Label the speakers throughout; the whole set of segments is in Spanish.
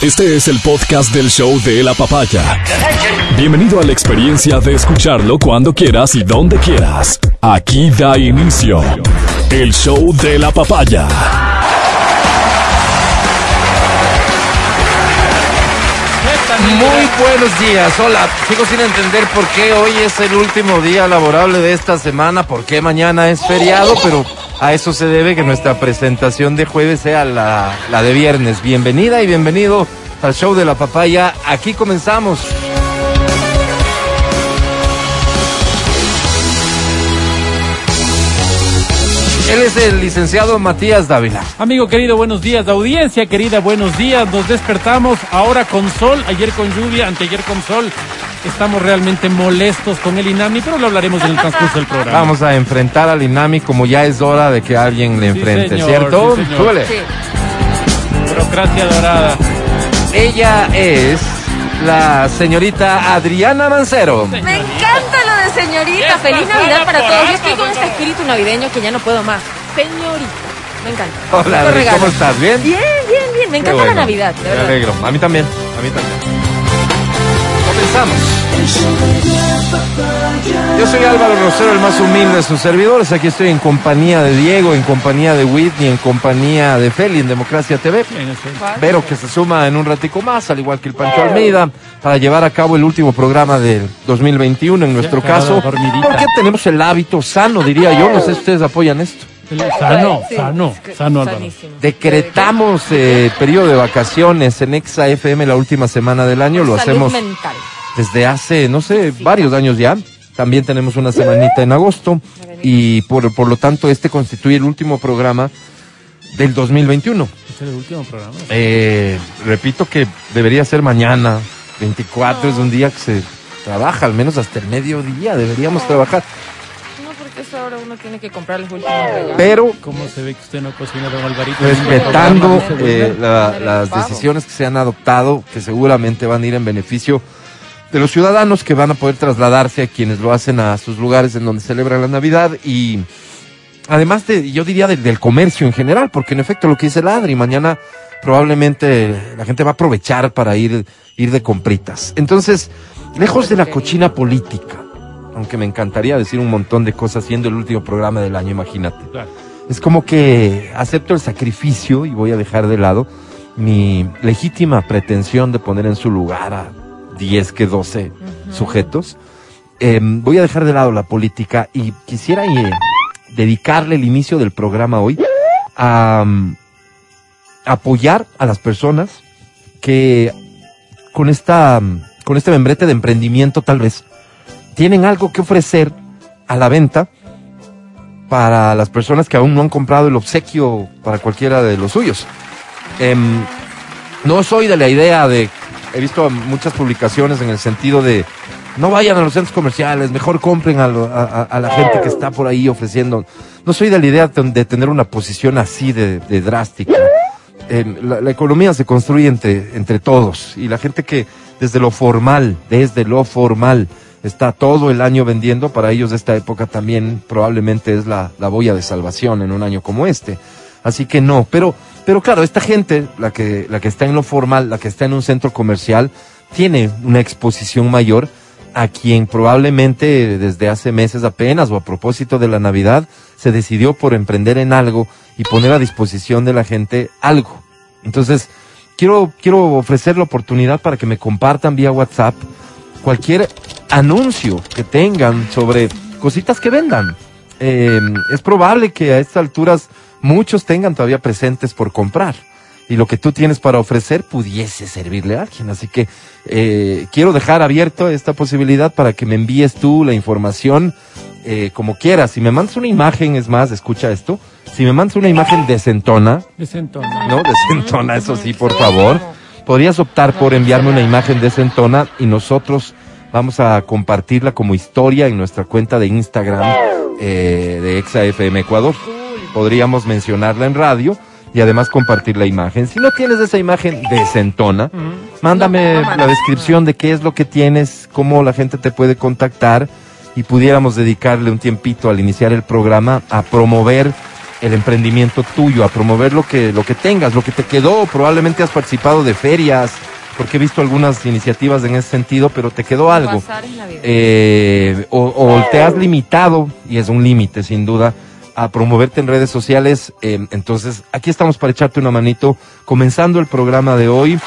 Speaker 1: Este es el podcast del show de la papaya. Bienvenido a la experiencia de escucharlo cuando quieras y donde quieras. Aquí da inicio el show de la papaya.
Speaker 2: Muy buenos días, hola. Sigo sin entender por qué hoy es el último día laborable de esta semana, por qué mañana es feriado, pero a eso se debe que nuestra presentación de jueves sea la, la de viernes. Bienvenida y bienvenido al show de la papaya. Aquí comenzamos. Él es el licenciado Matías Dávila.
Speaker 3: Amigo querido, buenos días. Audiencia querida, buenos días. Nos despertamos ahora con sol, ayer con lluvia, anteayer con sol. Estamos realmente molestos con el INAMI, pero lo hablaremos en el transcurso del programa.
Speaker 2: Vamos a enfrentar al INAMI como ya es hora de que alguien le
Speaker 3: Sí,
Speaker 2: enfrente,
Speaker 3: señor,
Speaker 2: ¿cierto?
Speaker 3: sí, señor.
Speaker 2: Súbele.
Speaker 3: Burocracia dorada.
Speaker 2: Ella es la señorita Adriana Mancero.
Speaker 4: Me encanta lo de señorita. Feliz Navidad para todos. Yo estoy con este espíritu navideño que ya no puedo más. Señorita. Me encanta.
Speaker 2: Hola, Adri. ¿cómo estás? ¿Bien?
Speaker 4: Bien, bien, bien. Me encanta
Speaker 2: bueno.
Speaker 4: la Navidad, de
Speaker 2: Me
Speaker 4: verdad.
Speaker 2: alegro. A mí también. A mí también. Comenzamos. Yo soy Álvaro Rosero, el más humilde de sus servidores. Aquí estoy en compañía de Diego, en compañía de Whitney, en compañía de Feli en Democracia TV. Vero que se suma en un ratico más, al igual que el Pancho Almeida, para llevar a cabo el último programa del 2021 en nuestro caso. Porque tenemos el hábito sano, diría yo. No sé si ustedes apoyan esto.
Speaker 3: Sano,
Speaker 4: Sí,
Speaker 3: sano, sano, Álvaro.
Speaker 2: Decretamos eh, periodo de vacaciones en Exa FM la última semana del año. Lo hacemos
Speaker 4: mental.
Speaker 2: Desde hace, no sé, varios años ya. También tenemos una semanita en agosto y por, por lo tanto este constituye el último programa del 2021.
Speaker 3: Es el último programa.
Speaker 2: Eh, repito que debería ser mañana, 24 es un día que se trabaja, al menos hasta el mediodía deberíamos trabajar.
Speaker 4: No, porque eso ahora uno tiene que comprar los últimos regalos.
Speaker 2: Pero
Speaker 3: ¿Cómo se ve que usted no cocina, don Alvarito?
Speaker 2: respetando eh, la- las decisiones que se han adoptado, que seguramente van a ir en beneficio de los ciudadanos que van a poder trasladarse a quienes lo hacen a sus lugares en donde celebran la Navidad y además de, yo diría del, del comercio en general, porque en efecto lo que dice el Adri, mañana probablemente la gente va a aprovechar para ir, ir de compritas. Entonces, lejos de la cochina política, aunque me encantaría decir un montón de cosas siendo el último programa del año, imagínate. Es como que acepto el sacrificio y voy a dejar de lado mi legítima pretensión de poner en su lugar a 10 que 12 sujetos. Eh, voy a dejar de lado la política y quisiera eh, dedicarle el inicio del programa hoy a mm, apoyar a las personas que con esta mm, con este membrete de emprendimiento tal vez tienen algo que ofrecer a la venta para las personas que aún no han comprado el obsequio para cualquiera de los suyos. Em, no soy de la idea de, he visto muchas publicaciones en el sentido de, no vayan a los centros comerciales, mejor compren a, la gente que está por ahí ofreciendo. No soy de la idea de, tener una posición así de, drástica. Em, la, economía se construye entre, entre todos y la gente que desde lo formal, desde lo formal, está todo el año vendiendo, para ellos esta época también probablemente es la, la boya de salvación en un año como este. Así que no, pero, pero claro, esta gente, la que, la que está en lo formal, la que está en un centro comercial, tiene una exposición mayor a quien probablemente desde hace meses apenas o a propósito de la Navidad se decidió por emprender en algo y poner a disposición de la gente algo. Entonces, quiero, quiero ofrecer la oportunidad para que me compartan vía WhatsApp cualquier anuncio que tengan sobre cositas que vendan. Eh, es probable que a estas alturas muchos tengan todavía presentes por comprar y lo que tú tienes para ofrecer pudiese servirle a alguien. Así que eh, quiero dejar abierto esta posibilidad para que me envíes tú la información eh, como quieras. Si me mandas una imagen, es más, escucha esto. Si me mandas una imagen desentona,
Speaker 3: Desentona.
Speaker 2: ¿no? Desentona, eso sí, por favor. Podrías optar por enviarme una imagen desentona y nosotros vamos a compartirla como historia en nuestra cuenta de Instagram eh, de ExaFM Ecuador. Podríamos mencionarla en radio y además compartir la imagen. Si no tienes esa imagen desentona, mándame
Speaker 4: No, no
Speaker 2: la descripción de qué es lo que tienes, cómo la gente te puede contactar y pudiéramos dedicarle un tiempito al iniciar el programa a promover el emprendimiento tuyo, a promover lo que, lo que tengas, lo que te quedó. Probablemente has participado de ferias, porque he visto algunas iniciativas en ese sentido, pero te quedó algo. Eh, o, o te has limitado, y es un límite sin duda, a promoverte en redes sociales. eh, entonces, aquí estamos para echarte una manito, comenzando el programa de hoy.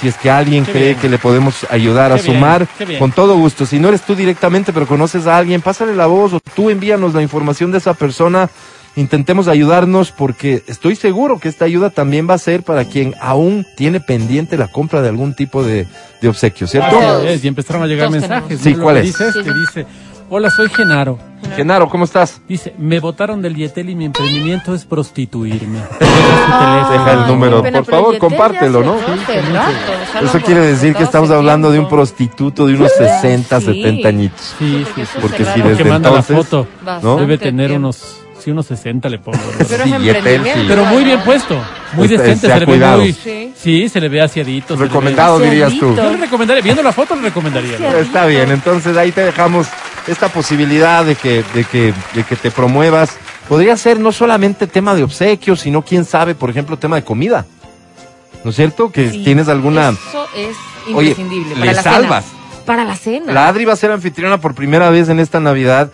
Speaker 2: Si es que alguien
Speaker 3: Qué
Speaker 2: cree
Speaker 3: bien.
Speaker 2: que le podemos ayudar a
Speaker 3: Qué
Speaker 2: sumar,
Speaker 3: bien.
Speaker 2: con todo gusto. Si no eres tú directamente, pero conoces a alguien, pásale la voz o tú envíanos la información de esa persona. Intentemos ayudarnos porque estoy seguro que esta ayuda también va a ser para quien aún tiene pendiente la compra de algún tipo de, de obsequio, ¿cierto?
Speaker 3: Así es, y empezaron a llegar
Speaker 4: Todos
Speaker 3: mensajes.
Speaker 2: Sí, ¿cuál es?
Speaker 3: Dice
Speaker 4: Sí, sí.
Speaker 3: dice, hola, soy Genaro.
Speaker 2: Genaro, ¿cómo estás?
Speaker 3: Dice, me votaron del Yetel y mi emprendimiento es prostituirme.
Speaker 2: Deja el número,
Speaker 4: pena,
Speaker 2: por
Speaker 4: pero
Speaker 2: favor, compártelo, ¿no?
Speaker 4: rato,
Speaker 2: Eso quiere decir que estamos hablando de un prostituto de unos 60,
Speaker 4: Sí.
Speaker 2: 70 añitos.
Speaker 3: Sí, sí, sí.
Speaker 2: Porque si
Speaker 3: Que
Speaker 2: desde
Speaker 3: manda la foto. Debe tener unos, sí, unos 60 le pongo.
Speaker 4: Pero es
Speaker 2: Sí, Yetel,
Speaker 4: emprendimiento.
Speaker 2: sí.
Speaker 3: Pero muy bien puesto, muy
Speaker 2: Este,
Speaker 3: decente,
Speaker 2: se
Speaker 3: le ve muy...
Speaker 4: Sí.
Speaker 3: Sí, se le ve aseadito. ve-
Speaker 2: Recomendado dirías tú.
Speaker 3: Yo le recomendaría, viendo la foto le recomendaría.
Speaker 4: Sí.
Speaker 2: Está bien, entonces ahí te dejamos esta posibilidad de que, de que, de que te promuevas. Podría ser no solamente tema de obsequios, sino quién sabe, por ejemplo, tema de comida. ¿No es cierto? Que
Speaker 4: Sí,
Speaker 2: tienes alguna...
Speaker 4: Eso es
Speaker 2: Oye,
Speaker 4: imprescindible.
Speaker 2: le
Speaker 4: para la
Speaker 2: salvas.
Speaker 4: Cena. Para la cena.
Speaker 2: La Adri va a ser anfitriona por primera vez en esta Navidad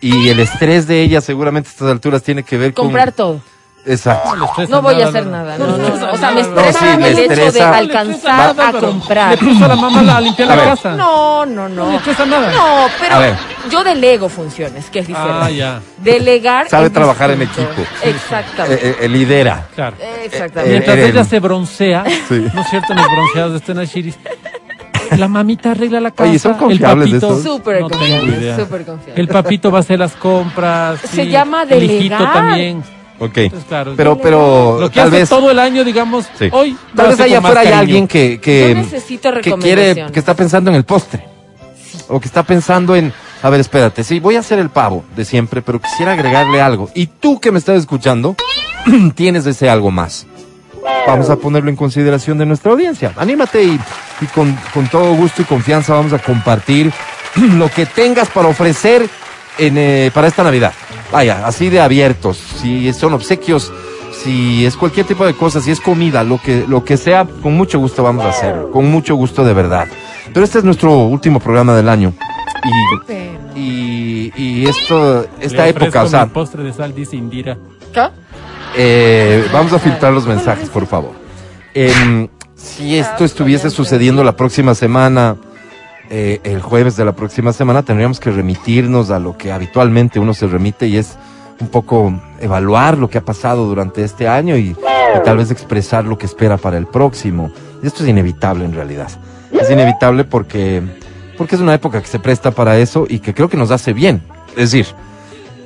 Speaker 2: y el estrés de ella seguramente a estas alturas tiene que ver con...
Speaker 4: Comprar todo.
Speaker 2: Exacto.
Speaker 3: estresa
Speaker 4: No voy a
Speaker 3: nada,
Speaker 4: hacer
Speaker 3: no.
Speaker 4: nada.
Speaker 3: No
Speaker 4: No, no, no. O sea, me
Speaker 3: nada.
Speaker 2: No,
Speaker 4: estresa
Speaker 2: sí,
Speaker 4: el hecho de alcanzar
Speaker 3: Va,
Speaker 4: a
Speaker 3: pero
Speaker 4: comprar.
Speaker 3: Le puso a la mamá la- a limpiar
Speaker 2: A
Speaker 3: la casa.
Speaker 4: No, no, no.
Speaker 3: No le estresa nada.
Speaker 4: No, pero
Speaker 2: A
Speaker 4: yo delego funciones, que es diferente.
Speaker 3: Ah, ya.
Speaker 4: Delegar.
Speaker 2: Sabe trabajar en
Speaker 4: distinto.
Speaker 2: equipo.
Speaker 4: Exactamente.
Speaker 2: Eh, eh, lidera.
Speaker 3: Claro.
Speaker 4: Exactamente.
Speaker 3: Mientras
Speaker 2: eh,
Speaker 3: ella se broncea,
Speaker 2: Sí.
Speaker 3: ¿no es cierto? En los bronceados de Estena Chiris. La mamita arregla la casa.
Speaker 2: Oye, ¿son confiables
Speaker 3: el papito?
Speaker 4: Súper
Speaker 3: no tengo
Speaker 4: confiable,
Speaker 3: idea.
Speaker 4: súper confiable.
Speaker 3: El papito va a hacer las compras.
Speaker 4: Se
Speaker 3: sí.
Speaker 4: llama
Speaker 3: El hijito
Speaker 4: delegar.
Speaker 3: también.
Speaker 2: Ok.
Speaker 3: Entonces, claro.
Speaker 2: Pero, pero
Speaker 3: lo que
Speaker 2: tal
Speaker 3: hace
Speaker 2: vez...
Speaker 3: todo el año, digamos,
Speaker 2: Sí.
Speaker 3: hoy.
Speaker 2: Tal vez allá afuera hay alguien que, que,
Speaker 4: Yo necesito
Speaker 2: que quiere, que está pensando en el postre. O que está pensando en, a ver, espérate, sí, voy a hacer el pavo de siempre, pero quisiera agregarle algo. Y tú que me estás escuchando, tienes ese algo más. Vamos a ponerlo en consideración de nuestra audiencia. Anímate y, y con, con todo gusto y confianza vamos a compartir lo que tengas para ofrecer en, eh, para esta Navidad. Vaya, así de abiertos. Si son obsequios, si es cualquier tipo de cosa, si es comida, lo que, lo que sea, con mucho gusto vamos a hacer. Con mucho gusto de verdad. Pero este es nuestro último programa del año. Y, y, y esto, esta
Speaker 3: Le
Speaker 2: época, o sea,
Speaker 3: postre de sal, dice Indira.
Speaker 4: ¿Qué?
Speaker 2: eh, vamos a filtrar los mensajes, por favor. Em, si esto estuviese sucediendo la próxima semana, eh, el jueves de la próxima semana, tendríamos que remitirnos a lo que habitualmente uno se remite y es un poco evaluar lo que ha pasado durante este año y, tal vez expresar lo que espera para el próximo. Y esto es inevitable en realidad. Es inevitable porque, porque es una época que se presta para eso y que creo que nos hace bien. Es decir,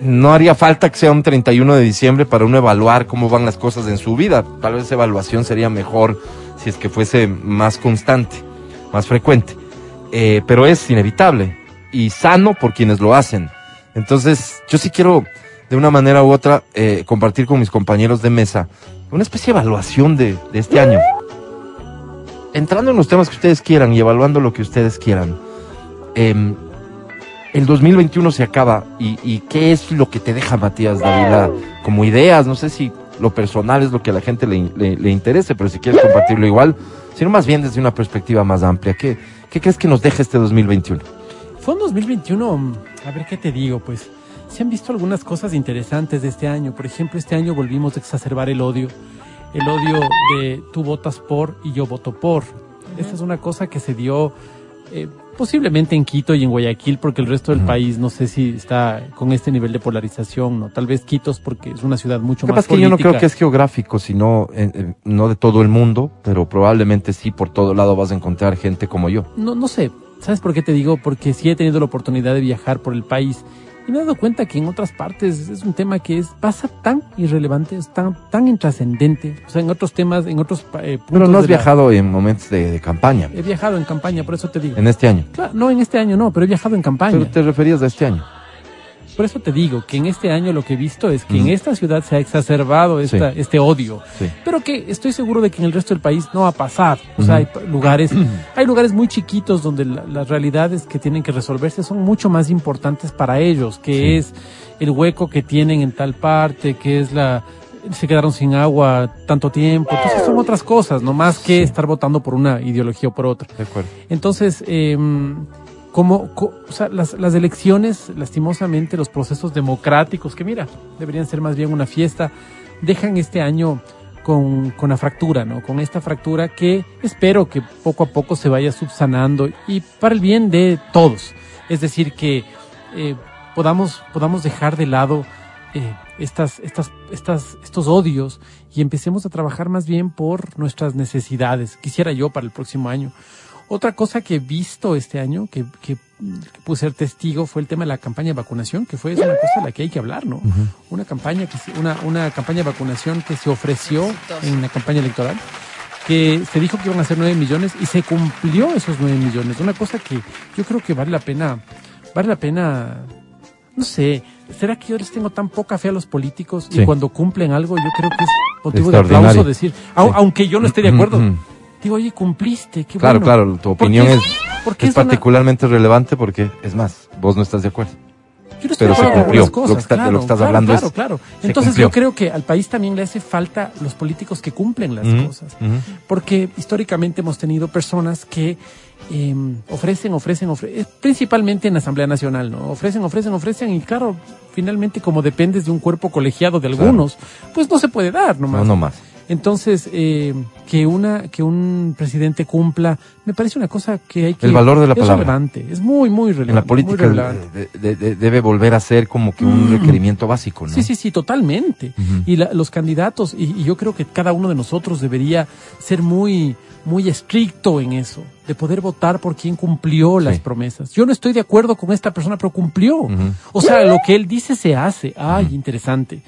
Speaker 2: no haría falta que sea un 31 de diciembre para uno evaluar cómo van las cosas en su vida. Tal vez esa evaluación sería mejor si es que fuese más constante, más frecuente. Eh, pero es inevitable y sano por quienes lo hacen. Entonces, yo sí quiero, de una manera u otra, eh, compartir con mis compañeros de mesa una especie de evaluación de, de este año. Entrando en los temas que ustedes quieran y evaluando lo que ustedes quieran. Em, el 2021 se acaba y, y qué es lo que te deja Matías Davila como ideas, no sé si lo personal es lo que a la gente le, le- le interese, pero si quieres compartirlo igual, sino más bien desde una perspectiva más amplia. ¿Qué, qué crees que nos deja este 2021?
Speaker 3: Fue un 2021, mm, a ver qué te digo, pues. Se han visto algunas cosas interesantes de este año. Por ejemplo, este año volvimos a exacerbar el odio. El odio de tú votas por y yo voto por. Esta es una cosa que se dio eh, posiblemente en Quito y en Guayaquil, porque el resto del país no sé si está con este nivel de polarización, ¿no? Tal vez Quito es porque es una ciudad mucho más
Speaker 2: pasa es que yo no
Speaker 3: política.
Speaker 2: creo que es geográfico, sino eh, eh, no de todo el mundo, pero probablemente sí por todo lado vas a encontrar gente como yo.
Speaker 3: No, no sé. ¿Sabes por qué te digo? Porque sí he tenido la oportunidad de viajar por el país y me he dado cuenta que en otras partes es un tema que es pasa tan irrelevante, es tan tan intrascendente. O sea, en otros temas, en otros eh, puntos.
Speaker 2: Pero no has
Speaker 3: de la-
Speaker 2: viajado en momentos de, de campaña,
Speaker 3: He viajado en campaña, por eso te digo.
Speaker 2: en este año.
Speaker 3: Claro, no en este año no, pero he viajado en campaña.
Speaker 2: Pero te referías a este año.
Speaker 3: Por eso te digo que en este año lo que he visto es que en esta ciudad se ha exacerbado esta,
Speaker 2: Sí.
Speaker 3: este odio,
Speaker 2: Sí.
Speaker 3: pero que estoy seguro de que en el resto del país no va a pasar. O sea, hay lugares, hay lugares muy chiquitos donde la- las realidades que tienen que resolverse son mucho más importantes para ellos, que
Speaker 2: Sí.
Speaker 3: es el hueco que tienen en tal parte, que es la se quedaron sin agua tanto tiempo. Entonces son otras cosas, no más que estar votando por una ideología o por otra.
Speaker 2: De acuerdo.
Speaker 3: Entonces, eh, como, co- o sea, las, las elecciones, lastimosamente, los procesos democráticos, que mira, deberían ser más bien una fiesta, dejan este año con, con la fractura, ¿no? Con esta fractura que espero que poco a poco se vaya subsanando y para el bien de todos. Es decir, que eh, podamos, podamos dejar de lado eh, estas, estas, estas, estos odios y empecemos a trabajar más bien por nuestras necesidades. Quisiera yo para el próximo año. Otra cosa que he visto este año, que, que, que pude ser testigo, fue el tema de la campaña de vacunación, que fue es una cosa de la que hay que hablar, ¿no? Una campaña que se- una, una campaña de vacunación que se ofreció
Speaker 4: Exitosa.
Speaker 3: en la campaña electoral, que se dijo que iban a ser nueve millones y se cumplió esos nueve millones. Una cosa que yo creo que vale la pena, vale la pena, no sé, ¿será que yo les tengo tan poca fe a los políticos y cuando cumplen algo yo creo que es motivo de aplauso decir,
Speaker 2: Sí.
Speaker 3: aunque yo no esté de acuerdo,
Speaker 2: Ujú.
Speaker 3: Digo, oye, cumpliste, qué
Speaker 2: Claro,
Speaker 3: bueno.
Speaker 2: claro, tu opinión es,
Speaker 3: porque
Speaker 2: es
Speaker 3: una-
Speaker 2: particularmente relevante porque, es más, vos no estás de acuerdo.
Speaker 3: Yo no estoy
Speaker 2: Pero
Speaker 3: de
Speaker 2: se
Speaker 3: acuerdo con
Speaker 2: cumplió.
Speaker 3: cosas,
Speaker 2: Lo que está- de lo
Speaker 3: claro,
Speaker 2: que estás
Speaker 3: claro,
Speaker 2: hablando es-
Speaker 3: claro, claro.
Speaker 2: se
Speaker 3: Entonces yo creo que al país también le hace falta los políticos que cumplen las cosas. Porque históricamente hemos tenido personas que eh, ofrecen, ofrecen, ofrecen, principalmente en la Asamblea Nacional, ¿no? Ofrecen, ofrecen, ofrecen y claro, finalmente como dependes de un cuerpo colegiado de algunos, pues no se puede dar nomás.
Speaker 2: No, no más.
Speaker 3: Entonces, eh, que una que un presidente cumpla, me parece una cosa que hay que...
Speaker 2: El valor de la
Speaker 3: es
Speaker 2: palabra.
Speaker 3: relevante, es muy, muy relevante.
Speaker 2: En la política
Speaker 3: relevante.
Speaker 2: de- de- de- debe volver a ser como que un
Speaker 3: Mm.
Speaker 2: requerimiento básico, ¿no?
Speaker 3: Sí, sí, sí, totalmente. Y la- los candidatos, y, y yo creo que cada uno de nosotros debería ser muy, muy estricto en eso, de poder votar por quien cumplió las
Speaker 2: Sí.
Speaker 3: promesas. Yo no estoy de acuerdo con esta persona, pero cumplió. O sea, lo que él dice se hace. Ay, interesante.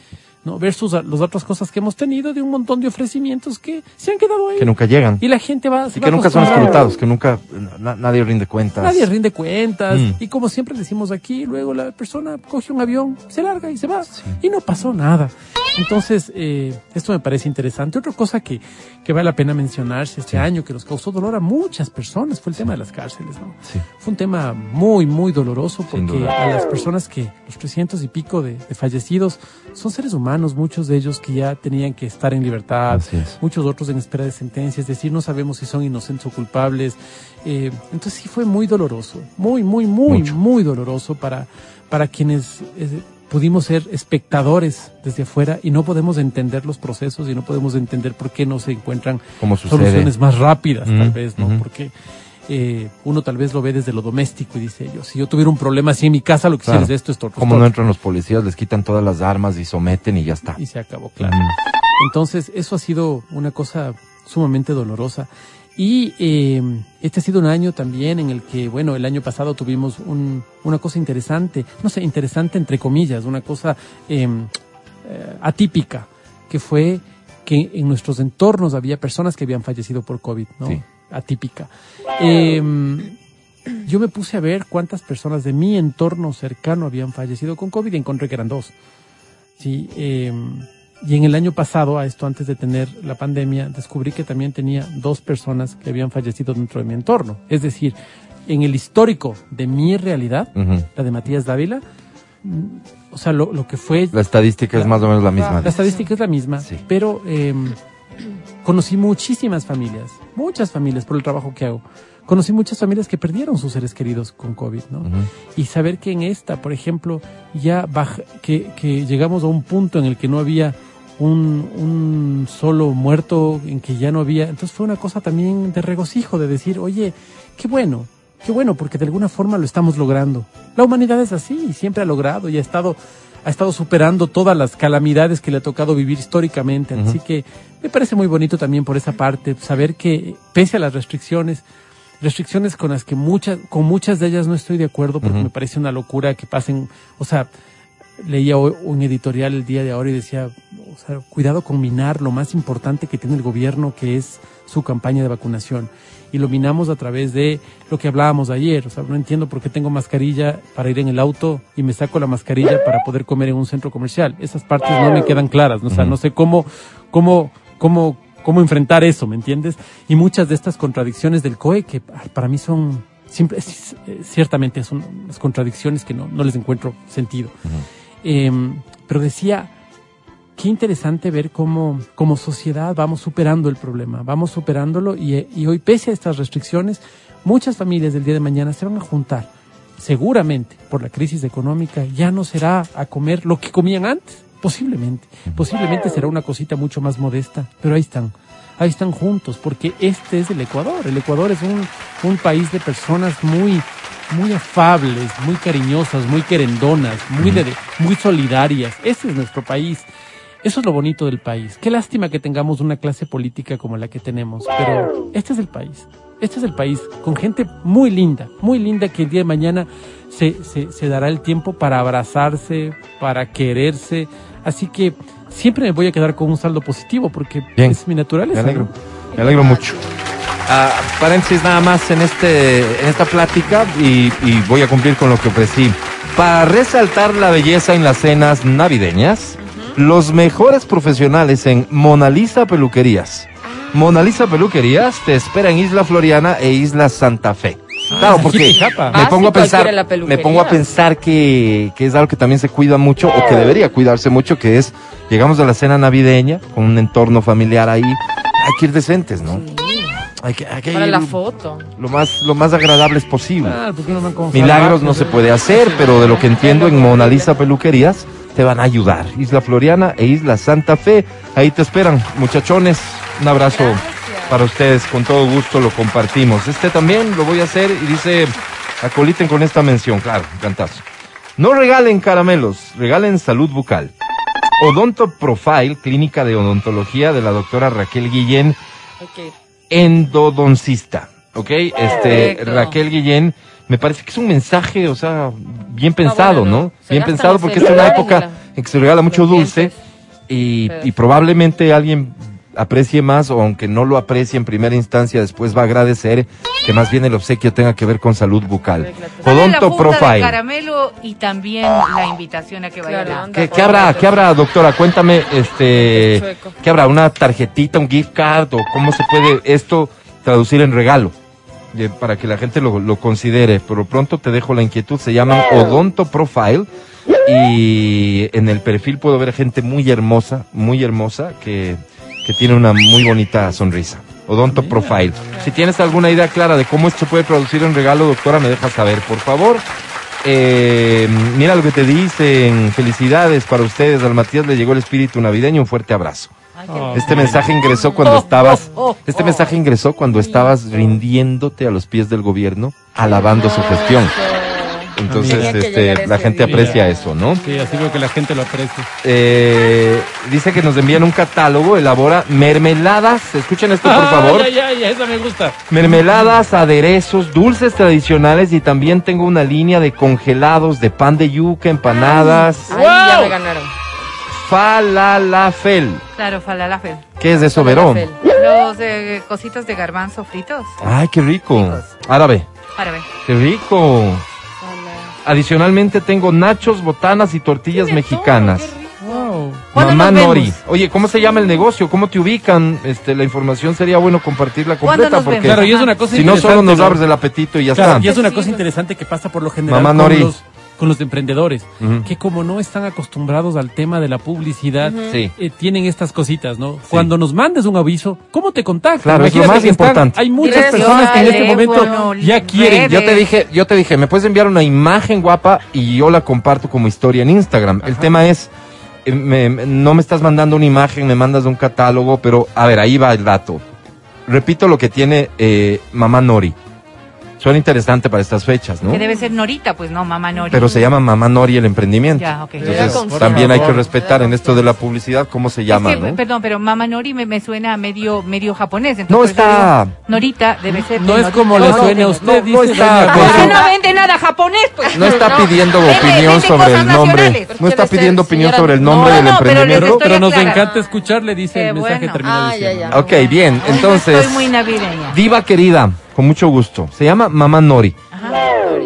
Speaker 3: ¿No? Versus a- las otras cosas que hemos tenido de un montón de ofrecimientos que se han quedado ahí.
Speaker 2: Que nunca llegan.
Speaker 3: Y la gente va,
Speaker 2: Y
Speaker 3: va
Speaker 2: que nunca son escrutados, que nunca na- nadie rinde cuentas.
Speaker 3: Nadie rinde cuentas.
Speaker 2: Mm.
Speaker 3: Y como siempre decimos aquí, luego la persona coge un avión, se larga y se va. Y no pasó nada. Entonces, eh, esto me parece interesante. Otra cosa que, que vale la pena mencionarse este año, que nos causó dolor a muchas personas, fue el tema de las cárceles. ¿no? Fue un tema muy, muy doloroso porque a las personas que, los 300 y pico de, de fallecidos, son seres humanos, muchos de ellos que ya tenían que estar en libertad,
Speaker 2: es.
Speaker 3: muchos otros en espera de sentencia, es decir, no sabemos si son inocentes o culpables. Eh, entonces sí fue muy doloroso, muy, muy, muy,
Speaker 2: Mucho.
Speaker 3: muy doloroso para, para quienes eh, pudimos ser espectadores desde afuera y no podemos entender los procesos y no podemos entender por qué no se encuentran
Speaker 2: Como
Speaker 3: soluciones más rápidas, tal vez, ¿no? Porque eh, uno tal vez lo ve desde lo doméstico y dice yo, si yo tuviera un problema así en mi casa, lo que
Speaker 2: Claro.
Speaker 3: quisiera es esto, esto, esto,
Speaker 2: Como no entran los policías, les quitan todas las armas y someten y ya está.
Speaker 3: y se acabó, claro.
Speaker 2: Mm.
Speaker 3: Entonces, eso ha sido una cosa sumamente dolorosa. Y eh, este ha sido un año también en el que, bueno, el año pasado tuvimos un- una cosa interesante, no sé, interesante entre comillas, una cosa eh, eh, atípica, que fue que en nuestros entornos había personas que habían fallecido por COVID, ¿no?
Speaker 2: Sí.
Speaker 3: Atípica. Eh, yo me puse a ver cuántas personas de mi entorno cercano habían fallecido con COVID y encontré que eran dos. Sí, eh, y en el año pasado, a esto antes de tener la pandemia, descubrí que también tenía dos personas que habían fallecido dentro de mi entorno. Es decir, en el histórico de mi realidad, la de Matías Dávila, o sea, lo, lo que fue...
Speaker 2: La estadística es más o menos la misma.
Speaker 3: La estadística es la misma,
Speaker 2: Sí.
Speaker 3: pero eh, conocí muchísimas familias, muchas familias por el trabajo que hago. Conocí muchas familias que perdieron sus seres queridos con COVID, ¿no? Y saber que en esta, por ejemplo, ya baja, que, que llegamos a un punto en el que no había un, un solo muerto, en que ya no había, entonces fue una cosa también de regocijo, de decir, oye, qué bueno, qué bueno, porque de alguna forma lo estamos logrando. La humanidad es así, y siempre ha logrado y ha estado, ha estado superando todas las calamidades que le ha tocado vivir históricamente, así que me parece muy bonito también por esa parte, saber que pese a las restricciones, restricciones con las que muchas, con muchas de ellas no estoy de acuerdo porque me parece una locura que pasen, o sea, leía un editorial el día de ahora y decía, o sea, cuidado con minar lo más importante que tiene el gobierno, que es su campaña de vacunación. Y lo minamos a través de lo que hablábamos ayer. O sea, no entiendo por qué tengo mascarilla para ir en el auto y me saco la mascarilla para poder comer en un centro comercial. Esas partes no me quedan claras. ¿no? O sea, no sé cómo, cómo, cómo, cómo enfrentar eso, ¿me entiendes? Y muchas de estas contradicciones del COE que para mí son, siempre, ciertamente son las contradicciones que no, no les encuentro sentido. Eh, pero decía, qué interesante ver cómo como sociedad vamos superando el problema, vamos superándolo y, y, hoy, pese a estas restricciones, muchas familias del día de mañana se van a juntar. Seguramente, por la crisis económica, ya no será a comer lo que comían antes, posiblemente. Posiblemente será una cosita mucho más modesta, pero ahí están. Ahí están juntos, porque este es el Ecuador. El Ecuador es un, un país de personas muy, muy afables, muy cariñosas, muy querendonas, muy, de, muy solidarias. Ese es nuestro país. Eso es lo bonito del país. Qué lástima que tengamos una clase política como la que tenemos, pero este es el país. Este es el país con gente muy linda, muy linda que el día de mañana se, se, se dará el tiempo para abrazarse, para quererse. Así que siempre me voy a quedar con un saldo positivo porque
Speaker 2: Bien.
Speaker 3: es mi naturaleza.
Speaker 2: Me alegro, me alegro mucho. Ah, paréntesis nada más en, este, en esta plática y, y voy a cumplir con lo que ofrecí. Para resaltar la belleza en las cenas navideñas, los mejores profesionales en Mona Lisa Peluquerías. Mona Lisa Peluquerías te espera en Isla Floriana e Isla Santa Fe. Claro,
Speaker 3: aquí
Speaker 2: porque me
Speaker 4: Ah,
Speaker 2: pongo a
Speaker 4: sí,
Speaker 2: pensar, me pongo a pensar que, que es algo que también se cuida mucho o que debería cuidarse mucho, que es llegamos a la cena navideña con un entorno familiar ahí, hay que ir decentes, ¿no? Hay que, hay que
Speaker 4: Para
Speaker 2: ir
Speaker 4: la foto.
Speaker 2: lo más lo más agradables posible.
Speaker 3: Ah, ¿por qué no
Speaker 2: Milagros no se puede hacer, pero de lo que entiendo en Mona Lisa Peluquerías te van a ayudar. Isla Floriana e Isla Santa Fe, ahí te esperan, muchachones. Un abrazo para ustedes, con todo gusto lo compartimos. Este también lo voy a hacer y dice, acoliten con esta mención, claro, cantazo. No regalen caramelos, regalen salud bucal. Odonto Profile, clínica de odontología de la doctora Raquel Guillén,
Speaker 4: Ok.
Speaker 2: Endodoncista, ¿ok? Este. Raquel Guillén, me parece que es un mensaje, o sea, bien pensado,
Speaker 4: bueno,
Speaker 2: ¿no? Bien pensado porque es una época en que se regala mucho dulce y, y probablemente alguien aprecie más o aunque no lo aprecie en primera instancia, después va a agradecer que más bien el obsequio tenga que ver con salud bucal. Odonto Profile.
Speaker 5: caramelo y también la invitación a que vaya
Speaker 4: Claro,
Speaker 5: a la-
Speaker 4: anda.
Speaker 2: ¿Qué, qué habrá, qué habrá, doctora? Cuéntame, este. ¿qué habrá? ¿Una tarjetita, un gift card o cómo se puede esto traducir en regalo? Eh, Para que la gente lo, lo considere. Pero pronto te dejo la inquietud. Se llaman Odonto Profile y en el perfil puedo ver gente muy hermosa, muy hermosa que, que tiene una muy bonita sonrisa. Odonto
Speaker 3: Mira.
Speaker 2: Profile. Si tienes alguna idea clara de cómo esto se puede traducir en regalo, doctora, me dejas saber, por favor. Eh, mira lo que te dicen. Felicidades para ustedes. Al Matías le llegó el espíritu navideño. Un fuerte abrazo.
Speaker 3: Oh,
Speaker 2: Este mensaje ingresó cuando estabas. Este mensaje ingresó cuando estabas rindiéndote a los pies del gobierno, alabando su gestión. Entonces, este, la gente
Speaker 4: día.
Speaker 2: aprecia eso, ¿no?
Speaker 3: Sí, así veo que la gente lo aprecia.
Speaker 2: Eh, dice que nos envían un catálogo, elabora mermeladas. Escuchen esto, por favor.
Speaker 3: Ah, ya, ya, ya, esa me gusta.
Speaker 2: Mermeladas, aderezos, dulces tradicionales y también tengo una línea de congelados de pan de yuca, empanadas,
Speaker 4: Ahí ya me ganaron.
Speaker 2: falalafel.
Speaker 5: Claro, falafel.
Speaker 2: ¿Qué es eso, Verón?
Speaker 5: Los eh, cositos de garbanzo fritos.
Speaker 2: Ay, qué rico. Árabe,
Speaker 5: ver.
Speaker 2: qué rico. Adicionalmente tengo nachos, botanas y tortillas mexicanas.
Speaker 4: todo.
Speaker 3: Wow.
Speaker 5: ¿Cuándo
Speaker 2: Mamá? Nori. Oye, ¿cómo se llama el negocio? ¿Cómo te ubican? Este, la información sería bueno compartirla
Speaker 5: ¿Cuándo
Speaker 2: completa porque?
Speaker 3: Claro, y es una cosa
Speaker 2: si no solo nos abres el apetito y ya
Speaker 3: Claro,
Speaker 2: está.
Speaker 3: y es una cosa interesante que pasa por lo general
Speaker 2: Mamá
Speaker 3: con,
Speaker 2: Nori.
Speaker 3: los, con los emprendedores, que como no están acostumbrados al tema de la publicidad,
Speaker 2: Sí.
Speaker 3: eh, tienen estas cositas, ¿no? Cuando nos mandes un aviso, ¿cómo te contactas?
Speaker 2: Claro, es lo más
Speaker 3: que están-
Speaker 2: importante.
Speaker 3: hay muchas personas que en este momento
Speaker 5: bueno,
Speaker 3: ya quieren.
Speaker 5: redes.
Speaker 2: Yo te dije, yo te dije, me puedes enviar una imagen guapa y yo la comparto como historia en Instagram. El tema es, eh, me- me- no me estás mandando una imagen, me mandas un catálogo, pero a ver, ahí va el dato. Repito lo que tiene eh, Mamá Nori. Suena interesante para estas fechas, ¿no?
Speaker 5: Que debe ser Norita, pues no, mamá Nori.
Speaker 2: Pero se llama Mamá Nori el emprendimiento.
Speaker 5: Ya, ok.
Speaker 2: Entonces, también hay que respetar en esto de la publicidad cómo se llama,
Speaker 5: Es que,
Speaker 2: ¿no?
Speaker 5: Perdón, pero mamá Nori me, me suena medio, medio japonés. entonces
Speaker 2: No está-
Speaker 5: digo, Norita debe ser.
Speaker 3: No es como le
Speaker 2: no,
Speaker 3: suene a
Speaker 2: no,
Speaker 3: usted,
Speaker 2: no
Speaker 3: dice
Speaker 2: está
Speaker 3: doña
Speaker 2: con
Speaker 5: ¿Por
Speaker 3: Clara.
Speaker 5: qué
Speaker 2: su-
Speaker 5: no vende nada japonés? Pues?
Speaker 2: No está
Speaker 4: No.
Speaker 2: pidiendo opinión sobre el nombre. No está pidiendo opinión sobre el nombre
Speaker 5: No,
Speaker 2: del
Speaker 5: no,
Speaker 2: emprendimiento.
Speaker 3: Pero nos encanta escucharle, dice el mensaje terminado
Speaker 4: Ah, ya,
Speaker 3: diciendo.
Speaker 4: ya.
Speaker 2: Ok, bien, entonces,
Speaker 5: Estoy muy navideña.
Speaker 2: diva querida, con mucho gusto. Se llama Mamá Nori.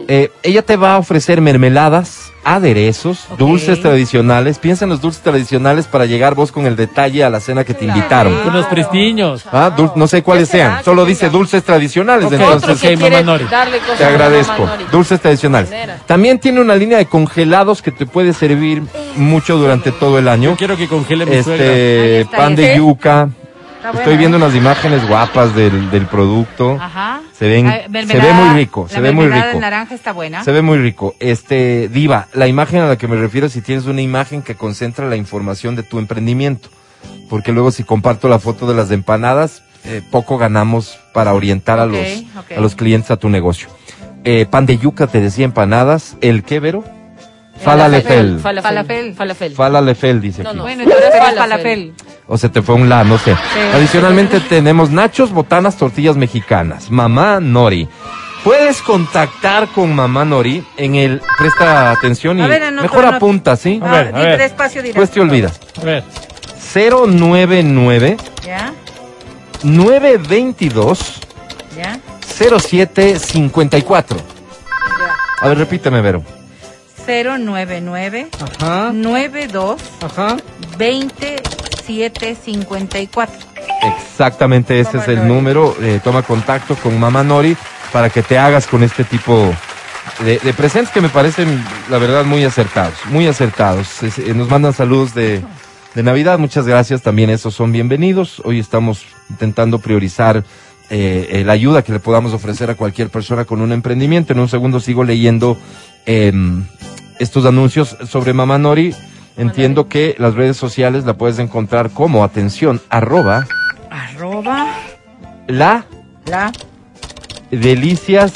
Speaker 2: Eh, ella te va a ofrecer mermeladas, aderezos, dulces tradicionales. Piensa en los dulces tradicionales para llegar vos con el detalle a la cena que te invitaron.
Speaker 3: Con los prestiños.
Speaker 2: Ah, dul- no sé cuáles
Speaker 4: ¿Qué será
Speaker 2: sean, solo
Speaker 4: tenga?
Speaker 2: dice dulces tradicionales.
Speaker 3: Ok,
Speaker 2: Entonces,
Speaker 4: Otro que
Speaker 3: Ok,
Speaker 4: quiere
Speaker 3: Mamá Nori.
Speaker 4: darle cosas
Speaker 2: te agradezco.
Speaker 4: Mamá Nori.
Speaker 2: Dulces tradicionales. También tiene una línea de congelados que te puede servir mucho durante todo el año.
Speaker 3: Yo quiero que congele mi
Speaker 2: Este, pan de
Speaker 5: ¿eh?
Speaker 2: yuca. Estoy viendo
Speaker 5: ¿eh?
Speaker 2: unas imágenes guapas del, del producto.
Speaker 5: Ajá.
Speaker 2: Se ven- se ve muy rico, se
Speaker 5: la
Speaker 2: ve muy rico.
Speaker 5: naranja está buena.
Speaker 2: Se ve muy rico. Este, Diva, la imagen a la que me refiero si tienes una imagen que concentra la información de tu emprendimiento. Porque luego si comparto la foto de las empanadas, eh, poco ganamos para orientar a, los, a los clientes a tu negocio. Eh, pan de yuca, te decía empanadas. ¿El qué, Vero? Falalefel.
Speaker 4: Falafel.
Speaker 5: Falafel.
Speaker 4: Falafel.
Speaker 2: Falalefel, dice
Speaker 4: No,
Speaker 2: aquí.
Speaker 4: no.
Speaker 5: Bueno, entonces
Speaker 4: falafel.
Speaker 2: O se te fue un la, no sé. Adicionalmente tenemos nachos, botanas, tortillas mexicanas. Mamá Nori. Puedes contactar con Mamá Nori en el... Presta atención y
Speaker 5: A ver,
Speaker 2: mejor
Speaker 5: anota.
Speaker 2: apunta, ¿sí?
Speaker 3: A ver, a ver.
Speaker 5: despacio.
Speaker 2: Pues te olvidas.
Speaker 3: A ver.
Speaker 2: 099
Speaker 5: ¿Ya?
Speaker 2: 922
Speaker 5: ¿Ya?
Speaker 2: 0754. A ver, repíteme, Vero.
Speaker 5: 099
Speaker 3: Ajá.
Speaker 5: 92
Speaker 3: Ajá.
Speaker 5: 2754.
Speaker 2: Exactamente ese es el número. Eh, toma contacto con Mamá Nori para que te hagas con este tipo de, de presentes que me parecen, la verdad, muy acertados. Muy acertados. Es- eh, nos mandan saludos de, de Navidad. Muchas gracias. También esos son bienvenidos. Hoy estamos intentando priorizar eh, eh, la ayuda que le podamos ofrecer a cualquier persona con un emprendimiento. En un segundo sigo leyendo em, estos anuncios sobre Mamá Nori. Entiendo que las redes sociales la puedes encontrar como atención arroba
Speaker 5: Arroba
Speaker 2: la
Speaker 5: la
Speaker 2: delicias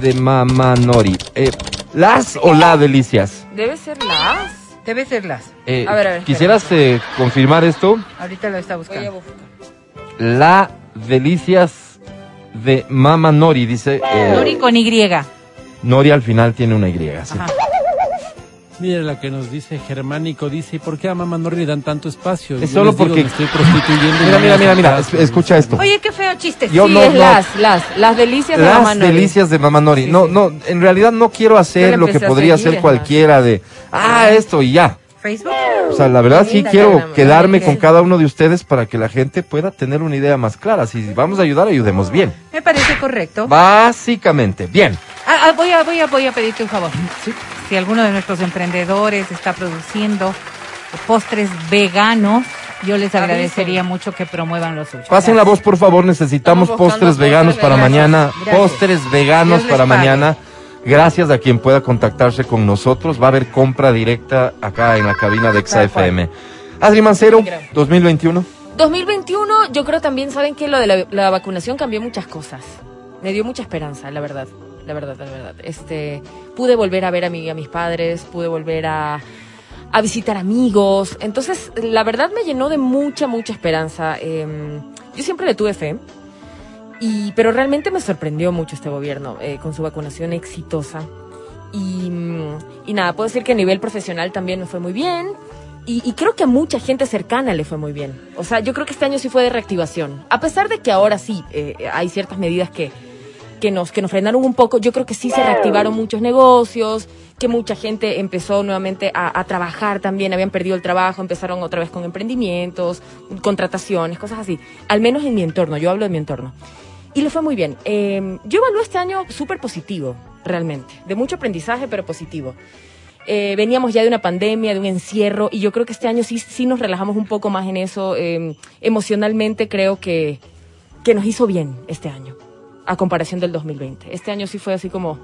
Speaker 2: de Mamá Nori. Eh, ¿Las o la delicias?
Speaker 4: Debe ser las.
Speaker 5: debe ser las.
Speaker 2: Eh,
Speaker 4: A ver, a ver,
Speaker 2: ¿Quisieras eh, confirmar esto?
Speaker 5: Ahorita lo está
Speaker 4: Voy a
Speaker 5: buscando.
Speaker 4: buscar.
Speaker 2: La delicias de Mamá Nori, dice. eh,
Speaker 5: Nori con Y.
Speaker 2: Nori al final tiene una Y. sí.
Speaker 5: Ajá.
Speaker 3: Mire lo que nos dice Germánico. Dice, ¿y por qué a Mamá Nori le dan tanto espacio?
Speaker 2: Es
Speaker 3: Yo
Speaker 2: solo
Speaker 3: les digo,
Speaker 2: porque-
Speaker 3: me estoy prostituyendo.
Speaker 2: Mira,
Speaker 3: no
Speaker 2: mira, mira, mira. es- escucha esto.
Speaker 5: Oye, qué feo chiste.
Speaker 2: Yo
Speaker 4: sí,
Speaker 2: no-
Speaker 4: es
Speaker 2: no-
Speaker 4: las, las, las delicias de
Speaker 2: Las
Speaker 4: Mamá Nori.
Speaker 2: delicias de Mamá Nori.
Speaker 4: Sí,
Speaker 2: no,
Speaker 4: sí.
Speaker 2: no, en realidad no quiero hacer
Speaker 4: la
Speaker 2: lo que podría hacer cualquiera de, ah, esto y ya.
Speaker 5: Facebook.
Speaker 2: O sea, la verdad sí quiero quedarme con cada uno de ustedes para que la gente pueda tener una idea más clara. Si vamos a ayudar, ayudemos bien.
Speaker 5: Me parece correcto.
Speaker 2: Básicamente, bien.
Speaker 5: Ah, ah, voy, a, voy, a, voy a pedirte un favor. Si alguno de nuestros emprendedores está produciendo postres veganos, yo les agradecería mucho que promuevan los suyos.
Speaker 2: Pasen la voz, por favor. Necesitamos postres veganos para mañana.
Speaker 5: Gracias.
Speaker 2: Postres veganos para
Speaker 5: pague.
Speaker 2: mañana. Gracias a quien pueda contactarse con nosotros. Va a haber compra directa acá en la cabina de. XFM. Adri Mancero,
Speaker 4: Creo.
Speaker 2: 2021.
Speaker 4: 2021, yo creo también, saben que lo de la, la vacunación cambió muchas cosas. Me dio mucha esperanza, la verdad. La verdad, la verdad. Este, pude volver a ver a, mi, a mis padres, pude volver a, visitar amigos. Entonces, la verdad me llenó de mucha, mucha esperanza. Em, yo siempre le tuve fe. Y, pero realmente me sorprendió mucho este gobierno eh, con su vacunación exitosa. Y, nada, puedo decir que a nivel profesional también me fue muy bien. Y, y creo que a mucha gente cercana le fue muy bien. O sea, yo creo que este año sí fue de reactivación. A pesar de que ahora sí eh, hay ciertas medidas que, que, nos, que nos frenaron un poco, yo creo que sí se reactivaron muchos negocios, que mucha gente empezó nuevamente a, a trabajar también, habían perdido el trabajo, empezaron otra vez con emprendimientos, contrataciones, cosas así. Al menos en mi entorno, yo hablo de mi entorno. Y le fue muy bien. Eh, yo evalué este año súper positivo, realmente. De mucho aprendizaje, pero positivo. Eh, veníamos ya de una pandemia, de un encierro, y yo creo que este año sí, sí nos relajamos un poco más en eso. Eh, emocionalmente creo que, que nos hizo bien este año, a comparación del 2020. Este año sí fue así como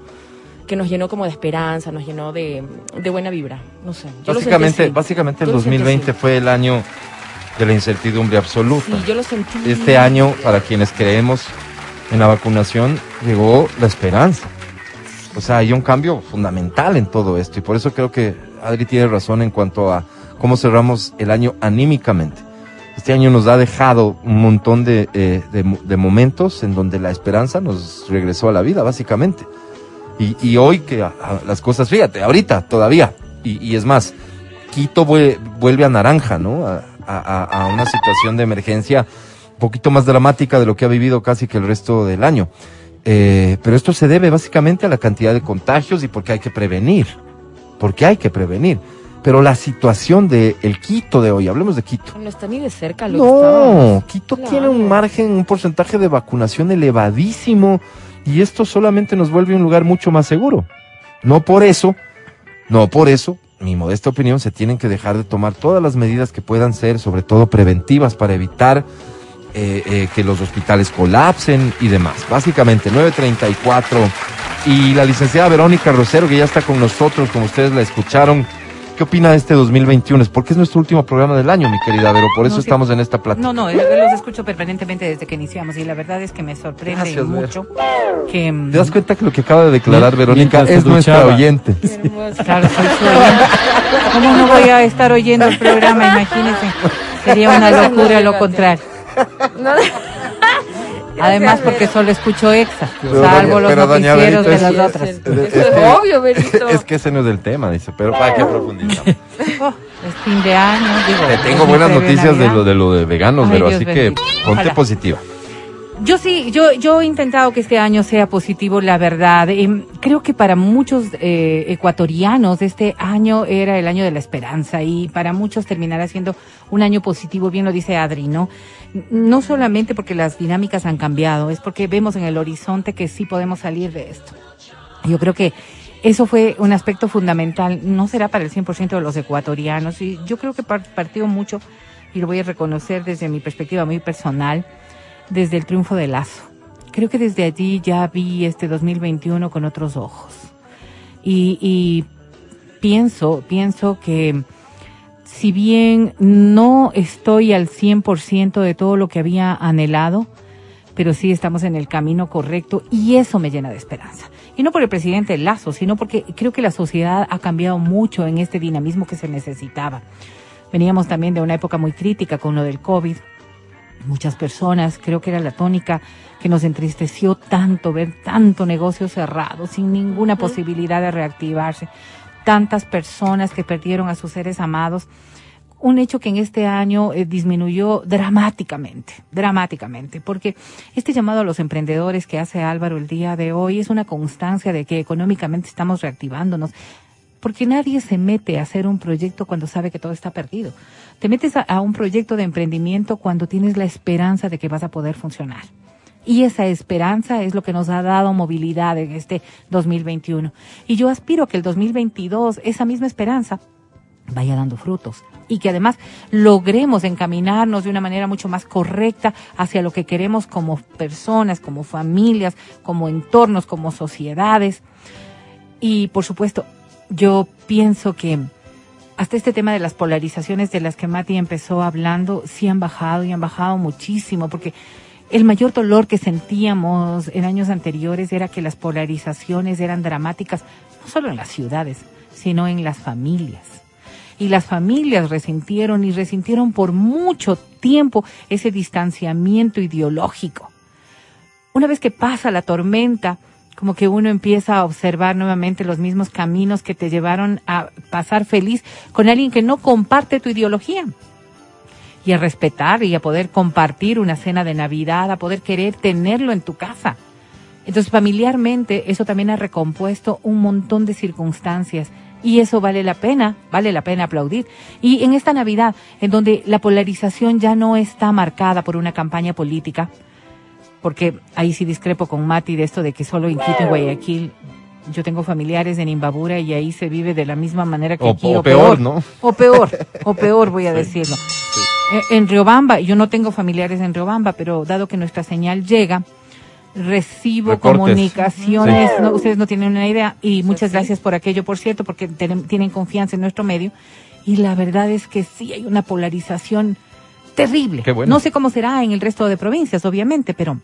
Speaker 4: que nos llenó como de esperanza, nos llenó de, de buena vibra. No sé. yo
Speaker 2: Básicamente, básicamente el
Speaker 4: Yo lo sentí
Speaker 2: 2020
Speaker 4: así.
Speaker 2: fue el año de la incertidumbre absoluta.
Speaker 4: Sí, yo lo sentí.
Speaker 2: Este año, para quienes creemos en la vacunación llegó la esperanza. O sea, hay un cambio fundamental en todo esto y por eso creo que Adri tiene razón en cuanto a cómo cerramos el año anímicamente. Este año nos ha dejado un montón de, eh, de, momentos en donde la esperanza nos regresó a la vida, básicamente. Y, hoy que las cosas, fíjate, ahorita todavía, y, es más, Quito vue- vuelve a naranja, ¿no? A una situación de emergencia un poquito más dramática de lo que ha vivido casi que el resto del año. Eh, pero esto se debe básicamente a la cantidad de contagios y porque hay que prevenir, porque hay que prevenir. Pero la situación de el Quito de hoy, hablemos de Quito.
Speaker 4: No está ni de cerca lo que.
Speaker 2: No, Quito
Speaker 4: Claro.
Speaker 2: tiene un margen, un porcentaje de vacunación elevadísimo y esto solamente nos vuelve un lugar mucho más seguro. No por eso, no por eso, mi modesta opinión, se tienen que dejar de tomar todas las medidas que puedan ser, sobre todo preventivas, para evitar eh, eh, que los hospitales colapsen y demás. Básicamente, 934. Y la licenciada Verónica Rosero, que ya está con nosotros, como ustedes la escucharon. ¿Qué opina de este 2021? Es porque es nuestro último programa del año, mi querida Vero. Por eso
Speaker 5: No, sí.
Speaker 2: estamos en esta plática.
Speaker 5: No, no, eh, los escucho permanentemente desde que iniciamos y la verdad es que me sorprende
Speaker 2: Gracias,
Speaker 5: mucho que... mm,
Speaker 2: ¿Te das cuenta que lo que acaba de declarar Verónica es nuestra oyente?
Speaker 5: Claro, soy su oyente. ¿Cómo no voy a estar oyendo el programa? Imagínense. Sería una locura lo contrario.
Speaker 4: No,
Speaker 5: Además, porque solo escucho EXA,
Speaker 2: Pero
Speaker 5: salvo
Speaker 2: doña-
Speaker 5: los noticieros de las
Speaker 2: es-
Speaker 5: otras.
Speaker 4: Eso es obvio, Berito.
Speaker 2: Es que ese no es el tema, dice, pero para qué profundizamos.
Speaker 5: Oh, es fin de año, digo.
Speaker 2: Te tengo
Speaker 5: es
Speaker 2: buenas noticias de lo de lo de veganos,
Speaker 5: Ay,
Speaker 2: pero
Speaker 5: Dios
Speaker 2: así que
Speaker 5: bendito.
Speaker 2: ponte
Speaker 5: Ojalá.
Speaker 2: positiva.
Speaker 5: Yo sí, yo, yo he intentado que este año sea positivo, la verdad. Em, creo que para muchos eh, ecuatorianos este año era el año de la esperanza y para muchos terminará siendo un año positivo, bien lo dice Adri, ¿no? No solamente porque las dinámicas han cambiado, es porque vemos en el horizonte que sí podemos salir de esto. Yo creo que eso fue un aspecto fundamental, no será para el 100% de los ecuatorianos y yo creo que par- partió mucho, y lo voy a reconocer desde mi perspectiva muy personal, desde el triunfo de Lazo. Creo que desde allí ya vi este 2021 con otros ojos. Y, y pienso, pienso que si bien no estoy al 100% de todo lo que había anhelado, pero sí estamos en el camino correcto y eso me llena de esperanza. Y no por el presidente Lazo, sino porque creo que la sociedad ha cambiado mucho en este dinamismo que se necesitaba. Veníamos también de una época muy crítica con lo del COVID. Muchas personas, creo que era la tónica que nos entristeció tanto ver tanto negocio cerrado, sin ninguna posibilidad de reactivarse, tantas personas que perdieron a sus seres amados. Un hecho que en este año eh, disminuyó dramáticamente, dramáticamente, porque este llamado a los emprendedores que hace Álvaro el día de hoy es una constancia de que económicamente estamos reactivándonos, porque nadie se mete a hacer un proyecto cuando sabe que todo está perdido. Te metes a, un proyecto de emprendimiento cuando tienes la esperanza de que vas a poder funcionar. Y esa esperanza es lo que nos ha dado movilidad en este 2021. Y yo aspiro a que el 2022, esa misma esperanza, vaya dando frutos y que además logremos encaminarnos de una manera mucho más correcta hacia lo que queremos como personas, como familias, como entornos, como sociedades. Y por supuesto, yo pienso que hasta este tema de las polarizaciones de las que Mati empezó hablando, sí han bajado y han bajado muchísimo, porque el mayor dolor que sentíamos en años anteriores era que las polarizaciones eran dramáticas, no solo en las ciudades, sino en las familias y las familias resintieron y resintieron por mucho tiempo ese distanciamiento ideológico. Una vez que pasa la tormenta, como que uno empieza a observar nuevamente los mismos caminos que te llevaron a pasar feliz con alguien que no comparte tu ideología. Y a respetar y a poder compartir una cena de Navidad, a poder querer tenerlo en tu casa. Entonces, familiarmente, eso también ha recompuesto un montón de circunstancias y eso vale la pena, vale la pena aplaudir. Y en esta Navidad, en donde la polarización ya no está marcada por una campaña política, porque ahí sí discrepo con Mati de esto de que solo en Quito y Guayaquil, yo tengo familiares en Imbabura y ahí se vive de la misma manera que
Speaker 2: O-
Speaker 5: aquí.
Speaker 2: o peor, ¿no?
Speaker 5: O peor, o peor voy a decirlo. Eh, En Riobamba, yo no tengo familiares en Riobamba, pero dado que nuestra señal llega, recibo
Speaker 2: Recortes.
Speaker 5: comunicaciones, no, ustedes no tienen una idea, y muchas
Speaker 4: sí.
Speaker 5: gracias por aquello, por cierto, porque tienen, tienen confianza en nuestro medio, y la verdad es que sí hay una polarización terrible.
Speaker 2: Qué bueno.
Speaker 5: No sé cómo será en el resto de provincias, obviamente, pero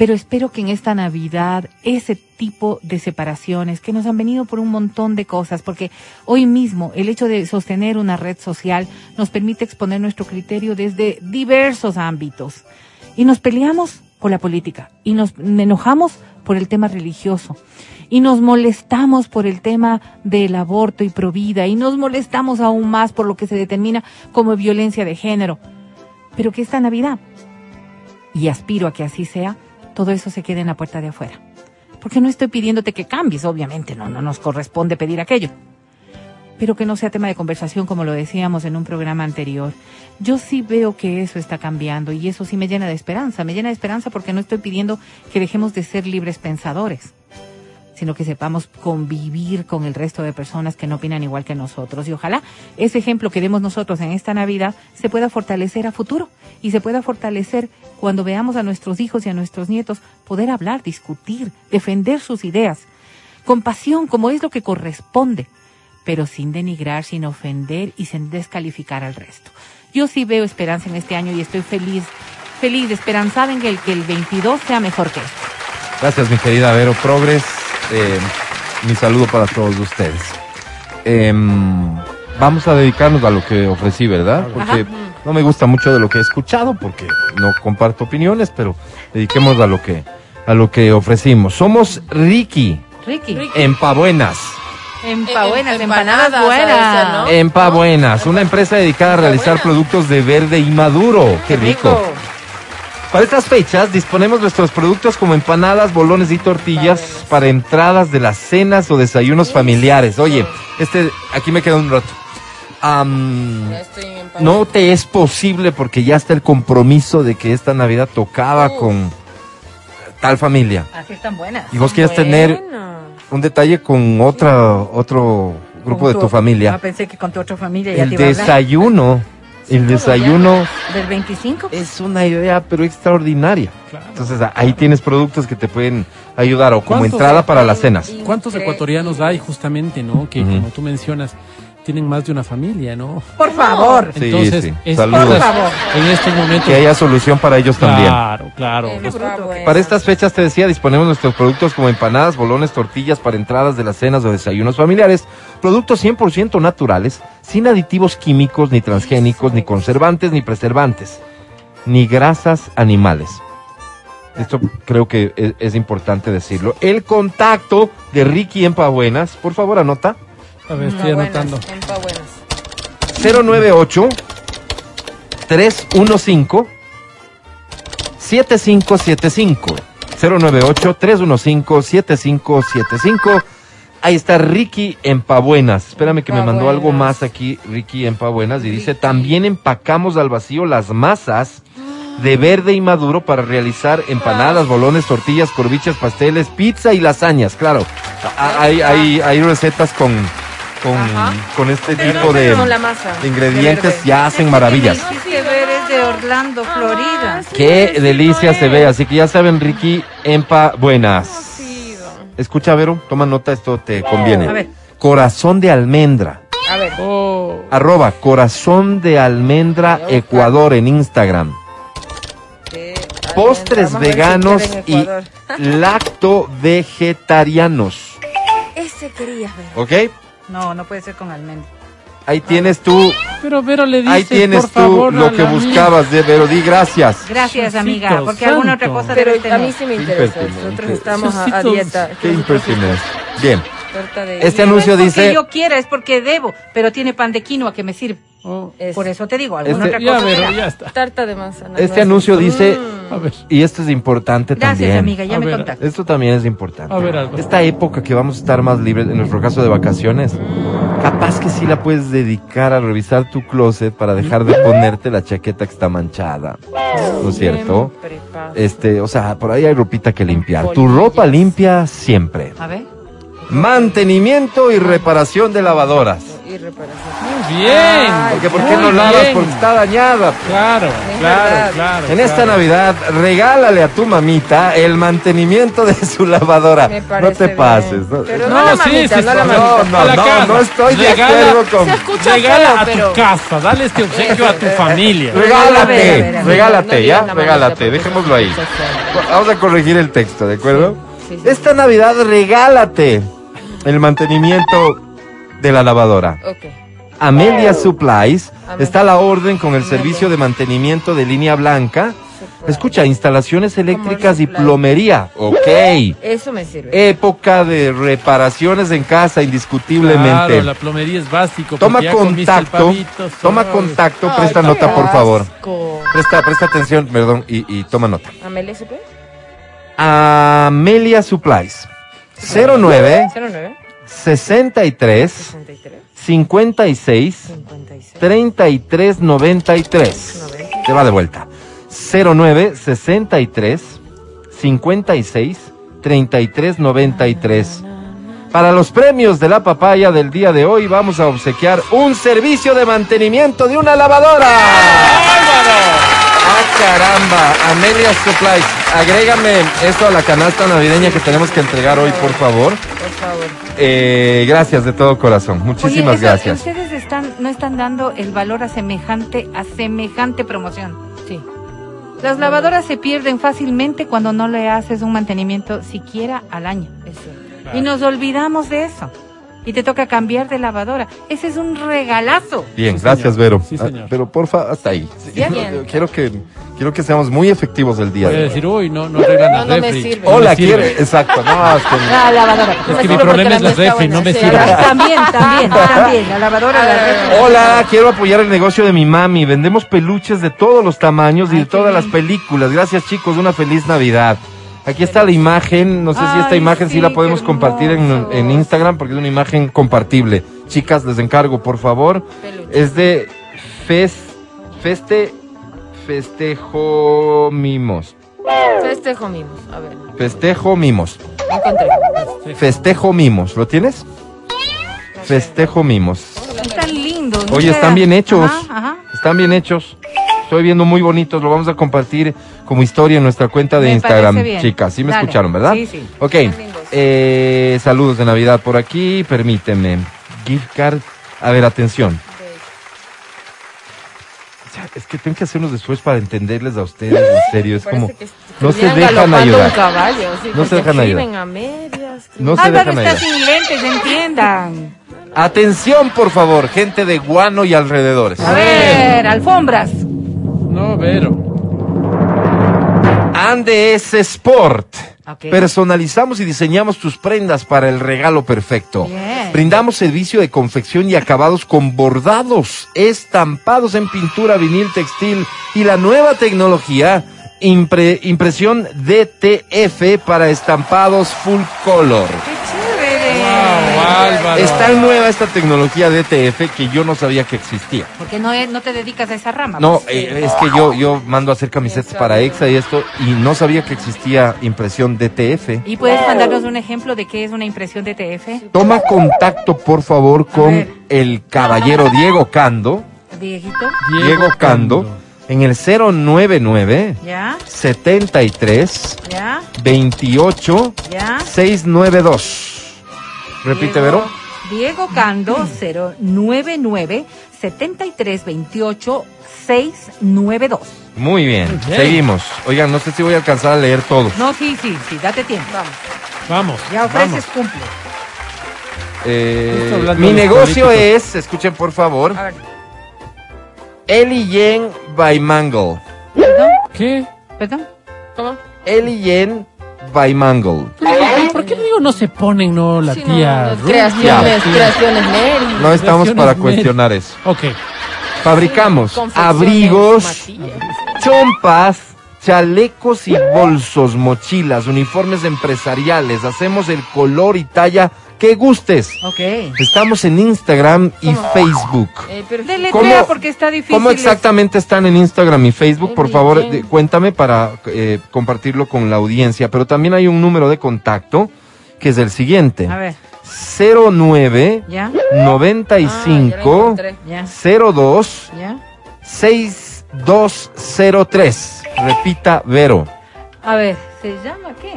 Speaker 5: Pero espero que en esta Navidad ese tipo de separaciones que nos han venido por un montón de cosas, porque hoy mismo el hecho de sostener una red social nos permite exponer nuestro criterio desde diversos ámbitos. Y nos peleamos por la política y nos enojamos por el tema religioso y nos molestamos por el tema del aborto y provida y nos molestamos aún más por lo que se determina como violencia de género. Pero que esta Navidad, y aspiro a que así sea, todo eso se quede en la puerta de afuera. Porque no estoy pidiéndote que cambies, obviamente, no, no nos corresponde pedir aquello. Pero que no sea tema de conversación como lo decíamos en un programa anterior. Yo sí veo que eso está cambiando y eso sí me llena de esperanza. Me llena de esperanza porque no estoy pidiendo que dejemos de ser libres pensadores sino que sepamos convivir con el resto de personas que no opinan igual que nosotros. Y ojalá ese ejemplo que demos nosotros en esta Navidad se pueda fortalecer a futuro y se pueda fortalecer cuando veamos a nuestros hijos y a nuestros nietos poder hablar, discutir, defender sus ideas, con pasión, como es lo que corresponde, pero sin denigrar, sin ofender y sin descalificar al resto. Yo sí veo esperanza en este año y estoy feliz, feliz, esperanzada en que el, que el 22 sea mejor que este.
Speaker 2: Gracias, mi querida Vero Progres. Eh, mi saludo para todos ustedes. Em, vamos a dedicarnos a lo que ofrecí, ¿verdad? Porque no me gusta mucho de lo que he escuchado, porque no comparto opiniones, pero dediquemos a lo que a lo que ofrecimos. Somos Ricky,
Speaker 5: Ricky,
Speaker 2: Empabuenas.
Speaker 5: empa buenas,
Speaker 4: Em-
Speaker 5: empanadas
Speaker 4: empanadas,
Speaker 5: buenas.
Speaker 4: ¿no?
Speaker 2: Empabuenas, una empresa dedicada a realizar productos de verde y maduro. Qué rico. Para estas fechas disponemos nuestros productos como empanadas, bolones y tortillas para entradas de las cenas o desayunos familiares. Oye, este, aquí me queda un rato.
Speaker 4: Paz.
Speaker 2: no te es posible porque ya está el compromiso de que esta Navidad tocaba con tal familia.
Speaker 5: Así están buenas.
Speaker 2: Y vos quieres tener un detalle con otra, otro grupo de tu familia.
Speaker 5: Ah, pensé que con tu otra familia ya
Speaker 2: El
Speaker 5: te
Speaker 2: desayuno, el desayuno
Speaker 5: ¿Del 25?
Speaker 2: es una idea pero extraordinaria.
Speaker 3: Claro.
Speaker 2: Entonces ahí tienes productos que te pueden ayudar o como
Speaker 3: ¿Cuántos-
Speaker 2: entrada para las cenas.
Speaker 3: ¿Cuántos ecuatorianos hay justamente, no? Que como tú mencionas, tienen más de una familia, ¿no?
Speaker 5: Por favor.
Speaker 2: Sí,
Speaker 3: Entonces,
Speaker 2: sí.
Speaker 3: es-
Speaker 2: Saludos.
Speaker 5: Por favor.
Speaker 3: en estos momentos.
Speaker 2: Que haya solución para ellos también.
Speaker 3: Claro, claro.
Speaker 2: Para estas fechas te decía, disponemos nuestros productos como empanadas, bolones, tortillas para entradas de las cenas o desayunos familiares, productos 100% naturales, sin aditivos químicos, ni transgénicos, ni conservantes, ni preservantes, ni grasas animales. Esto creo que es, es importante decirlo. El contacto de Ricky Empabuenas, por favor anota,
Speaker 3: a ver, estoy
Speaker 4: Empabuenas,
Speaker 3: anotando.
Speaker 4: empabuenas.
Speaker 2: 098 315 7575 098 315 7575 Ahí está Ricky Empabuenas. Espérame que me mandó algo más aquí Ricky Empabuenas y dice, "También empacamos al vacío las masas de verde y maduro para realizar empanadas, bolones, tortillas, corvichas, pasteles, pizza y lasañas." Claro. Hay hay hay recetas con con, con este tipo de ingredientes ya hacen maravillas.
Speaker 5: Ver es de Orlando, Florida.
Speaker 4: Ah, sí,
Speaker 2: Qué
Speaker 4: sí,
Speaker 2: delicia se ve, así que ya saben, Ricky, empa buenas. Escucha, Vero, toma nota, esto te conviene.
Speaker 5: A ver.
Speaker 2: Corazón de almendra,
Speaker 4: A ver.
Speaker 3: Oh,
Speaker 2: arroba corazón de almendra. Ecuador en Instagram. Postres veganos y lacto vegetarianos.
Speaker 4: Ese querías ver.
Speaker 2: ¿Ok?
Speaker 5: No, no puede ser con almendra.
Speaker 2: Ahí tienes tú,
Speaker 3: pero Vero le dice,
Speaker 2: ahí tienes
Speaker 3: por
Speaker 2: tú
Speaker 3: favor,
Speaker 2: lo que buscabas, de Vero, di gracias.
Speaker 5: Gracias, amiga, porque alguna otra
Speaker 3: santo.
Speaker 5: cosa
Speaker 4: Pero
Speaker 5: debes
Speaker 4: a mí sí me interesa.
Speaker 2: impertinente.
Speaker 4: Nosotros estamos a, a dieta.
Speaker 2: Qué impresionante. Bien,
Speaker 4: de
Speaker 2: Este
Speaker 4: hilo.
Speaker 2: anuncio
Speaker 5: no es porque
Speaker 2: dice-
Speaker 5: yo quiera, es porque debo, pero tiene pan de quinoa que me sirve.
Speaker 3: Oh,
Speaker 4: Es-
Speaker 5: Por eso te digo, alguna
Speaker 2: Este-
Speaker 5: otra
Speaker 3: ya,
Speaker 5: cosa
Speaker 3: Vero,
Speaker 5: será.
Speaker 3: ya está.
Speaker 4: Tarta de manzana.
Speaker 2: este anuncio dice,
Speaker 4: Mm.
Speaker 3: A ver.
Speaker 2: y esto es importante
Speaker 5: Gracias,
Speaker 2: también.
Speaker 5: amiga, ya
Speaker 3: A
Speaker 5: me
Speaker 3: ver.
Speaker 2: Esto también es importante.
Speaker 3: A ver.
Speaker 2: Esta época que vamos a estar más libres, en nuestro caso de vacaciones, capaz que sí la puedes dedicar a revisar tu closet para dejar de ponerte la chaqueta que está manchada. ¿No es cierto? Este, o sea, por ahí hay ropita que limpiar. Tu ropa limpia siempre.
Speaker 5: A ver.
Speaker 2: Mantenimiento y reparación de lavadoras.
Speaker 4: Y reparación.
Speaker 3: Muy bien.
Speaker 4: Ay,
Speaker 2: Porque ¿por qué no lavas?
Speaker 3: bien.
Speaker 2: Porque está dañada.
Speaker 3: Claro, claro,
Speaker 4: verdad.
Speaker 3: claro.
Speaker 2: En esta
Speaker 3: claro.
Speaker 2: Navidad, regálale a tu mamita el mantenimiento de su lavadora.
Speaker 4: Me
Speaker 2: No te
Speaker 4: bien.
Speaker 2: pases. ¿no?
Speaker 4: Pero
Speaker 3: No,
Speaker 4: no, la
Speaker 3: sí,
Speaker 4: mamita,
Speaker 3: sí,
Speaker 4: no la
Speaker 3: sí.
Speaker 2: No, no,
Speaker 3: A la
Speaker 2: no, no estoy de
Speaker 3: Regala-
Speaker 2: acuerdo con...
Speaker 4: Se escucha
Speaker 3: Regala
Speaker 4: feo,
Speaker 3: a
Speaker 4: pero...
Speaker 3: tu casa, dale este obsequio a tu familia.
Speaker 2: Regálate, regálate,
Speaker 4: No
Speaker 2: ¿ya? Regálate, dejémoslo ahí. Vamos a corregir el texto, ¿de acuerdo?
Speaker 4: Sí, sí, sí.
Speaker 2: Esta Navidad regálate el mantenimiento de la lavadora.
Speaker 4: Ok.
Speaker 2: Amelia Supplies
Speaker 4: Amelia.
Speaker 2: está a la orden con el
Speaker 4: Amelia.
Speaker 2: servicio de mantenimiento de línea blanca.
Speaker 4: Supplies.
Speaker 2: Escucha, instalaciones eléctricas y
Speaker 4: Supplies.
Speaker 2: plomería. Ok.
Speaker 4: Eso me sirve.
Speaker 2: Época de reparaciones en casa, indiscutiblemente.
Speaker 3: Claro, la plomería es básico.
Speaker 2: Toma contacto,
Speaker 3: pavito,
Speaker 2: toma contacto,
Speaker 4: Ay,
Speaker 2: presta nota, por favor. Presta, presta atención, perdón, y, y toma nota.
Speaker 4: ¿Amelia SP?
Speaker 2: Amelia Supplies. 09
Speaker 4: 09
Speaker 2: 63
Speaker 4: 63
Speaker 2: 56
Speaker 4: 56
Speaker 2: 33 93.
Speaker 4: 90.
Speaker 2: Te va de vuelta. 09 63 56 33 93. Para los premios de la papaya del día de hoy vamos a obsequiar un servicio de mantenimiento de una lavadora. ¡Ah, caramba! Amelia Supplies, agrégame esto a la canasta navideña que tenemos que entregar hoy, por favor.
Speaker 4: Por favor.
Speaker 2: Eh, gracias de todo corazón. Muchísimas
Speaker 5: Oye, eso,
Speaker 2: gracias.
Speaker 5: Ustedes están, no están dando el valor a semejante, a semejante promoción.
Speaker 4: Sí.
Speaker 5: Las lavadoras se pierden fácilmente cuando no le haces un mantenimiento siquiera al año.
Speaker 4: Eso.
Speaker 5: Y nos olvidamos de eso. Y te toca cambiar de lavadora. Ese es un regalazo.
Speaker 2: Bien,
Speaker 3: Sí,
Speaker 2: gracias,
Speaker 3: señor.
Speaker 2: Vero.
Speaker 3: Sí,
Speaker 2: Ah,
Speaker 3: señor.
Speaker 2: Pero porfa, hasta ahí.
Speaker 4: Bien.
Speaker 2: Yo Quiero que, quiero que seamos muy efectivos el día
Speaker 3: Voy a
Speaker 2: de hoy.
Speaker 3: decir, uy, no, no arreglan
Speaker 4: No,
Speaker 3: las
Speaker 4: no me sirve.
Speaker 2: Hola, quiere. Exacto, no, es que-
Speaker 5: La lavadora.
Speaker 3: Es que mi problema es la refri, no me
Speaker 4: sí,
Speaker 3: sirve.
Speaker 4: la-
Speaker 5: También, también, también. La lavadora, la refri.
Speaker 2: Hola, quiero apoyar el negocio de mi mami. Vendemos peluches de todos los tamaños y de todas las películas. Gracias, chicos. Una feliz Navidad. Aquí está la imagen. No sé si esta imagen sí,
Speaker 5: sí,
Speaker 2: la podemos compartir en, en Instagram porque es una imagen compartible. Chicas, les encargo, por favor.
Speaker 4: Peluche.
Speaker 2: Es de fes, feste, festejo mimos.
Speaker 4: Festejo mimos. A ver.
Speaker 2: Festejo mimos.
Speaker 4: Encontré.
Speaker 2: Festejo mimos. ¿Lo tienes? Festejo mimos.
Speaker 5: Están lindos.
Speaker 2: Oye, están bien hechos.
Speaker 5: Ajá, ajá.
Speaker 2: Están bien hechos. Estoy viendo muy bonitos. Lo vamos a compartir como historia en nuestra cuenta de
Speaker 5: Me
Speaker 2: Instagram, chicas. Sí me
Speaker 5: Dale.
Speaker 2: escucharon, ¿verdad?
Speaker 5: Sí, sí.
Speaker 2: Ok. Eh, saludos de Navidad por aquí. Permíteme. Gift card. A ver, atención. O sea, Es que tengo que hacer unos después para entenderles a ustedes. En serio, es como. No se dejan ayudar.
Speaker 4: caballo. sí,
Speaker 2: No se
Speaker 4: porque
Speaker 2: dejan ayudar.
Speaker 4: a medias.
Speaker 2: No se dejan ayudar.
Speaker 5: sin lentes, entiendan.
Speaker 2: Atención, por favor, gente de Guano y alrededores.
Speaker 5: A ver, alfombras.
Speaker 3: No, Vero.
Speaker 2: Andes Sport. Personalizamos y diseñamos tus prendas para el regalo perfecto.
Speaker 5: Bien.
Speaker 2: Brindamos servicio de confección y acabados con bordados, estampados en pintura, vinil, textil y la nueva tecnología impre- impresión DTF para estampados full color.
Speaker 3: Álvaro.
Speaker 2: Es tan nueva esta tecnología DTF que yo no sabía que existía.
Speaker 5: Porque no, es- no te dedicas a esa rama.
Speaker 2: No,
Speaker 5: pues.
Speaker 2: eh, es que yo, yo mando a hacer camisetas para EXA y esto, y no sabía que existía impresión DTF.
Speaker 5: ¿Y puedes mandarnos un ejemplo de qué es una impresión de TF?
Speaker 2: Toma contacto, por favor, con el caballero Diego Cando.
Speaker 5: Diegito,
Speaker 2: Diego Cando. En el 099
Speaker 5: ¿ya?
Speaker 2: 73
Speaker 5: ¿Ya?
Speaker 2: 28
Speaker 5: ¿Ya?
Speaker 2: 692. Repite,
Speaker 5: Diego-
Speaker 2: Vero.
Speaker 5: Diego Cando 099 7328 692.
Speaker 2: Muy bien,
Speaker 3: Muy bien.
Speaker 2: seguimos. Oigan, no sé si voy a alcanzar a leer todos.
Speaker 5: No, sí, sí, sí, date tiempo.
Speaker 4: Vamos.
Speaker 3: Vamos.
Speaker 5: Ya ofreces,
Speaker 3: vamos.
Speaker 5: cumple.
Speaker 2: Eh, mi negocio
Speaker 3: políticos.
Speaker 2: es, escuchen por favor,
Speaker 4: A ver.
Speaker 2: Eli Yen by Mangle.
Speaker 5: ¿Perdón?
Speaker 3: ¿Qué?
Speaker 5: ¿Perdón?
Speaker 4: ¿Cómo?
Speaker 2: Eli Yen by Mangle.
Speaker 3: ¿Por qué digo no se ponen, no, la
Speaker 4: Sí, no,
Speaker 3: tía?
Speaker 4: no,
Speaker 3: Ruth?
Speaker 4: creaciones,
Speaker 3: Ya.
Speaker 4: creaciones Mary.
Speaker 2: No estamos para
Speaker 3: Mary.
Speaker 2: cuestionar eso.
Speaker 3: Ok.
Speaker 2: Fabricamos
Speaker 4: Confecciones,
Speaker 2: abrigos,
Speaker 4: matillas.
Speaker 2: chompas, chalecos y bolsos, mochilas, uniformes empresariales. Hacemos el color y talla que gustes.
Speaker 5: Ok.
Speaker 2: Estamos en Instagram y Facebook.
Speaker 4: Eh, pero
Speaker 2: ¿Cómo-
Speaker 5: porque está difícil.
Speaker 2: ¿Cómo exactamente están en Instagram y Facebook? Por favor,
Speaker 4: bien.
Speaker 2: cuéntame para eh, compartirlo con la audiencia. Pero también hay un número de contacto que es el siguiente.
Speaker 5: A ver.
Speaker 2: 09
Speaker 5: ¿Ya?
Speaker 2: 95
Speaker 5: ¿Ya?
Speaker 2: 02
Speaker 5: ¿Ya?
Speaker 2: 6203. Repita, Vero.
Speaker 5: A ver, ¿se llama qué?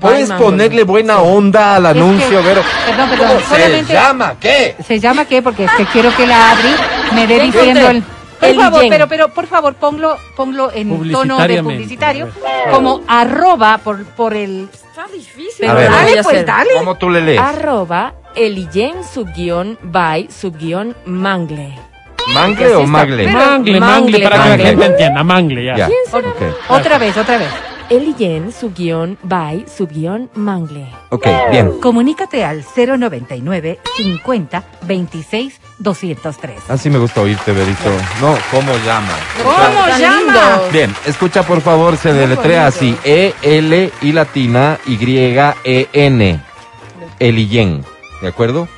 Speaker 2: Puedes ponerle buena onda al
Speaker 5: Es que-
Speaker 2: anuncio, Vero.
Speaker 5: Perdón, perdón,
Speaker 2: ¿Cómo
Speaker 5: solamente-
Speaker 2: se llama? ¿Qué?
Speaker 5: ¿Se llama qué? Porque es que quiero que la Adri me dé diciendo el... Por
Speaker 4: El
Speaker 5: favor,
Speaker 4: yen.
Speaker 5: pero, pero, por favor, ponlo, ponlo en tono de publicitario, como arroba por, por el...
Speaker 4: Está difícil.
Speaker 2: A ver.
Speaker 5: dale, pues, dale.
Speaker 2: ¿Cómo tú le lees?
Speaker 4: Arroba Eliyen subguión by subguión mangle.
Speaker 2: ¿Mangle o magle?
Speaker 3: Mangle, mangle,
Speaker 4: mangle,
Speaker 3: para que la gente entienda, mangle, ya.
Speaker 2: Ya.
Speaker 5: Ot-
Speaker 2: Ok.
Speaker 5: Otra vez, otra vez.
Speaker 4: Eliyen subguión by subguión mangle.
Speaker 2: Ok, bien.
Speaker 5: Comunícate al 099 50 26 203.
Speaker 2: Así me gusta oírte, Verito. No, ¿cómo llama?
Speaker 5: ¿Cómo
Speaker 4: Tan
Speaker 5: llama?
Speaker 2: Bien, escucha por favor, se deletrea así. E-L y latina Y-E-N. Eliyen. ¿De acuerdo?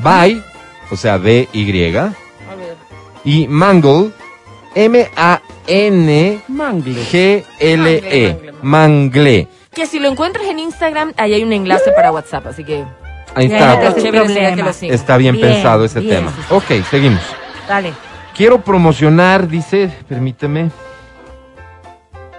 Speaker 2: Bye, o sea, B-Y.
Speaker 4: A ver.
Speaker 2: Y Mangle, M-A-N-G-L-E.
Speaker 4: Mangle,
Speaker 2: Mangle.
Speaker 4: Que si lo encuentras en Instagram, ahí hay un enlace para WhatsApp, así que
Speaker 2: Ahí está.
Speaker 4: chévere que lo sigas.
Speaker 2: Está bien,
Speaker 5: Bien,
Speaker 2: pensado ese
Speaker 5: bien.
Speaker 2: tema. Ok, seguimos.
Speaker 5: Dale.
Speaker 2: Quiero promocionar, dice, permíteme.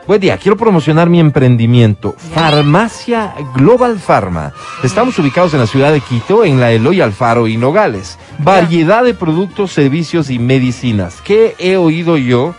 Speaker 2: Buen día, quiero promocionar mi emprendimiento, Farmacia Global Pharma. Estamos ubicados en la ciudad de Quito, en la Eloy Alfaro y Nogales. Variedad de productos, servicios y medicinas. ¿Qué he oído yo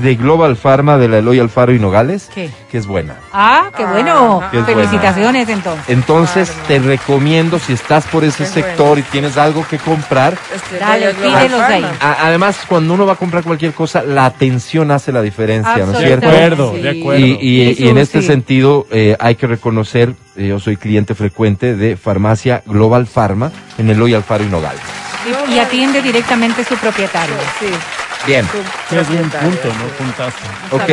Speaker 2: de Global Pharma de la Eloy Alfaro y Nogales?
Speaker 5: ¿Qué?
Speaker 2: Que es buena.
Speaker 5: Ah, qué bueno.
Speaker 2: Que es
Speaker 5: Felicitaciones entonces.
Speaker 2: Entonces te recomiendo si estás por ese
Speaker 4: Es
Speaker 2: sector
Speaker 4: bueno.
Speaker 2: y tienes algo que comprar,
Speaker 4: Este,
Speaker 5: Dale, pídelos de ahí.
Speaker 2: A- además, cuando uno va a comprar cualquier cosa, la atención hace la diferencia, ¿no es
Speaker 3: De
Speaker 2: cierto?
Speaker 3: acuerdo,
Speaker 4: Sí.
Speaker 3: de acuerdo.
Speaker 2: Y, y-
Speaker 5: Sí,
Speaker 2: y en este
Speaker 5: sí.
Speaker 2: sentido, eh, hay que reconocer, eh, yo soy cliente frecuente de Farmacia Global Pharma en Eloy Alfaro y Nogal.
Speaker 5: Y, y atiende directamente su propietario.
Speaker 4: Sí.
Speaker 2: Bien,
Speaker 3: es un punto, ¿no? Puntazo.
Speaker 2: ok.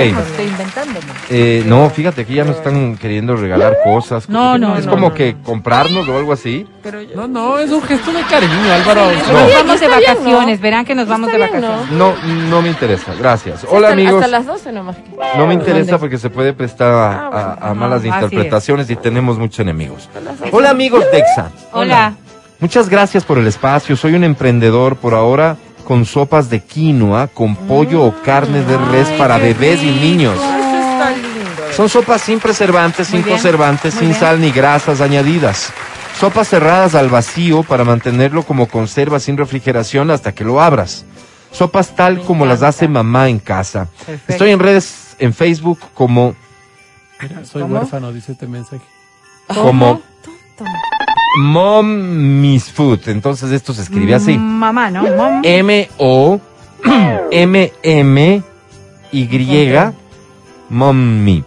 Speaker 2: Eh, no, fíjate que ya nos están queriendo regalar cosas.
Speaker 5: No, no,
Speaker 2: Es
Speaker 5: no,
Speaker 2: como
Speaker 4: no,
Speaker 2: que
Speaker 4: no.
Speaker 2: comprarnos o algo así.
Speaker 4: Pero yo-
Speaker 3: No, no, es un gesto de cariño, Álvaro.
Speaker 5: Nos
Speaker 2: No.
Speaker 5: vamos de
Speaker 4: bien,
Speaker 5: vacaciones, verán que nos vamos de
Speaker 4: bien, ¿no?
Speaker 5: vacaciones.
Speaker 2: No, no me interesa, gracias. Hola
Speaker 4: hasta,
Speaker 2: amigos.
Speaker 4: Hasta las 12 nomás.
Speaker 2: No me interesa
Speaker 4: ¿Dónde?
Speaker 2: porque se puede prestar a,
Speaker 4: Ah, bueno.
Speaker 2: a- a malas
Speaker 5: así
Speaker 2: interpretaciones y tenemos muchos enemigos.
Speaker 4: Hasta las 12.
Speaker 2: Hola amigos Dexa.
Speaker 5: Hola.
Speaker 2: Muchas gracias por el espacio. Soy un emprendedor por ahora con sopas de quinoa, con pollo o carne de res
Speaker 5: Ay,
Speaker 2: para bebés y niños. Son sopas sin preservantes,
Speaker 5: Muy
Speaker 2: sin
Speaker 5: bien,
Speaker 2: conservantes,
Speaker 5: muy
Speaker 2: sin
Speaker 5: bien.
Speaker 2: sal ni grasas añadidas. Sopas cerradas al vacío para mantenerlo como conserva sin refrigeración hasta que lo abras. Sopas tal
Speaker 4: Me
Speaker 2: como las hace mamá en casa.
Speaker 5: Perfecto.
Speaker 2: Estoy en redes, en Facebook como,
Speaker 3: Mira, soy
Speaker 5: ¿Cómo?
Speaker 3: huérfano, dice este mensaje.
Speaker 2: como. Mom Miss Food. Entonces esto se escribe así.
Speaker 5: Mamá, ¿no? Mom.
Speaker 2: M-O M-M-Y Mommy.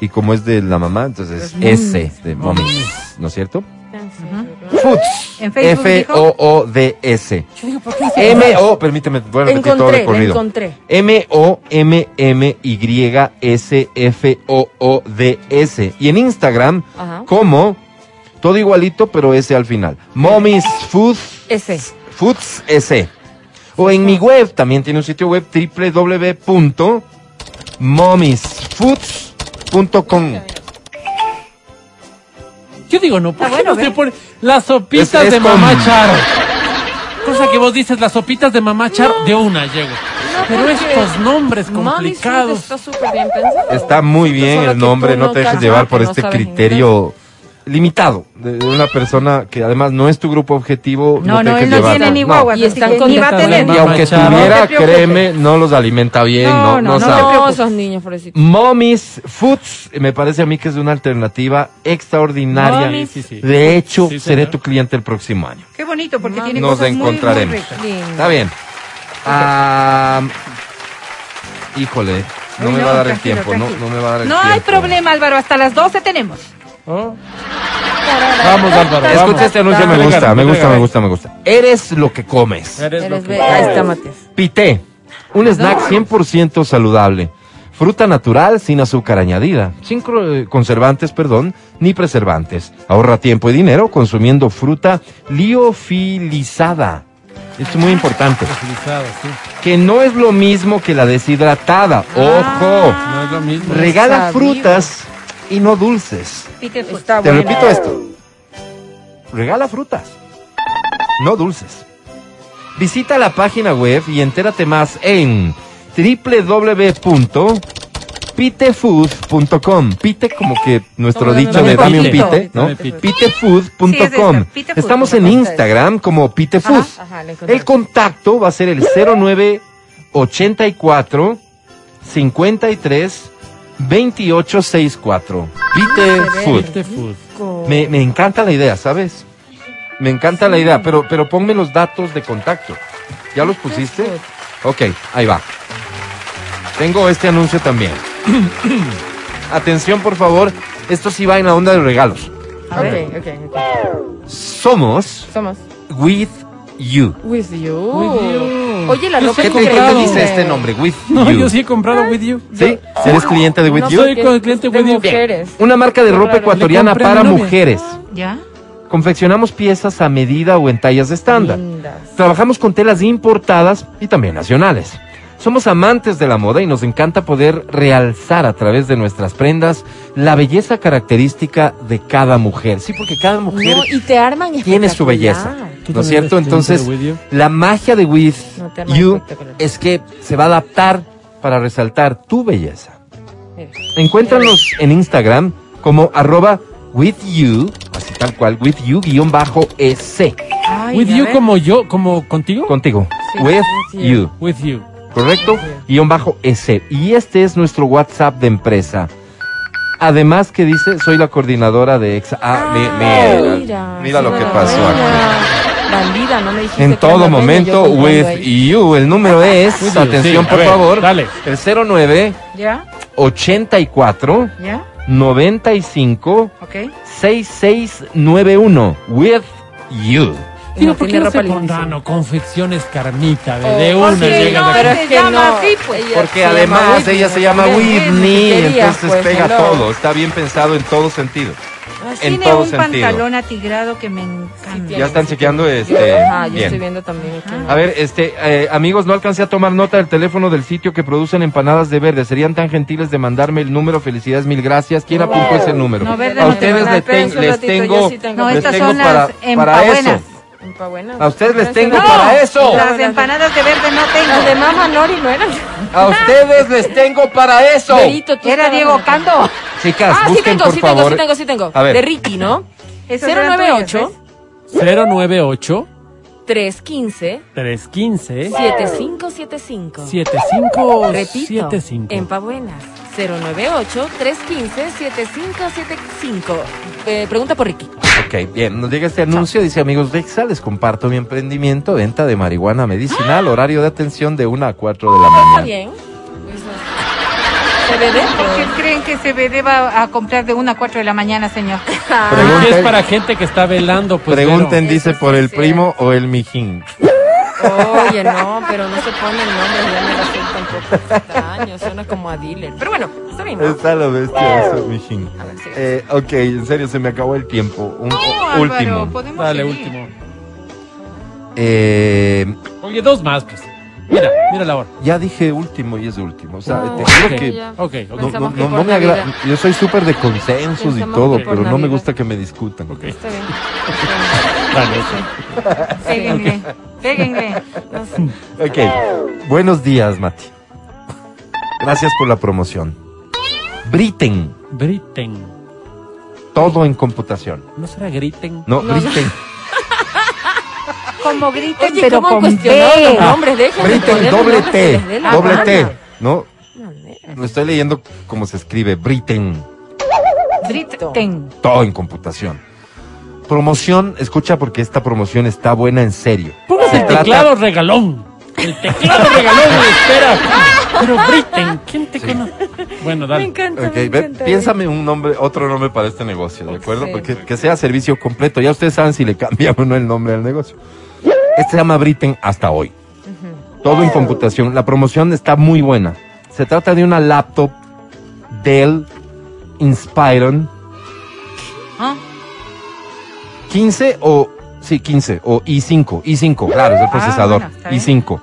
Speaker 2: Y como es de la mamá, entonces
Speaker 5: Es
Speaker 2: S de mommy, ¿no es cierto? Foods.
Speaker 5: En Facebook dijo.
Speaker 2: F-O-O-D-S. M-O, permíteme, voy a repetir todo de
Speaker 4: Encontré, la
Speaker 2: corrido.
Speaker 4: encontré.
Speaker 2: M-O-M-M-Y-S-F-O-O-D-S. Y en Instagram, como todo igualito, pero S al final. Mommy's Food
Speaker 4: Ese.
Speaker 2: Foods S. O en mi web, también tiene un sitio web www.mommysfoods.com.
Speaker 3: Yo digo, no, ¿por qué
Speaker 5: bueno,
Speaker 3: no se pone las sopitas
Speaker 2: Es- es
Speaker 3: de
Speaker 2: con-
Speaker 3: mamá Charo? Cosa que vos dices, las sopitas de mamá Charo, de una llego. Pero
Speaker 4: porque
Speaker 3: estos nombres
Speaker 4: Mommy's Food
Speaker 3: complicados.
Speaker 4: Está súper bien pensado.
Speaker 2: Está muy bien
Speaker 4: Solo
Speaker 2: el
Speaker 4: que
Speaker 2: nombre,
Speaker 4: tú
Speaker 2: no te dejes llevar por
Speaker 4: no
Speaker 2: este
Speaker 4: sabes
Speaker 2: criterio limitado de una persona que además no es tu grupo objetivo.
Speaker 5: No,
Speaker 2: te
Speaker 5: no,
Speaker 2: dejes
Speaker 5: él no
Speaker 2: llevar.
Speaker 5: tiene ni
Speaker 2: No.
Speaker 5: guaguas,
Speaker 4: Y están
Speaker 5: ni va a tener.
Speaker 2: Y aunque.
Speaker 5: No
Speaker 2: tuviera,
Speaker 5: preocupes.
Speaker 2: créeme, no los alimenta bien,
Speaker 5: No,
Speaker 2: no,
Speaker 5: no,
Speaker 2: no,
Speaker 5: no
Speaker 2: sabe.
Speaker 4: No, esos niños, pobrecitos.
Speaker 2: Mommy's Foods, me parece a mí que es una alternativa extraordinaria.
Speaker 5: Mommy's-
Speaker 3: Sí, sí.
Speaker 2: De hecho,
Speaker 3: Sí,
Speaker 2: seré tu cliente el próximo año.
Speaker 5: Qué bonito, porque tiene
Speaker 2: Nos
Speaker 5: cosas muy, muy
Speaker 2: encontraremos.
Speaker 5: ricas.
Speaker 4: Lindo.
Speaker 2: Está bien. Ah, híjole, no me
Speaker 5: no,
Speaker 2: va a dar el tiempo, no, no me va a dar el
Speaker 5: No
Speaker 2: tiempo.
Speaker 5: hay problema, Álvaro. Hasta las 12 tenemos.
Speaker 3: Oh. Vamos, Álvaro.
Speaker 2: Escucha este anuncio, me gusta, me gusta, me gusta, me gusta. Eres lo que comes.
Speaker 3: Eres lo que-
Speaker 4: be- Ahí está, Matías.
Speaker 2: Pité, un snack 100% saludable. Fruta natural sin azúcar añadida, sin eh, conservantes, perdón, ni preservantes. Ahorra tiempo y dinero consumiendo fruta liofilizada. Esto es muy importante.
Speaker 3: Sí.
Speaker 2: Que no es lo mismo que la deshidratada. Ojo.
Speaker 3: No es lo mismo.
Speaker 2: Regala
Speaker 4: Sabido.
Speaker 2: frutas y no dulces.
Speaker 4: Está
Speaker 2: Te repito esto. Regala frutas, no dulces. Visita la página web y entérate más en www.pitefood.com. Pite como que nuestro
Speaker 4: Como
Speaker 2: dicho de dame un pite, ¿no? Pitefood.com.
Speaker 5: Sí, es eso, Pitefood.
Speaker 2: Estamos en Instagram como Pitefood.
Speaker 4: Ajá, ajá.
Speaker 2: El contacto va a ser el 0984 53 2864. Pitefood.
Speaker 3: Pite Food.
Speaker 2: Me, me encanta la idea, ¿sabes? Me encanta la idea, pero, pero ponme los datos de contacto. ¿Ya los pusiste? Ok, ahí va. Tengo este anuncio también. Atención, por favor. Esto sí va en la onda de regalos.
Speaker 5: A ver.
Speaker 4: Ok, ok, ok.
Speaker 2: Somos
Speaker 4: Somos
Speaker 2: with you.
Speaker 4: with you.
Speaker 3: With you.
Speaker 4: Oye, la
Speaker 3: Yo
Speaker 4: ropa
Speaker 3: sí
Speaker 2: ¿Qué
Speaker 3: he
Speaker 2: te, qué te
Speaker 3: comprado.
Speaker 2: dice este nombre? With
Speaker 3: No,
Speaker 2: you.
Speaker 3: yo sí he comprado With You.
Speaker 2: ¿Sí? ¿Eres cliente de with
Speaker 4: No
Speaker 2: you?
Speaker 3: soy con el cliente
Speaker 4: de
Speaker 3: With You.
Speaker 4: mujeres.
Speaker 2: Una marca de ropa
Speaker 4: Claro.
Speaker 2: ecuatoriana para mujeres.
Speaker 5: ¿Ya?
Speaker 2: Confeccionamos piezas a medida o en tallas estándar.
Speaker 4: Lindas.
Speaker 2: Trabajamos con telas importadas y también nacionales. Somos amantes de la moda y nos encanta poder realzar a través de nuestras prendas la belleza característica de cada mujer. Sí, porque cada mujer
Speaker 4: No, y te arman
Speaker 2: tiene su belleza.
Speaker 4: Espectacular.
Speaker 3: ¿Tú
Speaker 2: ¿No es cierto? Entonces, la magia de With
Speaker 4: No,
Speaker 2: You es que se va a adaptar para resaltar tu belleza.
Speaker 4: Mira.
Speaker 2: Encuéntranos en Instagram como arroba with you, así tal cual, with you guion bajo EC.
Speaker 5: Ay,
Speaker 3: With You como yo, como contigo.
Speaker 2: Contigo.
Speaker 4: Sí,
Speaker 2: with
Speaker 4: sí.
Speaker 2: you.
Speaker 3: With You.
Speaker 2: ¿correcto? Guión bajo ese. Y este es nuestro WhatsApp de empresa. Además que dice, soy la coordinadora de EXA. Ah, mi- mira, mira, lo que pasó aquí.
Speaker 4: Bandida, no me dijiste
Speaker 2: En todo momento, with
Speaker 4: ahí.
Speaker 2: you. El número es,
Speaker 3: you,
Speaker 2: atención
Speaker 3: sí,
Speaker 2: por
Speaker 3: ver,
Speaker 2: favor,
Speaker 3: dale.
Speaker 2: el 09
Speaker 5: ¿Ya?
Speaker 2: 84
Speaker 5: ¿Ya?
Speaker 2: 95
Speaker 5: Ok.
Speaker 2: 6691. With you.
Speaker 3: Tío,
Speaker 4: No,
Speaker 3: ¿por qué no se pondrán confecciones carnita? De,
Speaker 4: Oh,
Speaker 3: de una
Speaker 4: porque
Speaker 3: llega
Speaker 5: no,
Speaker 3: de
Speaker 4: pero es que no.
Speaker 5: así, pues.
Speaker 2: Porque
Speaker 4: se llama
Speaker 2: además
Speaker 4: Whitney.
Speaker 2: ella se llama Whitney, entonces
Speaker 4: pues,
Speaker 2: pega
Speaker 4: hello.
Speaker 2: todo. Está bien pensado en todo sentido. En
Speaker 5: Tiene
Speaker 2: todo
Speaker 5: un
Speaker 2: sentido.
Speaker 5: pantalón atigrado que me encanta.
Speaker 2: Ya están chequeando este.
Speaker 4: Ajá, yo
Speaker 2: bien.
Speaker 4: estoy viendo también aquí.
Speaker 2: A ver, este, eh, amigos, no alcancé a tomar nota del teléfono del sitio que producen empanadas de verde. Serían tan gentiles de mandarme el número. Felicidades, mil gracias. ¿Quién apuntó ese número?
Speaker 5: No, verde
Speaker 2: a
Speaker 5: no
Speaker 2: ustedes les, ten- les tengo,
Speaker 4: sí tengo.
Speaker 5: No,
Speaker 2: les
Speaker 5: estas
Speaker 2: tengo
Speaker 5: son
Speaker 2: para,
Speaker 5: las
Speaker 2: para eso. A ustedes les tengo
Speaker 4: No,
Speaker 2: para eso.
Speaker 5: Las empanadas de verde no tengo.
Speaker 4: Las de Mama Nori no eran.
Speaker 2: A ustedes les tengo para eso.
Speaker 4: Verito, tú
Speaker 5: Era Diego Cando.
Speaker 2: Chicas,
Speaker 4: Ah, sí tengo,
Speaker 2: por
Speaker 4: sí
Speaker 2: favor.
Speaker 4: tengo, sí tengo, sí tengo.
Speaker 2: A ver.
Speaker 4: De Ricky, ¿no?
Speaker 5: Esas eran
Speaker 4: 098
Speaker 5: tuyas,
Speaker 3: 098
Speaker 4: 315
Speaker 3: 315
Speaker 4: 7575.
Speaker 3: 7575.
Speaker 4: Repito, en Pabuenas. 098 315 7575. Eh, pregunta por Ricky.
Speaker 2: Ok, bien, nos llega este anuncio, dice amigos de Exa, les comparto mi emprendimiento, venta de marihuana medicinal, horario de atención de 1 a 4 de la
Speaker 4: Está
Speaker 2: mañana.
Speaker 4: bien. CBD.
Speaker 5: ¿Por qué creen que se ve- deba a comprar de 1 a 4 de la mañana, señor?
Speaker 4: Ah,
Speaker 2: Pregunta-
Speaker 3: Porque es para gente que está velando, pues.
Speaker 2: Pregunten,
Speaker 4: Eso
Speaker 2: dice, por el primo o el mijín.
Speaker 4: Oye, no, pero no se pone el nombre, ya me la tampoco. Extraño, suena como a dealer. Pero bueno, está bien. ¿no?
Speaker 2: Está lo bestia eso, mijín.
Speaker 4: A ver, sí.
Speaker 2: Eh, ok, en serio, se me acabó el tiempo. Un,
Speaker 5: No, Álvaro,
Speaker 2: último.
Speaker 5: podemos
Speaker 3: Dale,
Speaker 5: seguir.
Speaker 3: último.
Speaker 2: Eh,
Speaker 3: Oye, dos más, pues. Mira, mira la hora.
Speaker 2: ya dije último y es de último. O sea,
Speaker 4: No,
Speaker 2: te juro que...
Speaker 4: ya.
Speaker 3: Ok, ok.
Speaker 2: No, no, me agrada. Yo soy súper de consensos y todo, pero no me gusta que me discutan.
Speaker 3: Ok.
Speaker 4: Está bien.
Speaker 3: Dale.
Speaker 5: Péguenle, péguenle.
Speaker 2: Ok. Buenos días, Mati. Gracias por la promoción. Briten,
Speaker 3: Briten.
Speaker 2: todo en computación.
Speaker 3: ¿No será griten?
Speaker 2: No,
Speaker 4: No,
Speaker 2: Briten.
Speaker 5: Como griten,
Speaker 4: Oye,
Speaker 5: pero
Speaker 4: ¿cómo han
Speaker 5: con
Speaker 4: los nombres? Los
Speaker 2: doble T. Doble. T. No, lo estoy leyendo como se escribe. Briten,
Speaker 5: Briten.
Speaker 2: todo en computación. Promoción, escucha porque esta promoción está buena en serio.
Speaker 3: Póngase el
Speaker 2: trata-
Speaker 3: teclado regalón. El teclado regalón me espera. Pero Briten, ¿quién te conoce? Bueno,
Speaker 4: Me
Speaker 3: dale.
Speaker 4: encanta. Me
Speaker 2: ve,
Speaker 4: encanta.
Speaker 2: piénsame un nombre, otro nombre para este negocio, ¿de acuerdo? Porque que sea servicio completo. Ya ustedes saben si le cambiamos o no el nombre al negocio. Este se llama Briten hasta hoy. Todo en computación. La promoción está muy buena. Se trata de una laptop Dell Inspiron
Speaker 5: ¿Ah?
Speaker 2: 15 o sí, 15 o i5, i5, claro, es el
Speaker 5: Ah,
Speaker 2: procesador,
Speaker 5: bueno, está bien.
Speaker 2: i5.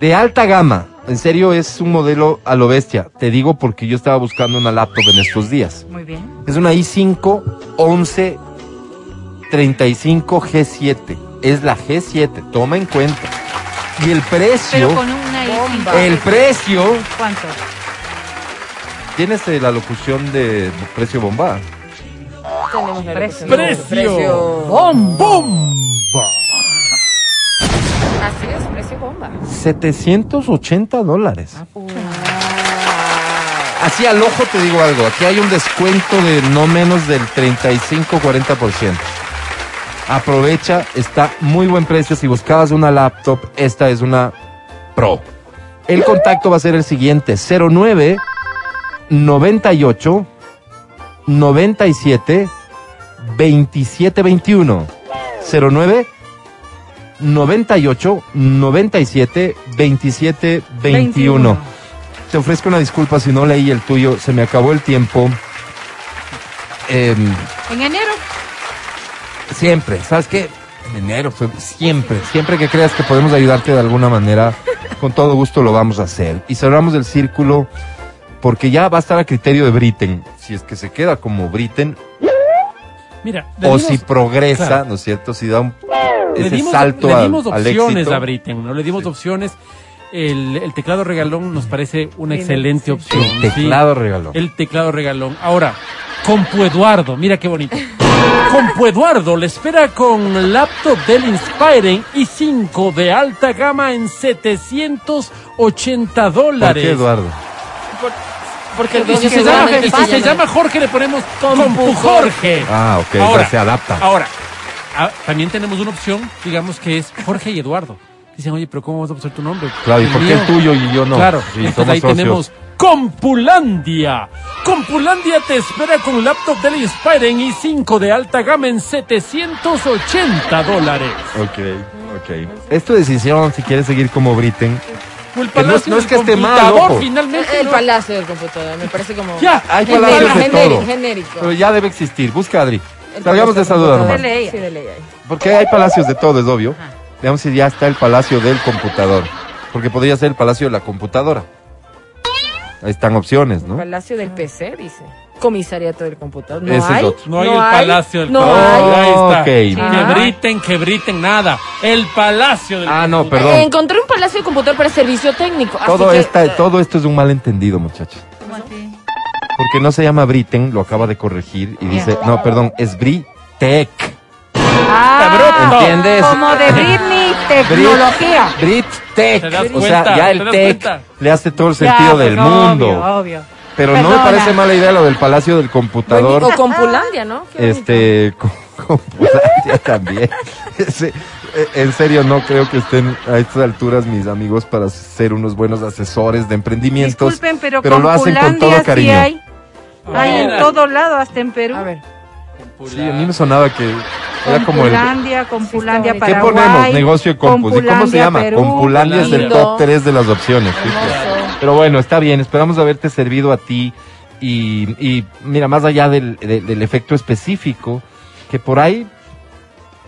Speaker 2: De alta gama, En serio, es un modelo a lo bestia. Te digo porque yo estaba buscando una laptop en estos días.
Speaker 5: Muy bien.
Speaker 2: Es una i5 11 35 G7. Es la G7, toma en cuenta. Y el precio,
Speaker 5: Pero con una
Speaker 4: Bomba.
Speaker 2: el precio,
Speaker 5: ¿Cuánto?
Speaker 2: tienes eh, la locución de precio bomba.
Speaker 4: Tenemos la
Speaker 5: Precio.
Speaker 3: Precio.
Speaker 4: Bomba. Así es, precio bomba.
Speaker 2: 780 dólares.
Speaker 5: Ah,
Speaker 2: Así al ojo te digo algo, aquí hay un descuento de no menos del 35-40%. Aprovecha, está muy buen precio. Si buscabas una laptop, esta es una Pro. El contacto va a ser el siguiente: 09 98 97 27 21. 09 98 97 27 21. Te ofrezco una disculpa si no leí el tuyo, se me acabó el tiempo. Em,
Speaker 5: En enero.
Speaker 2: Siempre, ¿sabes qué? En enero, siempre, siempre que creas que podemos ayudarte de alguna manera, con todo gusto lo vamos a hacer. Y cerramos el círculo porque ya va a estar a criterio de Britten. Si es que se queda como Britten
Speaker 3: Mira, le
Speaker 2: o
Speaker 3: dimos-
Speaker 2: si progresa,
Speaker 3: claro.
Speaker 2: ¿no es cierto? Si da un,
Speaker 3: le
Speaker 2: ese
Speaker 3: dimos,
Speaker 2: salto
Speaker 3: le
Speaker 2: al-
Speaker 3: dimos
Speaker 2: al,
Speaker 3: opciones
Speaker 2: éxito.
Speaker 3: a Britten, ¿no? Le dimos opciones. El, el teclado regalón nos parece una excelente
Speaker 4: sí.
Speaker 3: opción.
Speaker 2: El
Speaker 3: ¿sí?
Speaker 2: teclado regaló.
Speaker 3: El teclado regalón. Ahora, Compu Eduardo, mira qué bonito. Compu Eduardo le espera con laptop del Inspiring i5 de alta gama en 780
Speaker 2: ¿Por
Speaker 3: dólares.
Speaker 2: qué, Eduardo?
Speaker 4: Porque el
Speaker 3: Y si se, llama, y si se llama Jorge, le ponemos Compu Jorge.
Speaker 2: Ah, ok,
Speaker 3: Ahora,
Speaker 2: ya se adapta.
Speaker 3: Ahora, ah, también tenemos una opción, digamos que es Jorge y Eduardo. Dicen, oye, pero ¿cómo vas a poner tu nombre?
Speaker 2: Claro, ¿y por qué el tuyo y yo no?
Speaker 3: Claro,
Speaker 2: Sí,
Speaker 3: entonces
Speaker 2: somos
Speaker 3: ahí
Speaker 2: socios.
Speaker 3: tenemos Compulandia. Compulandia te espera con laptop del Inspiring i5 de alta gama en 780 dólares.
Speaker 2: Ok, ok. Es tu decisión si quieres seguir como Britten.
Speaker 3: O el
Speaker 2: Que no es-
Speaker 3: palacio
Speaker 2: no es
Speaker 3: del
Speaker 2: que esté mal,
Speaker 3: computador,
Speaker 2: ojo.
Speaker 3: finalmente.
Speaker 4: El
Speaker 3: ¿no?
Speaker 4: palacio del computador, me parece como...
Speaker 3: Ya,
Speaker 2: Hay
Speaker 3: el
Speaker 2: palacios de
Speaker 4: genérico,
Speaker 2: todo.
Speaker 4: genérico.
Speaker 2: Pero ya debe existir. Busca, Adri.
Speaker 4: El
Speaker 2: Salgamos de esa duda
Speaker 4: palacio del
Speaker 2: nomás.
Speaker 5: De ley.
Speaker 4: Sí, de ley. ahí.
Speaker 2: Porque hay palacios de todo, es obvio. Veamos si ya está el palacio del computador. Porque podría ser el palacio de la computadora. Ahí están opciones, ¿no?
Speaker 4: Palacio del PC, dice. Comisariato del computador. No
Speaker 2: Ese
Speaker 4: hay.
Speaker 2: otro.
Speaker 3: No hay el palacio del
Speaker 4: No
Speaker 3: computador.
Speaker 4: hay.
Speaker 3: Ahí está.
Speaker 2: Ok.
Speaker 3: Que
Speaker 4: Ah.
Speaker 3: briten, que briten, nada. El palacio del
Speaker 2: Ah, no, perdón.
Speaker 4: Eh, encontré un palacio de computador para servicio técnico. así
Speaker 2: Todo,
Speaker 4: que,
Speaker 2: esta,
Speaker 4: eh,
Speaker 2: todo esto es un malentendido, muchachos.
Speaker 5: ¿Cómo así?
Speaker 2: Porque no se llama Britten, lo acaba de corregir y dice, no, perdón, es Britec.
Speaker 5: Ah,
Speaker 2: ¿Entiendes?
Speaker 5: Como de Britney, tecnología.
Speaker 2: Britec.
Speaker 3: ¿Te das
Speaker 2: O sea, ya
Speaker 3: ¿Te
Speaker 2: el tech
Speaker 3: cuenta?
Speaker 2: le hace todo el sentido
Speaker 5: pues,
Speaker 2: del
Speaker 5: obvio,
Speaker 2: mundo.
Speaker 5: Obvio.
Speaker 2: Pero no me parece mala idea lo del palacio del computador.
Speaker 4: O Compulandia, ¿no?
Speaker 2: Este, con, Compulandia también. Ese, eh, en serio, no creo que estén a estas alturas mis amigos para ser unos buenos asesores de emprendimientos.
Speaker 5: Disculpen, pero,
Speaker 2: lo hacen con todo cariño.
Speaker 5: hay. Hay en todo lado, hasta en Perú.
Speaker 4: A ver.
Speaker 2: Sí, a mí me sonaba que era como el...
Speaker 5: Compulandia, Compulandia
Speaker 4: Sí,
Speaker 2: ¿Qué
Speaker 5: Paraguay.
Speaker 2: ponemos? Negocio de compus. ¿Y cómo se llama?
Speaker 5: Perú.
Speaker 2: Compulandia es
Speaker 4: Lindo.
Speaker 2: top 3 de las opciones. Pero bueno, está bien. Esperamos haberte servido a ti. Y, y mira, más allá del, de- del efecto específico, que por ahí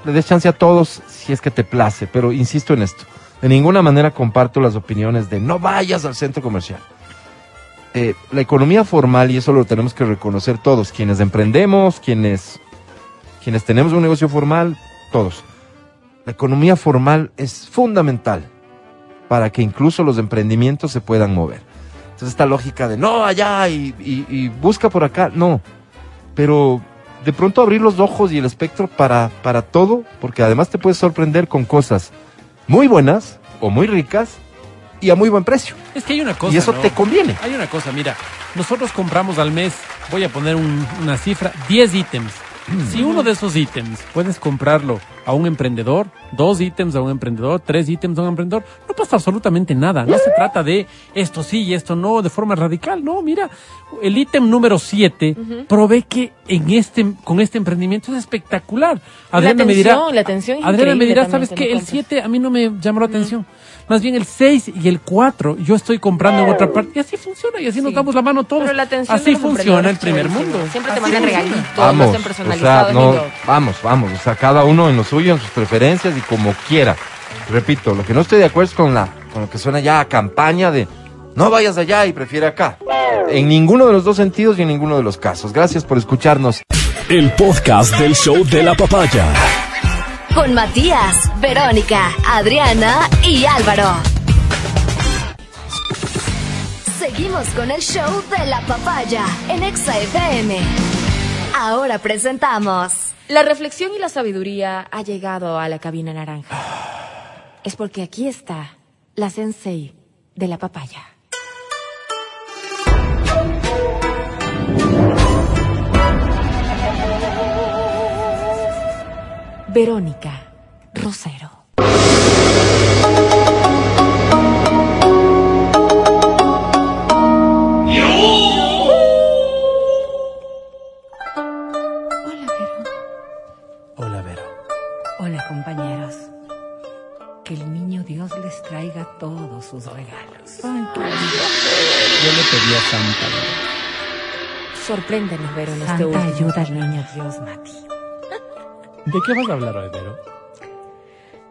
Speaker 2: le des chance a todos si es que te place. Pero insisto en esto. De ninguna manera comparto las opiniones de no vayas al centro comercial. Eh, la economía formal, y eso lo tenemos que reconocer todos, quienes emprendemos, quienes, quienes tenemos un negocio formal, todos. La economía formal es fundamental para que incluso los emprendimientos se puedan mover. Entonces esta lógica de no allá y, y- y busca por acá, no. Pero de pronto abrir los ojos y el espectro para, para todo, porque además te puedes sorprender con cosas muy buenas o muy ricas y a muy buen precio.
Speaker 3: Es que hay una cosa.
Speaker 2: y eso
Speaker 3: ¿no?
Speaker 2: te conviene.
Speaker 3: Hay una cosa, mira, nosotros compramos al mes, voy a poner un- una cifra, 10 ítems. Si uno de esos ítems puedes comprarlo a un emprendedor, dos ítems a un emprendedor, tres ítems a un emprendedor, no pasa absolutamente nada. No se trata de esto sí y esto no de forma radical. No, mira, el ítem número 7 provee que en este, con este emprendimiento es espectacular. Adriana me dirá,
Speaker 4: atención, la atención
Speaker 3: Adriana me dirá, ¿sabes
Speaker 4: que
Speaker 3: qué? El. 7 a mí no me llamó la atención. Más bien el 6 y el 4 yo estoy comprando en otra parte. Y así funciona, y así nos damos la mano todos.
Speaker 4: Pero la atención
Speaker 3: así funciona el primer mundo.
Speaker 4: Siempre te
Speaker 3: Así
Speaker 4: mandan regalitos,
Speaker 2: Vamos,
Speaker 4: hacen
Speaker 2: o sea, no, vamos, vamos, o sea, cada uno en lo suyo, en sus preferencias y como quiera. Repito, lo que no estoy de acuerdo es con la con lo que suena ya a campaña de no vayas allá y prefiere acá. En ninguno de los dos sentidos y en ninguno de los casos. Gracias por escucharnos.
Speaker 1: El podcast del show de la papaya.
Speaker 6: Con Matías, Verónica, Adriana y Álvaro. Seguimos con el show de la papaya en Exa FM. Ahora presentamos.
Speaker 4: La reflexión y la sabiduría ha llegado a la cabina naranja. Es porque aquí está la sensei de la papaya. Verónica Rosero.
Speaker 5: Hola, Vero.
Speaker 3: Hola, Vero.
Speaker 5: Hola, compañeros. Que el niño Dios les traiga todos sus regalos.
Speaker 3: Yo le pedí a Santa.
Speaker 4: Sorpréndenos, Vero, en este
Speaker 5: Santa ayuda al niño Dios, Mati.
Speaker 3: ¿De qué vas a hablar hoy, Vero?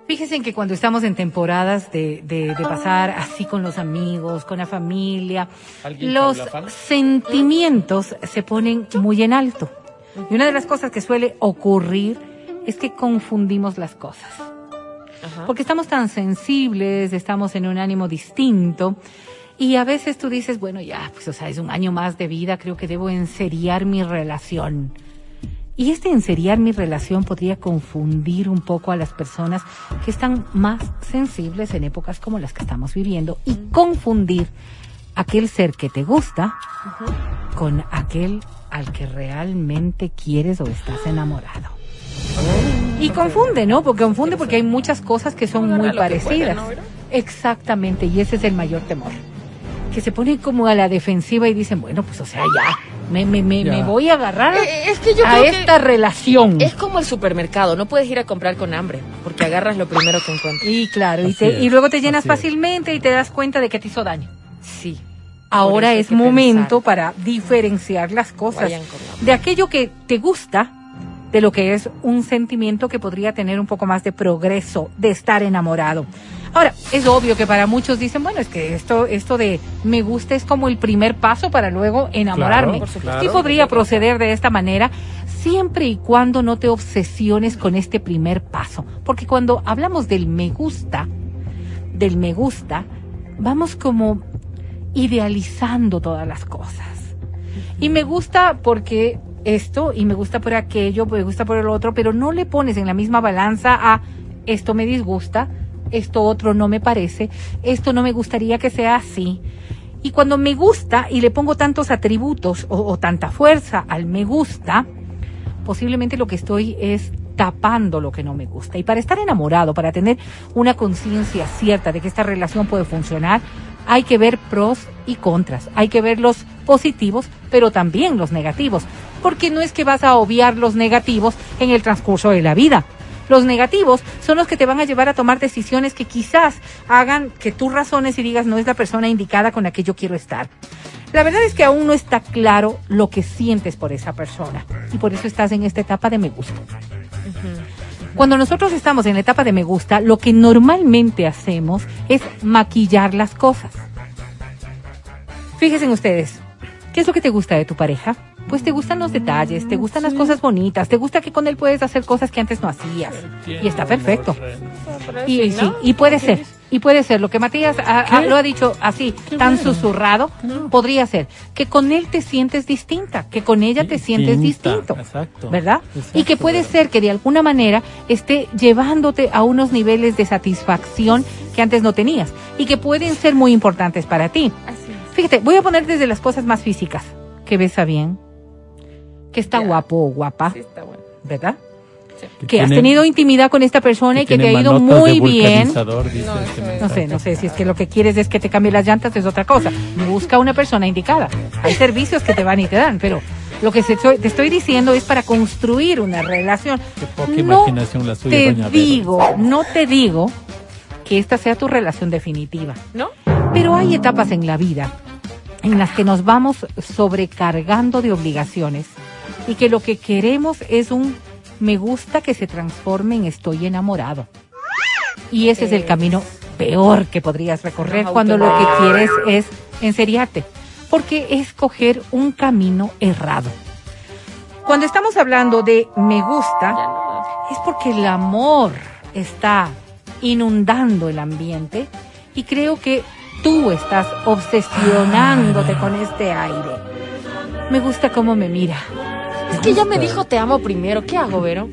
Speaker 5: Fíjense en que cuando estamos en temporadas de, de, de pasar así con los amigos, con la familia,
Speaker 3: ¿Alguien
Speaker 5: los sentimientos se ponen muy en alto. Y una de las cosas que suele ocurrir es que confundimos las cosas.
Speaker 4: Ajá.
Speaker 5: Porque estamos tan sensibles, estamos en un ánimo distinto. Y a veces tú dices, bueno, ya, pues, o sea, es un año más de vida, creo que debo enseriar mi relación. Y este enseriar mi relación podría confundir un poco a las personas que están más sensibles en épocas como las que estamos viviendo y confundir aquel ser que te gusta con aquel al que realmente quieres o estás enamorado. Y confunde, ¿no? Porque confunde porque hay muchas cosas que son muy parecidas. Exactamente, y ese es el mayor temor. Que se ponen como a la defensiva y dicen, bueno, pues o sea, ya, me, me, me, me voy a agarrar
Speaker 4: Eh, es que yo
Speaker 5: a
Speaker 4: creo que
Speaker 5: esta relación.
Speaker 4: Es como el supermercado, no puedes ir a comprar con hambre, porque agarras lo primero que encuentras.
Speaker 5: Y claro, y,
Speaker 3: Así
Speaker 5: te-
Speaker 3: es,
Speaker 5: y luego te llenas fácilmente y te das cuenta de que te hizo daño.
Speaker 4: Sí.
Speaker 5: Ahora es
Speaker 4: que
Speaker 5: momento
Speaker 4: pensar.
Speaker 5: para diferenciar las cosas de aquello que te gusta de lo que es un sentimiento que podría tener un poco más de progreso, de estar enamorado. Ahora, es obvio que para muchos dicen, bueno, es que esto, esto de me gusta es como el primer paso para luego enamorarme.
Speaker 3: supuesto.
Speaker 5: Sí podría proceder de esta manera, siempre y cuando no te obsesiones con este primer paso. Porque cuando hablamos del me gusta, del me gusta, vamos como idealizando todas las cosas. Y me gusta porque esto, y me gusta por aquello, me gusta por el otro, pero no le pones en la misma balanza a esto me disgusta, esto otro no me parece, esto no me gustaría que sea así. Y cuando me gusta y le pongo tantos atributos o, o tanta fuerza al me gusta, posiblemente lo que estoy es tapando lo que no me gusta. Y para estar enamorado, para tener una conciencia cierta de que esta relación puede funcionar, hay que ver pros y contras. Hay que ver los positivos, pero también los negativos. Porque no es que vas a obviar los negativos en el transcurso de la vida. Los negativos son los que te van a llevar a tomar decisiones que quizás hagan que tú razones y digas no es la persona indicada con la que yo quiero estar. La verdad es que aún no está claro lo que sientes por esa persona y por eso estás en esta etapa de me gusta. Cuando nosotros estamos en la etapa de me gusta, lo que normalmente hacemos es maquillar las cosas. Fíjense ustedes, ¿qué es lo que te gusta de tu pareja? Pues te gustan los detalles, te gustan las cosas bonitas, te gusta que con él puedes hacer cosas que antes no hacías. Y está perfecto. Y sí, y puede ser, y puede ser, lo que Matías lo ha dicho así,
Speaker 3: Qué
Speaker 5: tan
Speaker 3: bueno.
Speaker 5: susurrado, podría ser que con él te sientes distinta, que con ella te sientes distinto,
Speaker 3: exacto.
Speaker 5: ¿verdad?
Speaker 3: Exacto,
Speaker 5: y que puede ser que de alguna manera esté llevándote a unos niveles de satisfacción que antes no tenías y que pueden ser muy importantes para ti.
Speaker 4: Así es.
Speaker 5: Fíjate, voy a poner desde las cosas más físicas, que besa bien, que está guapo o guapa,
Speaker 4: Sí, está bueno.
Speaker 5: ¿verdad?
Speaker 3: Que
Speaker 5: has tenido intimidad con esta persona y que te ha ido muy bien.
Speaker 3: vulcanizador, dice
Speaker 4: No,
Speaker 3: este
Speaker 5: No sé, no sé, si es que lo que quieres es que te cambie las llantas es otra cosa. Busca una persona indicada. Hay servicios que te van y te dan, pero lo que se- te estoy diciendo es para construir una relación.
Speaker 3: Qué poca
Speaker 5: No
Speaker 3: imaginación la suya,
Speaker 5: te
Speaker 3: doña Vero.
Speaker 5: digo, no te digo que esta sea tu relación definitiva.
Speaker 4: ¿No?
Speaker 5: Pero hay etapas en la vida en las que nos vamos sobrecargando de obligaciones y que lo que queremos es un me gusta que se transforme en estoy enamorado. Y ese es el camino peor que podrías recorrer cuando lo que quieres es enseriarte. Porque es coger un camino errado. Cuando estamos hablando de me gusta, es porque el amor está inundando el ambiente y creo que tú estás obsesionándote con este aire. Me gusta cómo me mira.
Speaker 4: Es que ella me dijo te amo primero. ¿Qué hago, Vero?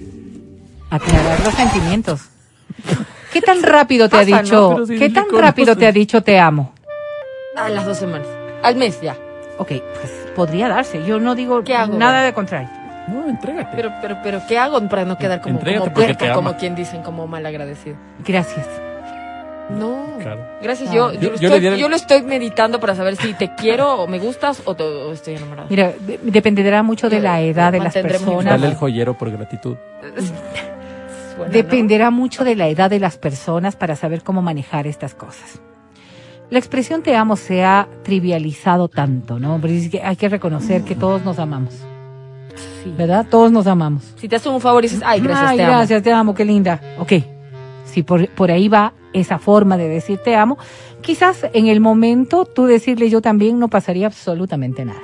Speaker 5: Aclarar los sentimientos. ¿Qué tan rápido te ha
Speaker 4: Pasa, ¿no?
Speaker 5: dicho? ¿Qué tan rápido te ha dicho te amo?
Speaker 4: A las dos semanas. Al mes ya.
Speaker 5: Ok, pues podría darse. Yo no digo
Speaker 4: ¿Qué hago?
Speaker 5: nada de contrario.
Speaker 3: No, entrégate.
Speaker 4: Pero, pero, pero, ¿qué hago para no quedar como, como como quien dicen, como mal agradecido?
Speaker 5: Gracias.
Speaker 4: No.
Speaker 3: Claro.
Speaker 4: Gracias,
Speaker 5: Ah.
Speaker 4: yo,
Speaker 3: Yo-
Speaker 4: yo,
Speaker 3: yo
Speaker 4: estoy-
Speaker 3: le diera el-
Speaker 4: yo lo estoy meditando para saber si te quiero o me gustas o, te- o estoy enamorada.
Speaker 5: Mira, de- dependerá mucho de la edad de las personas.
Speaker 3: Dale el joyero por gratitud.
Speaker 4: Suena, ¿no?
Speaker 5: Dependerá mucho de la edad de las personas para saber cómo manejar estas cosas. La expresión te amo se ha trivializado tanto, ¿no? Pero es que hay que reconocer que todos nos amamos,
Speaker 4: Sí.
Speaker 5: ¿verdad? Todos nos amamos.
Speaker 4: Si te hacen un favor y dices, ay, gracias,
Speaker 5: Ay,
Speaker 4: te amo.
Speaker 5: gracias, te amo, qué linda. Ok, si por, por ahí va esa forma de decir te amo, quizás en el momento tú decirle yo también no pasaría absolutamente nada.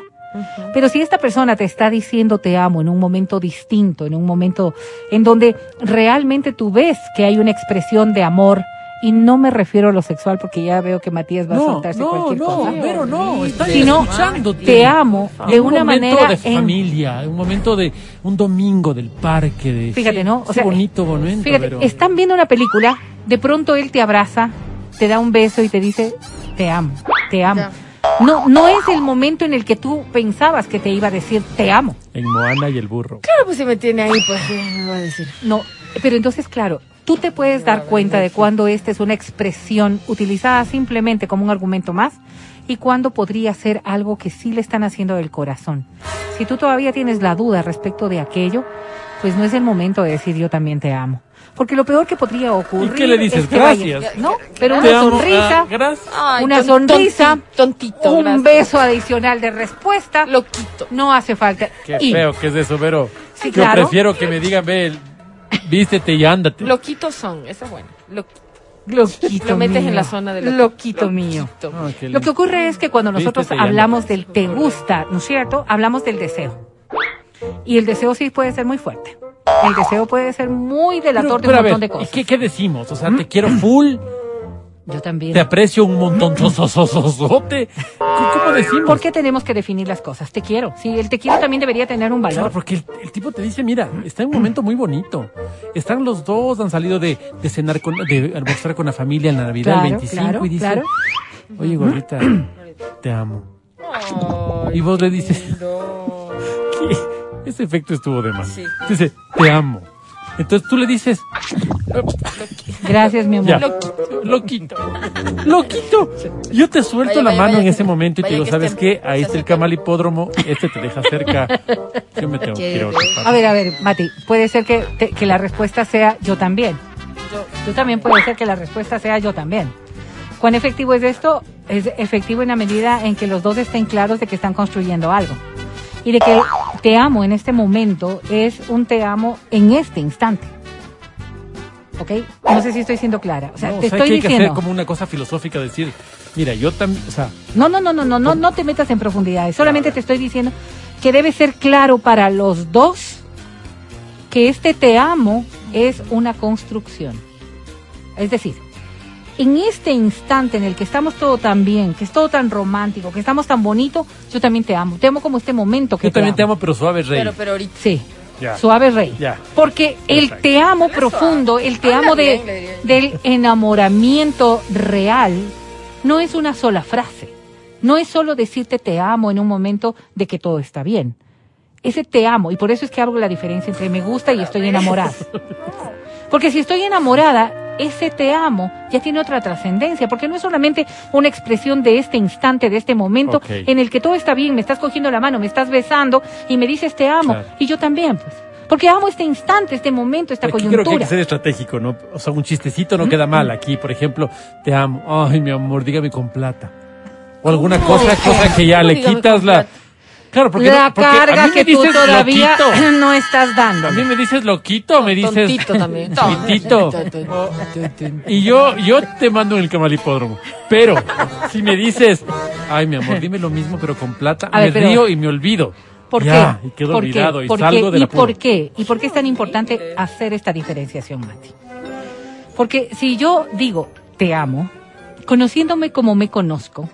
Speaker 5: Pero si esta persona te está diciendo te amo en un momento distinto, en un momento en donde realmente tú ves que hay una expresión de amor, y no me refiero a lo sexual porque ya veo que Matías va a
Speaker 3: No,
Speaker 5: soltarse
Speaker 3: no,
Speaker 5: cualquier
Speaker 3: no,
Speaker 5: cosa,
Speaker 3: pero no, está
Speaker 5: sino
Speaker 3: escuchándote.
Speaker 5: te amo de
Speaker 3: un
Speaker 5: una
Speaker 3: momento
Speaker 5: manera
Speaker 3: de
Speaker 5: en-
Speaker 3: familia, un momento de un domingo del parque de
Speaker 5: Fíjate, ¿no?
Speaker 3: Qué bonito momento,
Speaker 5: Fíjate,
Speaker 3: pero-
Speaker 5: están viendo una película, de pronto él te abraza, te da un beso y te dice, te amo, te amo.
Speaker 4: Ya.
Speaker 5: No, no es el momento en el que tú pensabas que te iba a decir, te amo.
Speaker 3: en Moana y el burro.
Speaker 4: Claro, pues si me tiene ahí, pues, ¿qué me va a decir?
Speaker 5: No, pero entonces, claro, tú te puedes dar cuenta de cuando esta es una expresión utilizada simplemente como un argumento más y cuando podría ser algo que sí le están haciendo del corazón. Si tú todavía tienes la duda respecto de aquello, pues no es el momento de decir yo también te amo. Porque lo peor que podría ocurrir.
Speaker 3: ¿Y qué le dices?
Speaker 5: es que vaya-
Speaker 3: Gracias.
Speaker 5: no, pero una
Speaker 3: amo,
Speaker 5: sonrisa,
Speaker 3: ah, gracias.
Speaker 4: Ay,
Speaker 5: Una sonrisa,
Speaker 4: tonti- Tontito,
Speaker 5: un
Speaker 4: gracias.
Speaker 5: beso adicional de respuesta,
Speaker 4: Loquito.
Speaker 5: no hace falta.
Speaker 3: Qué
Speaker 5: Y-
Speaker 3: feo que es eso, pero
Speaker 5: Sí,
Speaker 3: yo
Speaker 5: claro.
Speaker 3: prefiero que me digan, ve, el- vístete y ándate.
Speaker 4: Loquitos son, esa es buena. Loquito.
Speaker 5: Loquito
Speaker 4: Lo metes
Speaker 5: mío.
Speaker 4: en la zona de loquito.
Speaker 5: Loquito mío.
Speaker 4: Loquito.
Speaker 3: Ah,
Speaker 5: Lo que ocurre es que cuando nosotros
Speaker 3: Vístete y
Speaker 5: hablamos del te gusta, ¿no es cierto? Hablamos del deseo. Y el deseo sí puede ser muy fuerte. El deseo puede ser muy
Speaker 3: Pero,
Speaker 5: delator de un
Speaker 3: ver,
Speaker 5: montón de
Speaker 3: ¿y
Speaker 5: cosas.
Speaker 3: ¿qué, qué decimos? O sea, te quiero full,
Speaker 5: Yo también.
Speaker 3: te aprecio un montón, sososososote. ¿Cómo decimos?
Speaker 5: ¿Por qué tenemos que definir las cosas? Te quiero. Sí, el te quiero también debería tener un
Speaker 3: Claro,
Speaker 5: valor.
Speaker 3: porque el, el tipo te dice, mira, está en un momento muy bonito. Están los dos, han salido de, de cenar con, de almorzar con la familia en la Navidad el
Speaker 5: Claro,
Speaker 3: 25
Speaker 5: claro,
Speaker 3: y dice,
Speaker 5: claro.
Speaker 3: oye gordita, te amo.
Speaker 4: Ay,
Speaker 3: Y vos le dices. ¿qué? Ese efecto estuvo de más.
Speaker 4: Sí.
Speaker 3: Dice, te amo. Entonces tú le dices,
Speaker 5: Gracias, mi amor.
Speaker 3: ya, loquito, loquito. Yo te suelto
Speaker 4: Vaya,
Speaker 3: la
Speaker 4: vaya,
Speaker 3: mano
Speaker 4: vaya
Speaker 3: en ese
Speaker 4: se-
Speaker 3: momento y te digo,
Speaker 4: que
Speaker 3: ¿sabes
Speaker 4: este-
Speaker 3: qué? Ahí
Speaker 4: se
Speaker 3: está el
Speaker 4: acerca.
Speaker 3: camalipódromo, este te deja cerca. Yo me tengo que ir a
Speaker 5: ver, a ver, Mati, puede ser que, te- que la respuesta sea yo también. Tú también puede ser que la respuesta sea yo también. ¿Cuán efectivo es esto? Es efectivo en la medida en que los dos estén claros de que están construyendo algo. Y de que te amo en este momento es un te amo en este instante. ¿Ok? No sé si estoy siendo clara. O sea,
Speaker 3: No,
Speaker 5: te estoy
Speaker 3: que hay que
Speaker 5: diciendo.
Speaker 3: hacer como una cosa filosófica, decir, mira, yo también, o sea,
Speaker 5: No, no, no, no, no, no, no te metas en profundidades. Solamente te estoy diciendo que debe ser claro para los dos que este te amo es una construcción. Es decir, en este instante en el que estamos todo tan bien, que es todo tan romántico, que estamos tan bonito, yo también te amo. Te amo como este momento que
Speaker 3: yo también te amo, pero suave, rey.
Speaker 4: Pero, pero ahorita.
Speaker 5: Sí.
Speaker 3: Ya.
Speaker 5: Suave rey.
Speaker 3: Ya.
Speaker 5: Porque el
Speaker 3: Exacto.
Speaker 5: te amo profundo, el te
Speaker 4: Habla
Speaker 5: amo de, del enamoramiento real, no es una sola frase. No es solo decirte te amo en un momento de que todo está bien. Ese te amo, y por eso es que hago la diferencia entre me gusta y estoy enamorada. Porque si estoy enamorada, ese te amo ya tiene otra trascendencia, porque no es solamente una expresión de este instante, de este momento, en el que todo está bien, me estás cogiendo la mano, me estás besando y me dices te amo,
Speaker 3: Claro.
Speaker 5: y yo también, pues. Porque amo este instante, este momento, esta
Speaker 3: Aquí creo que hay
Speaker 5: coyuntura.
Speaker 3: que ser estratégico, ¿no? O sea, un chistecito no queda mal. Aquí, por ejemplo, te amo. Ay, mi amor, dígame con plata. O alguna cosa, cosa que ya
Speaker 4: no
Speaker 3: le quitas la... Claro, porque
Speaker 5: la
Speaker 3: no- porque a
Speaker 5: carga
Speaker 3: mí me
Speaker 5: que tú
Speaker 3: dices
Speaker 5: todavía
Speaker 3: loquito.
Speaker 5: no estás dando.
Speaker 3: A mí me dices loquito, me dices.
Speaker 4: Tontito también.
Speaker 3: Tontito. Y yo, yo te mando en el cama al hipódromo. Pero, si me dices, ay, mi amor, dime lo mismo, pero con plata,
Speaker 5: A
Speaker 3: me
Speaker 5: ver, pero-
Speaker 3: río y me olvido.
Speaker 5: ¿Por
Speaker 3: Ya,
Speaker 5: qué?
Speaker 3: Y quedo
Speaker 5: ¿Por qué?
Speaker 3: olvidado y
Speaker 5: ¿Por
Speaker 3: salgo
Speaker 5: qué?
Speaker 3: de la
Speaker 5: ¿Y por qué? ¿Y por qué es tan importante hacer esta diferenciación, Mati? Porque si yo digo te amo, conociéndome como me conozco,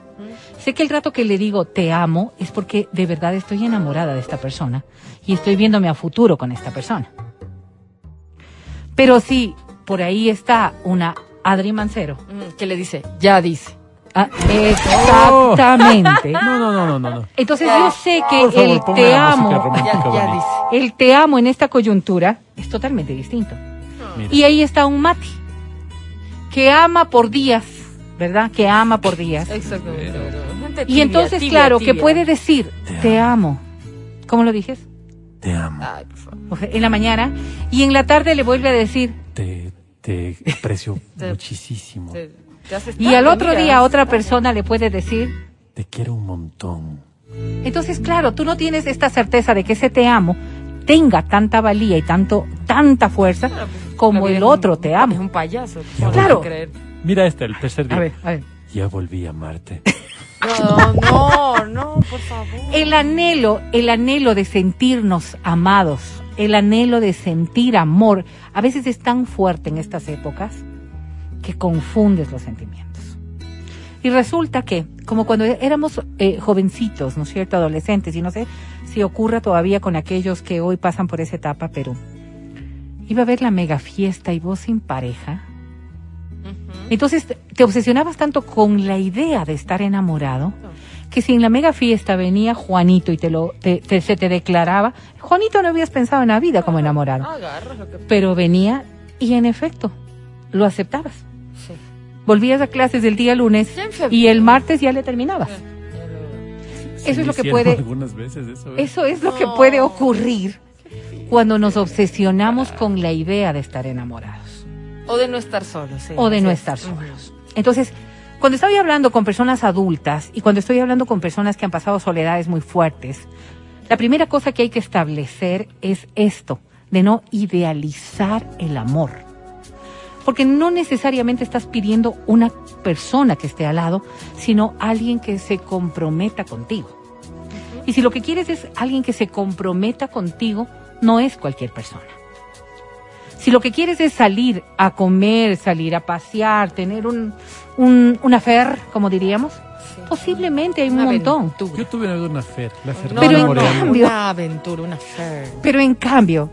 Speaker 5: sé que el rato que le digo te amo es porque de verdad estoy enamorada de esta persona y estoy viéndome a futuro con esta persona. Pero si por ahí está una Adri Mancero,
Speaker 4: Mm, ¿Qué le dice? Ya dice.
Speaker 5: ah, exactamente.
Speaker 3: No, no, no, no, no.
Speaker 5: Entonces yo sé que
Speaker 3: favor,
Speaker 5: el te amo
Speaker 3: romántica
Speaker 4: Ya, ya
Speaker 3: bonita.
Speaker 4: dice.
Speaker 5: el te amo en esta coyuntura es totalmente distinto.
Speaker 3: Mira.
Speaker 5: Y ahí está un Mati, que ama por días, ¿verdad? Que ama por días.
Speaker 4: Exactamente.
Speaker 5: Y
Speaker 4: tibia,
Speaker 5: entonces,
Speaker 4: tibia,
Speaker 5: claro, que
Speaker 4: tibia.
Speaker 5: puede decir, te amo. ¿Cómo lo dijes?
Speaker 3: Te amo.
Speaker 4: Ay, por favor.
Speaker 5: En la mañana. Y en la tarde le vuelve a decir.
Speaker 3: Te, te aprecio muchísimo.
Speaker 4: Te- te haces
Speaker 5: Y al otro día otra persona le puede decir.
Speaker 3: Te quiero un montón.
Speaker 5: Entonces, claro, tú no tienes esta certeza de que ese te amo tenga tanta valía y tanto, tanta fuerza
Speaker 4: Claro, pues,
Speaker 5: como el
Speaker 4: es un-
Speaker 5: otro te
Speaker 4: Es
Speaker 5: amo.
Speaker 4: un payaso.
Speaker 3: Claro.
Speaker 4: Claro. Creer.
Speaker 3: Mira este, el tercer día.
Speaker 5: A ver, a ver.
Speaker 3: Ya volví a amarte.
Speaker 4: No, no, no, por favor.
Speaker 5: El anhelo, el anhelo de sentirnos amados, el anhelo de sentir amor, a veces es tan fuerte en estas épocas que confundes los sentimientos. Y resulta que, como cuando éramos eh, jovencitos, ¿no es cierto?, adolescentes, y no sé si ocurra todavía con aquellos que hoy pasan por esa etapa, pero iba a haber la mega fiesta y vos sin pareja. Entonces te- obsesionabas tanto con la idea de estar enamorado que si en la mega fiesta venía Juanito y te lo te- te- se te declaraba, Juanito no habías pensado en la vida como enamorado, pero venía y en efecto lo aceptabas.
Speaker 4: Sí.
Speaker 5: Volvías a clases el día lunes y el martes ya le terminabas. Eso es lo que puede-
Speaker 3: Algunas veces eso. ¿eh?
Speaker 5: Eso es lo que puede ocurrir cuando nos obsesionamos con la idea de estar enamorados
Speaker 4: O de no estar solos. sí,
Speaker 5: o de no
Speaker 4: es.
Speaker 5: estar solos. Entonces, cuando estoy hablando con personas adultas y cuando estoy hablando con personas que han pasado soledades muy fuertes, la primera cosa que hay que establecer es esto, de no idealizar el amor. Porque no necesariamente estás pidiendo una persona que esté al lado, sino alguien que se comprometa contigo. Y si lo que quieres es alguien que se comprometa contigo, no es cualquier persona. Si lo que quieres es salir a comer, salir a pasear, tener un, un, un affair, como diríamos,
Speaker 4: Sí.
Speaker 5: posiblemente hay un
Speaker 4: Una
Speaker 5: montón.
Speaker 4: aventura.
Speaker 3: Yo tuve una fe. La
Speaker 4: No,
Speaker 5: Pero en
Speaker 4: no,
Speaker 5: cambio-
Speaker 4: Una aventura, una.
Speaker 5: Pero en cambio,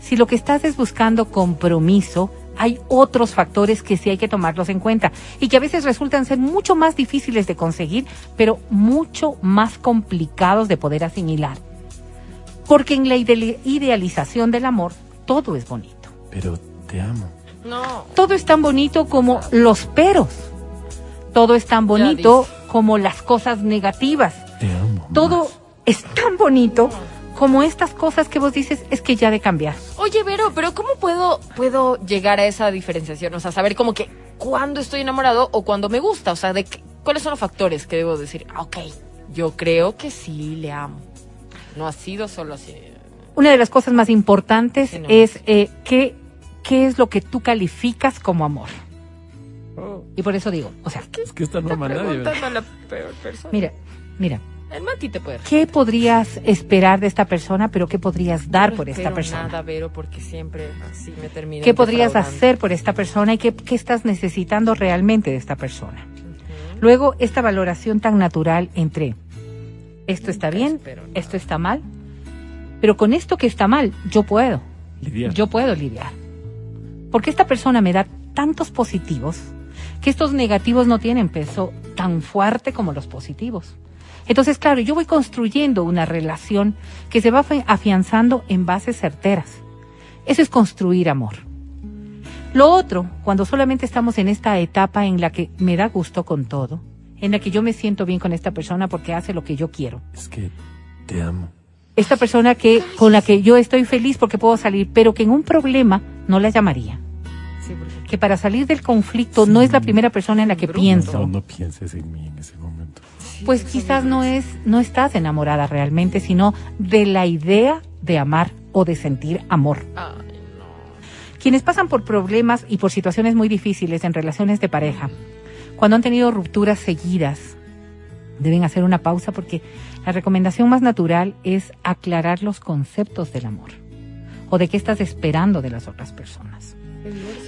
Speaker 5: si lo que estás es buscando compromiso, hay otros factores que sí hay que tomarlos en cuenta y que a veces resultan ser mucho más difíciles de conseguir, pero mucho más complicados de poder asimilar. Porque en la ide- idealización del amor, todo es bonito.
Speaker 3: Pero te amo.
Speaker 4: No.
Speaker 5: Todo es tan bonito como los peros. Todo es tan bonito como las cosas negativas.
Speaker 3: Te amo.
Speaker 5: Todo
Speaker 3: más.
Speaker 5: es tan bonito como estas cosas que vos dices es que ya de cambiar.
Speaker 4: Oye, Vero, pero ¿cómo puedo, puedo llegar a esa diferenciación? O sea, saber como que cuándo estoy enamorado o cuándo me gusta. O sea, de cuáles son los factores que debo decir, ah, ok, yo creo que sí le amo. No ha sido solo así.
Speaker 5: Una de las cosas más importantes
Speaker 4: Sí, no.
Speaker 5: es eh, qué, qué es lo que tú calificas como amor. Y por eso digo, o sea,
Speaker 3: Es que esta no
Speaker 4: Está
Speaker 3: nadie. ¿verdad?
Speaker 4: preguntando a la peor persona.
Speaker 5: mira, mira,
Speaker 4: El Mati te puede
Speaker 5: ¿qué podrías esperar de esta persona, pero qué podrías dar
Speaker 4: No
Speaker 5: por esta persona?
Speaker 4: nada, Vero, porque siempre así me termina.
Speaker 5: ¿Qué podrías hacer por esta persona y qué, qué estás necesitando realmente de esta persona? Luego, esta valoración tan natural entre esto está
Speaker 4: Nunca
Speaker 5: bien,
Speaker 4: nada.
Speaker 5: esto está mal, pero con esto que está mal, yo puedo.
Speaker 3: Lidiar.
Speaker 5: yo puedo lidiar. Porque esta persona me da tantos positivos que estos negativos no tienen peso tan fuerte como los positivos. Entonces, claro, yo voy construyendo una relación que se va afi- afianzando en bases certeras. Eso es construir amor. Lo otro, cuando solamente estamos en esta etapa en la que me da gusto con todo, en la que yo me siento bien con esta persona porque hace lo que yo quiero,
Speaker 3: Es que te amo.
Speaker 5: Esta persona que con la que yo estoy feliz porque puedo salir, pero que en un problema no la llamaría.
Speaker 4: Sí, porque
Speaker 5: Que para salir del conflicto no es la primera persona en la que
Speaker 4: Bruto.
Speaker 5: pienso.
Speaker 3: No, no pienses en mí en ese momento.
Speaker 5: pues quizás no es, no estás enamorada realmente, sino de la idea de amar o de sentir amor. Quienes pasan por problemas y por situaciones muy difíciles en relaciones de pareja, cuando han tenido rupturas seguidas, deben hacer una pausa porque la recomendación más natural es aclarar los conceptos del amor o de qué estás esperando de las otras personas.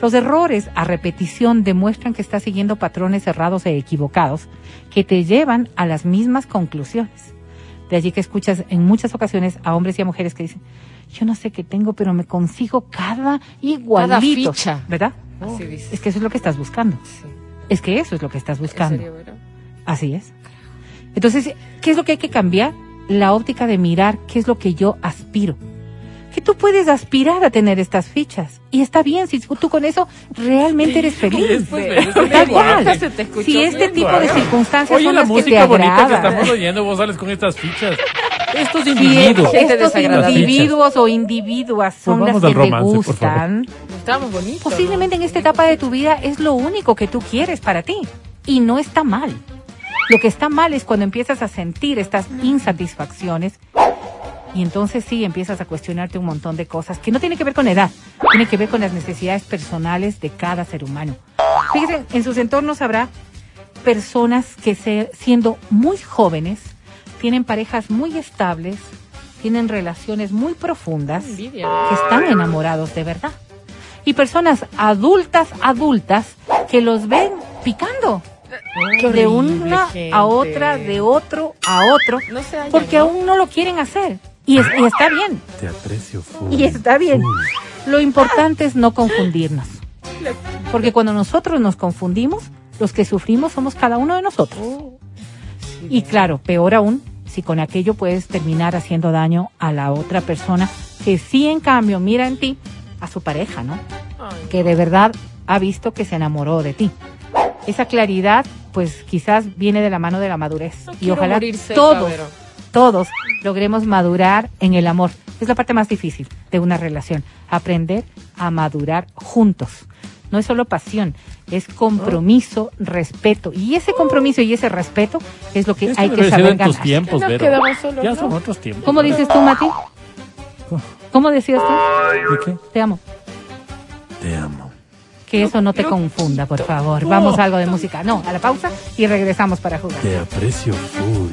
Speaker 5: Los errores a repetición demuestran que estás siguiendo patrones cerrados e equivocados que te llevan a las mismas conclusiones. De allí que escuchas en muchas ocasiones a hombres y a mujeres que dicen, yo no sé qué tengo, pero me consigo cada igualito.
Speaker 4: ficha.
Speaker 5: ¿Verdad?
Speaker 4: Así.
Speaker 5: Es que eso es lo que estás buscando.
Speaker 4: Sí.
Speaker 5: Es que eso es lo que estás
Speaker 4: ¿En
Speaker 5: buscando.
Speaker 4: serio?
Speaker 5: Así es. Entonces, ¿qué es lo que hay que cambiar? La óptica de mirar qué es lo que yo aspiro. Que tú puedes aspirar a tener estas fichas. Y está bien, si tú con eso realmente eres feliz.
Speaker 3: Pues,
Speaker 4: te escuchó
Speaker 5: Si este
Speaker 3: bien,
Speaker 5: tipo de circunstancias
Speaker 3: Oye,
Speaker 5: son
Speaker 3: la
Speaker 5: las que te
Speaker 3: música bonita que
Speaker 5: agradan.
Speaker 3: estamos oyendo, vos sales con estas fichas. Estos individuos.
Speaker 5: Estos
Speaker 4: desagradable.
Speaker 5: individuos o individuas son
Speaker 3: Pues
Speaker 5: las
Speaker 3: vamos al
Speaker 5: que te
Speaker 3: romance,
Speaker 5: gustan,
Speaker 4: Estábamos bonitos.
Speaker 5: posiblemente en esta etapa de tu vida es lo único que tú quieres para ti. Y no está mal. Lo que está mal es cuando empiezas a sentir estas insatisfacciones y entonces sí empiezas a cuestionarte un montón de cosas que no tiene que ver con edad, tiene que ver con las necesidades personales de cada ser humano. Fíjense, en sus entornos habrá personas que se- siendo muy jóvenes tienen parejas muy estables, tienen relaciones muy profundas
Speaker 4: Envidia.
Speaker 5: que están enamorados de verdad. Y personas adultas, adultas, que los ven picando. De una a otra, de otro a otro,
Speaker 4: No se hallan,
Speaker 5: porque
Speaker 4: ¿no?
Speaker 5: aún no lo quieren hacer. Y, es- y está bien,
Speaker 3: Te aprecio, full.
Speaker 5: y está bien. Lo importante es no confundirnos. Porque cuando nosotros nos confundimos, los que sufrimos somos cada uno de nosotros. Y claro, peor aún, si con aquello puedes terminar haciendo daño a la otra persona, que sí en cambio mira en ti a su pareja, ¿no?
Speaker 4: Ay,
Speaker 5: Que de verdad ha visto que se enamoró de ti. Esa claridad, pues quizás viene de la mano de la madurez.
Speaker 4: no
Speaker 5: y ojalá todos, todos logremos madurar en el amor. Es la parte más difícil de una relación, aprender a madurar juntos. No es solo pasión, es compromiso, respeto. Y ese compromiso y ese respeto es lo que
Speaker 3: Esto
Speaker 5: hay que saber
Speaker 3: tus
Speaker 5: ganar.
Speaker 3: tiempos, Vero. Ya
Speaker 4: ¿no?
Speaker 3: son otros tiempos.
Speaker 5: ¿Cómo dices tú, Mati? ¿Cómo decías tú?
Speaker 3: ¿De qué?
Speaker 5: Te amo.
Speaker 3: Te amo.
Speaker 5: Que eso no te confunda, por favor. Vamos a algo de música. No, a la pausa y regresamos para jugar.
Speaker 3: Te aprecio full.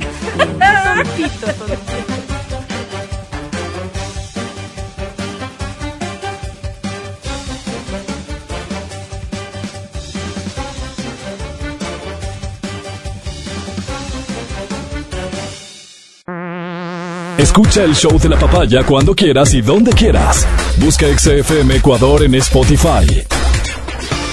Speaker 1: Escucha el show de la papaya cuando quieras y donde quieras. Busca XFM Ecuador en Spotify.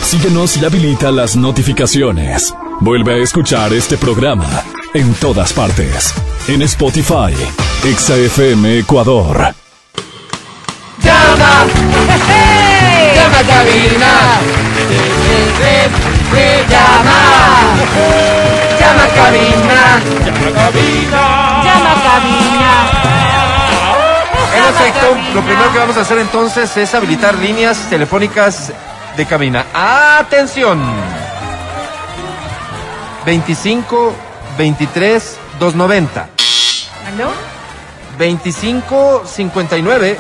Speaker 1: Síguenos y habilita las notificaciones. Vuelve a escuchar este programa en todas partes. En Spotify, XFM Ecuador.
Speaker 4: ¡Llama! ¡Llama cabina! ¡Llama! ¡Llama a cabina!
Speaker 5: Llama a cabina.
Speaker 2: En efecto, lo primero que vamos a hacer entonces es habilitar líneas telefónicas de cabina. ¡Atención! 25 23 290
Speaker 5: ¿Aló?
Speaker 2: 25 59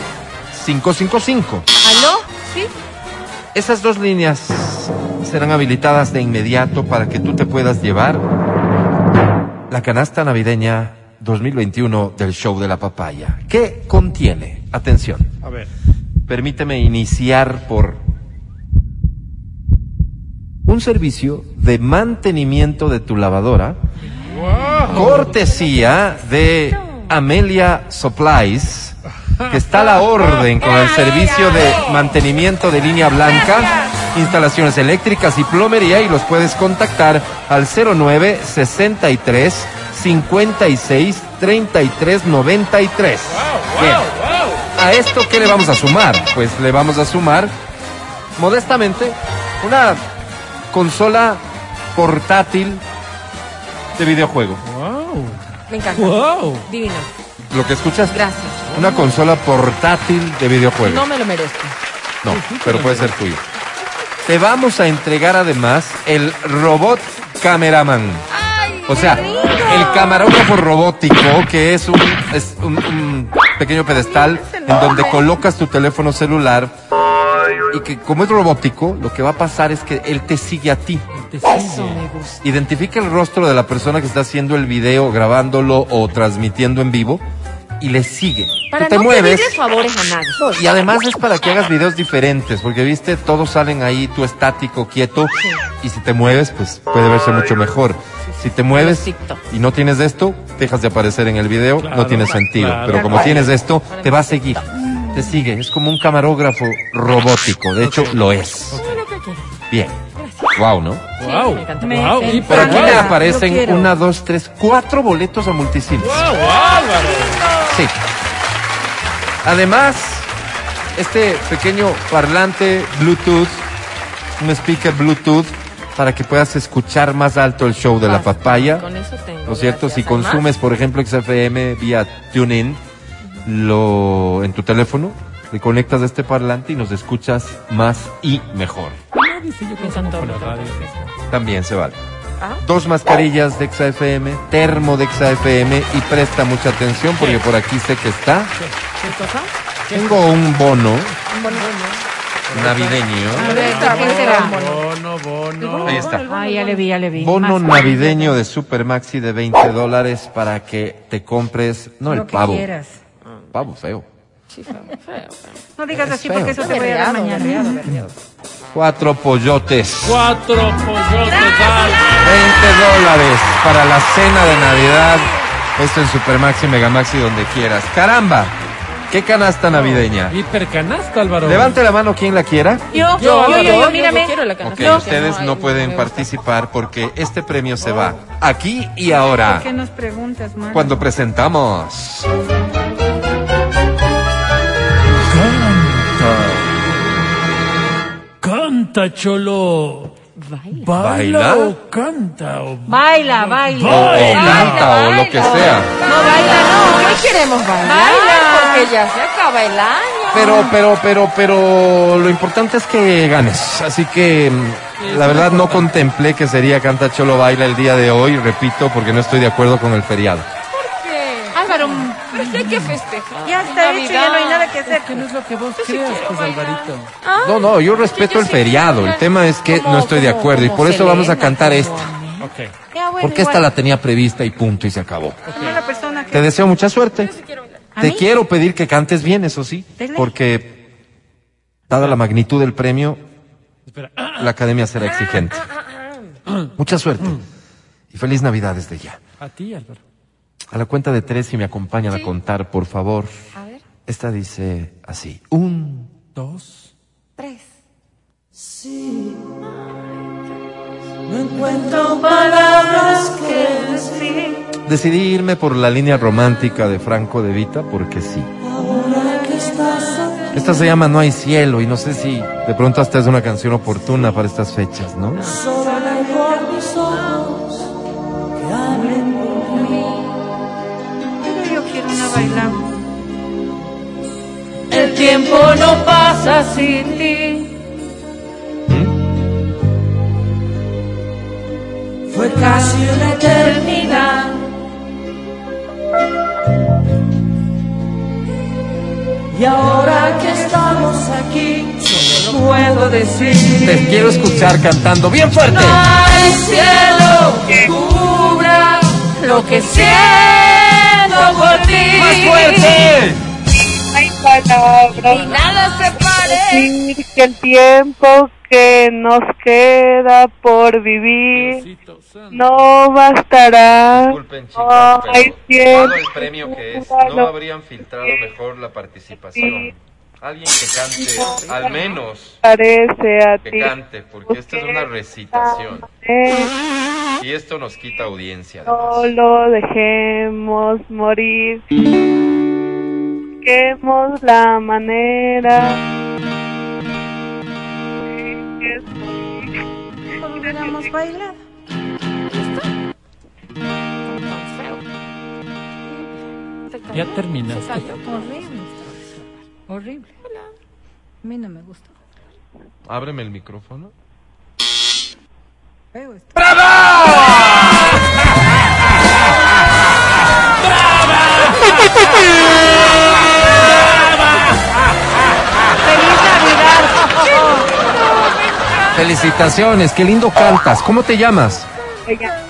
Speaker 2: 555.
Speaker 5: ¿Aló? ¿Sí?
Speaker 2: Esas dos líneas serán habilitadas de inmediato para que tú te puedas llevar la canasta navideña 2021 del show de la papaya. ¿Qué contiene? Atención.
Speaker 3: A ver.
Speaker 2: Permíteme iniciar por un servicio de mantenimiento de tu lavadora, cortesía de Amelia Supplies, que está a la orden con el servicio de mantenimiento de línea blanca, instalaciones eléctricas y plomería y los puedes contactar al 09 63 56 33 93. Bien. ¿A esto qué le vamos a sumar? Pues le vamos a sumar, modestamente, una consola portátil de videojuego.
Speaker 3: Wow.
Speaker 4: Me encanta.
Speaker 3: Wow.
Speaker 4: Divino.
Speaker 2: ¿Lo que escuchas?
Speaker 4: Gracias.
Speaker 2: Una consola portátil de videojuego.
Speaker 4: No me lo merezco.
Speaker 2: No, pero puede ser tuyo. Te vamos a entregar además el robot cameraman. O sea, el camarógrafo robótico, que es un, es un, un pequeño pedestal en donde colocas tu teléfono celular y que como es robótico, lo que va a pasar es que él te sigue a ti.
Speaker 3: Te sigue.
Speaker 2: Identifica el rostro de la persona que está haciendo el video, grabándolo o transmitiendo en vivo y le sigue.
Speaker 4: Para
Speaker 2: Tú te
Speaker 4: no
Speaker 2: mueves.
Speaker 4: favores a nadie.
Speaker 2: Y además es para que hagas videos diferentes, porque viste, todos salen ahí, tú estático, quieto, y si te mueves, pues puede verse mucho mejor. Si te mueves y no tienes esto, dejas de aparecer en el video, no tiene sentido.
Speaker 3: claro.
Speaker 2: Pero como tienes esto, te va a seguir. Te sigue, es como un camarógrafo robótico, de hecho lo es. Bien. Wow, ¿no?
Speaker 3: Wow.
Speaker 4: me encanta.
Speaker 5: Me
Speaker 3: Wow. Y
Speaker 2: Por aquí
Speaker 5: Yo
Speaker 2: aparecen una, dos, tres, cuatro boletos a multicines.
Speaker 3: Wow, Álvaro.
Speaker 2: Sí. Además, este pequeño parlante Bluetooth, un speaker Bluetooth, para que puedas escuchar más alto el show de la
Speaker 4: Basta,
Speaker 2: papaya.
Speaker 4: Con eso tengo.
Speaker 2: ¿No es cierto?
Speaker 4: gracias.
Speaker 2: Si consumes, por ejemplo, XFM vía TuneIn, lo, en tu teléfono, le conectas a este parlante y nos escuchas más y mejor.
Speaker 3: Yo la radio.
Speaker 2: También se vale.
Speaker 4: Ah.
Speaker 2: Dos mascarillas de XFM, termo de XFM y presta mucha atención porque por aquí sé que está.
Speaker 4: ¿Qué cosa?
Speaker 2: Tengo un bono navideño.
Speaker 3: Bono, bono.
Speaker 2: Ahí está.
Speaker 5: Ah, ya le vi, ya le vi.
Speaker 2: Bono
Speaker 5: Más-
Speaker 2: navideño de Supermaxi de 20 dólares para que te compres, no el
Speaker 5: Lo que
Speaker 2: pavo,
Speaker 5: quieras.
Speaker 2: Pavo feo.
Speaker 4: Sí, feo, feo, feo.
Speaker 5: No digas así
Speaker 2: feo.
Speaker 5: porque eso te voy a dar mañana.
Speaker 2: Cuatro pollotes,
Speaker 3: Cuatro pollotes, Álvaro.
Speaker 2: 20 dólares para la cena de Navidad. Esto en Supermaxi, Megamaxi, donde quieras. Caramba, qué canasta navideña.
Speaker 3: Hipercanasta, Álvaro.
Speaker 2: Levante la mano quien la quiera.
Speaker 5: Yo,
Speaker 3: Yo,
Speaker 5: yo, yo, yo,
Speaker 3: yo,
Speaker 5: mírame.
Speaker 2: ustedes no pueden participar porque este premio se va aquí y ahora.
Speaker 5: ¿Qué nos preguntas?
Speaker 2: Cuando presentamos.
Speaker 3: Canta, cholo.
Speaker 4: Baila.
Speaker 3: Baila,
Speaker 2: ¿Baila?
Speaker 3: o canta. O...
Speaker 5: Baila, baila.
Speaker 2: O, o
Speaker 3: Baila,
Speaker 2: canta o lo que sea.
Speaker 5: No, baila, no.
Speaker 4: ¿Qué queremos bailar?
Speaker 5: Baila.
Speaker 4: Porque ya se acaba el año.
Speaker 2: Pero, pero, pero, pero lo importante es que ganes. Así que mm, la verdad no contemplé que sería Canta Cholo Baila el día de hoy, repito, porque no estoy de acuerdo con el feriado.
Speaker 4: ¿Qué?
Speaker 5: Álvaro,
Speaker 4: Pero sí hay que festejar.
Speaker 5: ya está hecho, ya no hay nada que hacer.
Speaker 3: Que no es lo que vos creas, pues, Alvarito.
Speaker 2: No, no, yo respeto
Speaker 4: yo
Speaker 2: el
Speaker 4: sí
Speaker 2: feriado. El tema es que no estoy de acuerdo y por eso vamos a cantar
Speaker 4: como
Speaker 2: esta.
Speaker 3: Ok.
Speaker 5: Ya, bueno,
Speaker 2: Porque esta la tenía prevista y punto y se acabó. Te deseo mucha suerte.
Speaker 5: ¿A
Speaker 2: Te
Speaker 5: mí?
Speaker 2: quiero pedir que cantes bien, eso sí, porque dada la magnitud del premio,
Speaker 3: Espera.
Speaker 2: la academia será exigente. Mucha suerte y feliz Navidad desde ya.
Speaker 3: A ti, Álvaro.
Speaker 2: A la cuenta de tres, si me acompañan a contar, por favor.
Speaker 4: A ver,
Speaker 2: Esta dice así: un,
Speaker 3: Dos.
Speaker 4: tres.
Speaker 2: decidí irme por la línea romántica de Franco de Vita porque sí. Esta se llama No hay cielo y no sé si de pronto hasta es una canción oportuna para estas fechas, ¿no?
Speaker 5: Pero
Speaker 7: El tiempo no pasa sin ti. Fue casi una eternidad. Y ahora que estamos aquí, solo puedo decir:
Speaker 2: Te quiero escuchar cantando bien fuerte.
Speaker 7: No hay cielo que cubra lo que siento por ti.
Speaker 2: ¡Más fuerte!
Speaker 8: hay palabras
Speaker 4: Y nada se pare.
Speaker 8: decir que el tiempo que nos queda por vivir no bastará.
Speaker 2: Disculpen, chicas,
Speaker 8: No
Speaker 2: pero
Speaker 8: hay tiempo.
Speaker 2: dado el premio que es, no habrían filtrado mejor la participación. Alguien que cante, al menos
Speaker 8: Parece a
Speaker 2: que
Speaker 8: ti.
Speaker 2: cante, porque esta es una recitación. Y esto nos quita audiencia.
Speaker 8: No
Speaker 2: además.
Speaker 8: lo dejemos morir. Busquemos la manera.
Speaker 5: Podríamos bailar.
Speaker 4: Tan feo. Se cayó,
Speaker 3: Ya terminaste.
Speaker 4: se cayó.
Speaker 5: Horrible. Horrible. A mí no me gustó.
Speaker 2: Ábreme el micrófono.
Speaker 5: Feo esto. ¡Feliz Navidad!
Speaker 2: Felicitaciones, qué lindo cantas. ¿Cómo te llamas?
Speaker 8: Ella,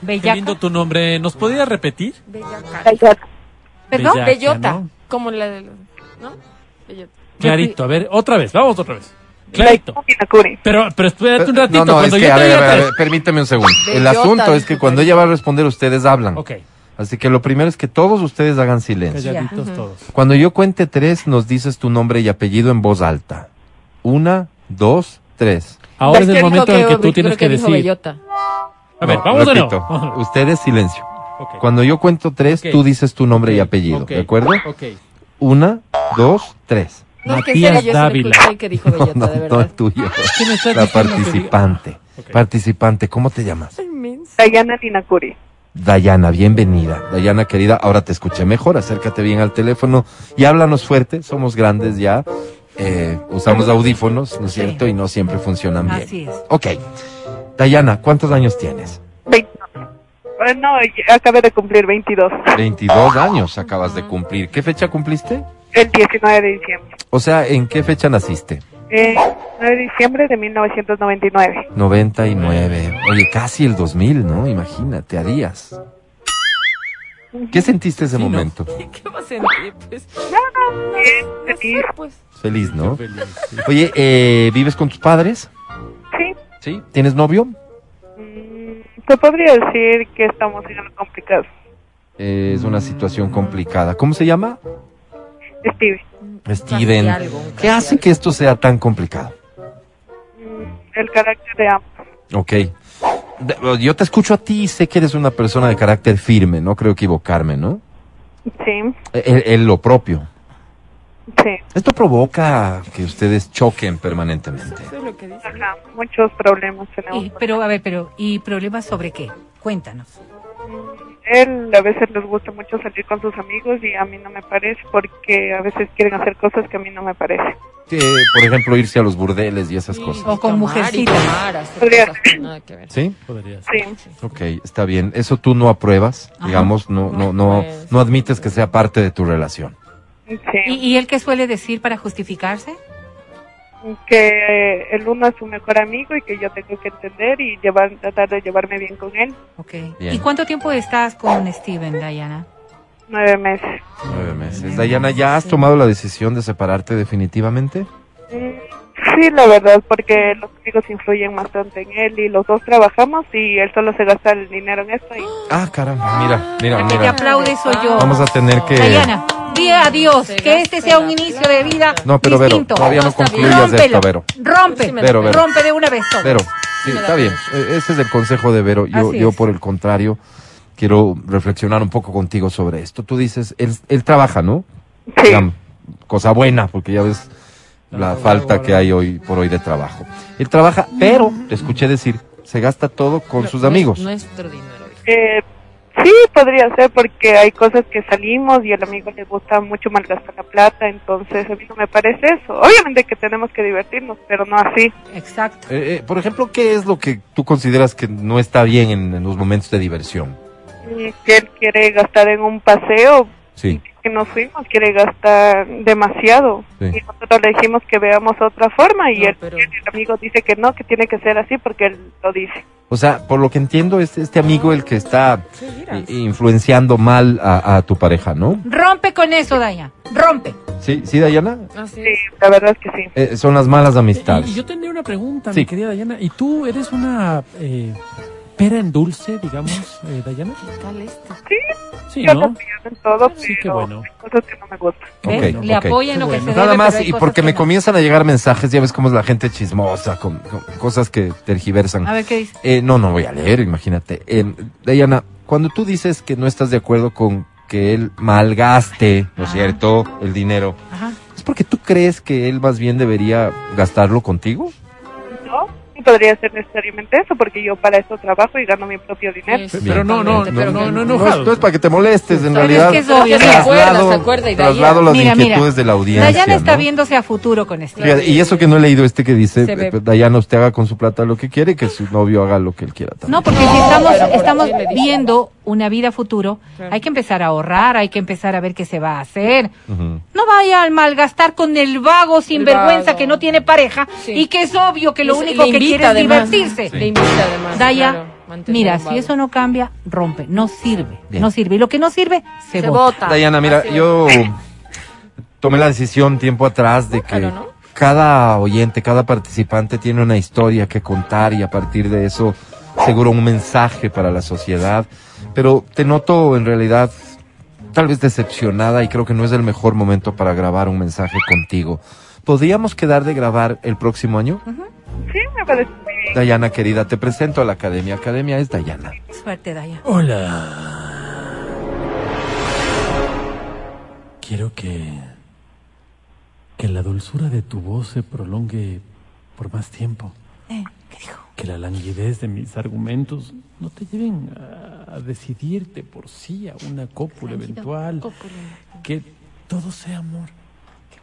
Speaker 3: Qué
Speaker 5: Bellaca.
Speaker 3: lindo tu nombre. ¿Nos podrías repetir?
Speaker 8: ella,
Speaker 5: ¿Perdón?
Speaker 3: Bellaca,
Speaker 4: Bellota.
Speaker 3: ¿no?
Speaker 4: Como la de... ¿No? Bellota.
Speaker 3: Clarito, a ver, otra vez, vamos otra vez.
Speaker 8: Minakuri.
Speaker 3: Pero, pero espérate un ratito.
Speaker 2: no, no, es
Speaker 3: cuando
Speaker 2: que,
Speaker 3: yo
Speaker 2: a
Speaker 3: te
Speaker 2: ver, a
Speaker 3: diga
Speaker 2: ver, a
Speaker 3: tres-
Speaker 2: ver, permíteme un segundo. El asunto es que cuando ella va a responder, ustedes hablan.
Speaker 3: Ok,
Speaker 2: Así que lo primero es que todos ustedes hagan silencio.
Speaker 3: calladitos
Speaker 5: Ya.
Speaker 3: todos.
Speaker 2: Cuando yo cuente tres, nos dices tu nombre y apellido en voz alta. Una, dos, tres.
Speaker 3: Ahora es el momento en el que tú tienes que decir.
Speaker 4: Bellota.
Speaker 3: A ver,
Speaker 2: No,
Speaker 3: vamos de
Speaker 2: repito.
Speaker 3: nuevo.
Speaker 2: Ustedes silencio. Cuando yo cuento tres, tú dices tu nombre y apellido. ¿De acuerdo?
Speaker 3: Ok.
Speaker 2: Una, dos, tres.
Speaker 4: No, es que
Speaker 3: Dávila.
Speaker 4: escuché que dijo Bellota,
Speaker 2: no,
Speaker 4: de
Speaker 2: no
Speaker 4: verdad.
Speaker 2: tuyo.
Speaker 3: ¿Qué me estás
Speaker 2: La participante.
Speaker 3: Ok.
Speaker 2: Participante, ¿cómo te llamas?
Speaker 8: Dayana Linakuri.
Speaker 2: Dayana, bienvenida. Dayana, querida, ahora te escuché mejor. Acércate bien al teléfono y háblanos fuerte. Somos grandes ya. Eh, usamos audífonos, ¿no es
Speaker 5: Sí.
Speaker 2: cierto? Y no siempre funcionan bien.
Speaker 5: Así es.
Speaker 2: Ok. Dayana, ¿cuántos años tienes?
Speaker 8: 22. Eh, No, acabé de cumplir 22.
Speaker 2: 22 años acabas de cumplir. ¿Qué fecha cumpliste?
Speaker 8: El 19 de diciembre.
Speaker 2: O sea, ¿en qué fecha naciste?
Speaker 8: Eh, 9 de diciembre de 1999.
Speaker 2: 99. Oye, casi el 2000, ¿no? Imagínate, a días. ¿Qué sentiste ese
Speaker 3: Sí, ¿no?
Speaker 2: momento?
Speaker 4: ¿Qué va a sentir? Pues, no
Speaker 8: feliz.
Speaker 4: pues.
Speaker 2: Feliz, ¿no?
Speaker 3: Feliz, sí.
Speaker 2: Oye, eh, ¿vives con tus padres?
Speaker 8: Sí.
Speaker 2: ¿Sí? ¿Tienes novio?
Speaker 8: Mm, Se podría decir que estamos en algo complicado.
Speaker 2: Eh, es una situación complicada. ¿Cómo se llama?
Speaker 8: Stevie,
Speaker 2: Steven.
Speaker 4: Algo,
Speaker 2: ¿Qué hace
Speaker 4: algo.
Speaker 2: que esto sea tan complicado?
Speaker 8: mm, el carácter de ambos.
Speaker 2: Ok. De- Yo te escucho a ti y sé que eres una persona de carácter firme, no creo equivocarme, ¿no?
Speaker 8: Sí,
Speaker 2: Él, él lo propio.
Speaker 8: sí.
Speaker 2: Esto provoca que ustedes choquen permanentemente.
Speaker 4: Eso es lo que dice.
Speaker 8: Ajá, muchos problemas tenemos.
Speaker 5: Y- pero, a ver, pero, ¿y problemas sobre qué? Cuéntanos.
Speaker 8: Él a veces les gusta mucho salir con sus amigos y a mí no me parece porque a veces quieren hacer cosas que a mí no me parece.
Speaker 2: Que, por ejemplo, irse a los burdeles y esas cosas.
Speaker 5: O con mujercitas.
Speaker 2: ¿Sí?
Speaker 3: Podría ser.
Speaker 8: Sí,
Speaker 2: Ok, está bien. Eso tú no apruebas,
Speaker 5: Ajá.
Speaker 2: digamos, no, no, no,
Speaker 4: Pues-
Speaker 2: no admites que sea parte de tu relación.
Speaker 8: sí.
Speaker 5: ¿Y, y él qué suele decir para justificarse?
Speaker 8: Que el uno es su mejor amigo y que yo tengo que entender y llevar, tratar de llevarme bien con él.
Speaker 5: Ok.
Speaker 2: Bien.
Speaker 5: ¿Y cuánto tiempo estás con Steven, Diana?
Speaker 8: Nueve meses.
Speaker 2: Nueve meses. Dayana, ¿ya has tomado la decisión de separarte definitivamente?
Speaker 8: Mm, Sí, la verdad, porque los amigos influyen bastante en él y los dos trabajamos y él solo se gasta el dinero en esto. Y
Speaker 2: Ah, caramba, mira, mira,
Speaker 5: La que te
Speaker 2: mira.
Speaker 5: aplaude soy yo.
Speaker 2: Vamos a tener que...
Speaker 5: Diana, di adiós, que este sea un inicio de vida
Speaker 2: No, pero Vero,
Speaker 5: distinto.
Speaker 2: todavía no concluyas esto, Vero.
Speaker 5: rompe,
Speaker 2: Vero, Vero.
Speaker 5: rompe de una vez todo.
Speaker 2: Vero, sí, está bien. E- Ese es el consejo de Vero. Yo, yo por el contrario, quiero reflexionar un poco contigo sobre esto. Tú dices, él, él trabaja, ¿no?
Speaker 8: sí,
Speaker 2: Digamos, cosa buena, porque ya ves la falta que hay hoy por hoy de trabajo. Él trabaja, pero, te escuché decir, se gasta todo con sus
Speaker 4: No
Speaker 2: amigos.
Speaker 4: Nuestro dinero.
Speaker 8: eh, sí, podría ser porque hay cosas que salimos y al amigo le gusta mucho malgastar la plata, entonces a mí no me parece eso. Obviamente que tenemos que divertirnos, pero no así.
Speaker 5: Exacto.
Speaker 2: Eh, eh, por ejemplo, ¿qué es lo que tú consideras que no está bien en, en los momentos de diversión?
Speaker 8: Mm, Que él quiere gastar en un paseo
Speaker 2: Sí.
Speaker 8: Que nos fuimos, quiere gastar demasiado.
Speaker 2: Sí.
Speaker 8: Y nosotros le dijimos que veamos otra forma y
Speaker 4: No,
Speaker 8: él,
Speaker 4: pero-
Speaker 8: el amigo dice que no, que tiene que ser así porque él lo dice.
Speaker 2: O sea, por lo que entiendo, es este amigo el que está influenciando mal a, a tu pareja, ¿no?
Speaker 5: Rompe con eso, Diana. Rompe.
Speaker 2: Sí, sí, Dayana.
Speaker 8: Sí, la verdad es que sí.
Speaker 2: Eh, son las malas
Speaker 3: Y,
Speaker 2: amistades.
Speaker 3: y yo tendría una pregunta,
Speaker 2: Sí.
Speaker 3: mi querida Dayana. ¿Y tú eres una eh, pera en dulce, digamos, eh, Dayana?
Speaker 4: ¿Qué tal este?
Speaker 3: Sí,
Speaker 8: Yo
Speaker 3: ¿no?
Speaker 8: en todo,
Speaker 3: Sí, qué bueno.
Speaker 8: hay cosas que no me gustan.
Speaker 5: ¿Ves?
Speaker 2: Ok,
Speaker 5: Le
Speaker 2: ok.
Speaker 5: apoya en lo
Speaker 3: Qué
Speaker 5: que se
Speaker 3: bueno.
Speaker 5: debe,
Speaker 2: Nada más, y porque
Speaker 5: que
Speaker 2: me
Speaker 5: no.
Speaker 2: comienzan a llegar mensajes, ya ves cómo es la gente chismosa, con, con cosas que tergiversan.
Speaker 5: A ver qué dice.
Speaker 2: Eh, no, no voy a leer, imagínate. Eh, Dayana, cuando tú dices que no estás de acuerdo con que él malgaste, ¿no es cierto?, el dinero,
Speaker 5: Ajá.
Speaker 2: ¿es porque tú crees que él más bien debería gastarlo contigo?
Speaker 8: Podría ser necesariamente eso porque yo para eso trabajo y gano mi propio dinero.
Speaker 4: Sí,
Speaker 3: Pero no, no, no,
Speaker 4: pero
Speaker 3: no, no,
Speaker 2: No es, no es para que te molestes, en
Speaker 5: Pero es
Speaker 2: realidad.
Speaker 5: que es obvio,
Speaker 4: Se acuerda, se acuerda y
Speaker 2: traslado las
Speaker 5: Mira, mira.
Speaker 2: inquietudes de la audiencia.
Speaker 5: Dayana está
Speaker 2: ¿no?
Speaker 5: viéndose a futuro con este.
Speaker 2: Fíjate, y eso que no he leído este que dice, eh, Dayana, usted haga con su plata lo que quiere y que su novio haga lo que él quiera también.
Speaker 5: No, porque
Speaker 4: No,
Speaker 5: si estamos,
Speaker 4: pero ¿por
Speaker 5: estamos viendo una vida futuro,
Speaker 4: Claro.
Speaker 5: hay que empezar a ahorrar, hay que empezar a ver qué se va a hacer. No vaya a malgastar con el vago sinvergüenza
Speaker 4: vago.
Speaker 5: que no tiene pareja
Speaker 4: Sí.
Speaker 5: y que es obvio que lo único que quiere es divertirse.
Speaker 4: Le invita además.
Speaker 5: Daya,
Speaker 4: claro, mantener
Speaker 5: mira, si eso no cambia, rompe, no sirve,
Speaker 2: Bien.
Speaker 5: no sirve. Y lo que no sirve, se,
Speaker 4: vota.
Speaker 2: Dayana, mira,
Speaker 4: Así
Speaker 2: yo tomé la decisión tiempo atrás de que cada oyente, cada participante tiene una historia que contar y a partir de eso seguro un mensaje para la sociedad. Pero te noto en realidad tal vez decepcionada y creo que no es el mejor momento para grabar un mensaje contigo. ¿Podríamos quedar de grabar el próximo año?
Speaker 8: Sí, me parece muy bien.
Speaker 2: Dayana, querida, te presento a la academia. Academia es Dayana.
Speaker 5: Suerte, Daya.
Speaker 3: Hola. Quiero que. que la dulzura de tu voz se prolongue por más tiempo.
Speaker 5: Eh.
Speaker 3: Que la languidez de mis argumentos no te lleven a, a decidirte por sí a una cópula eventual. Que todo sea amor.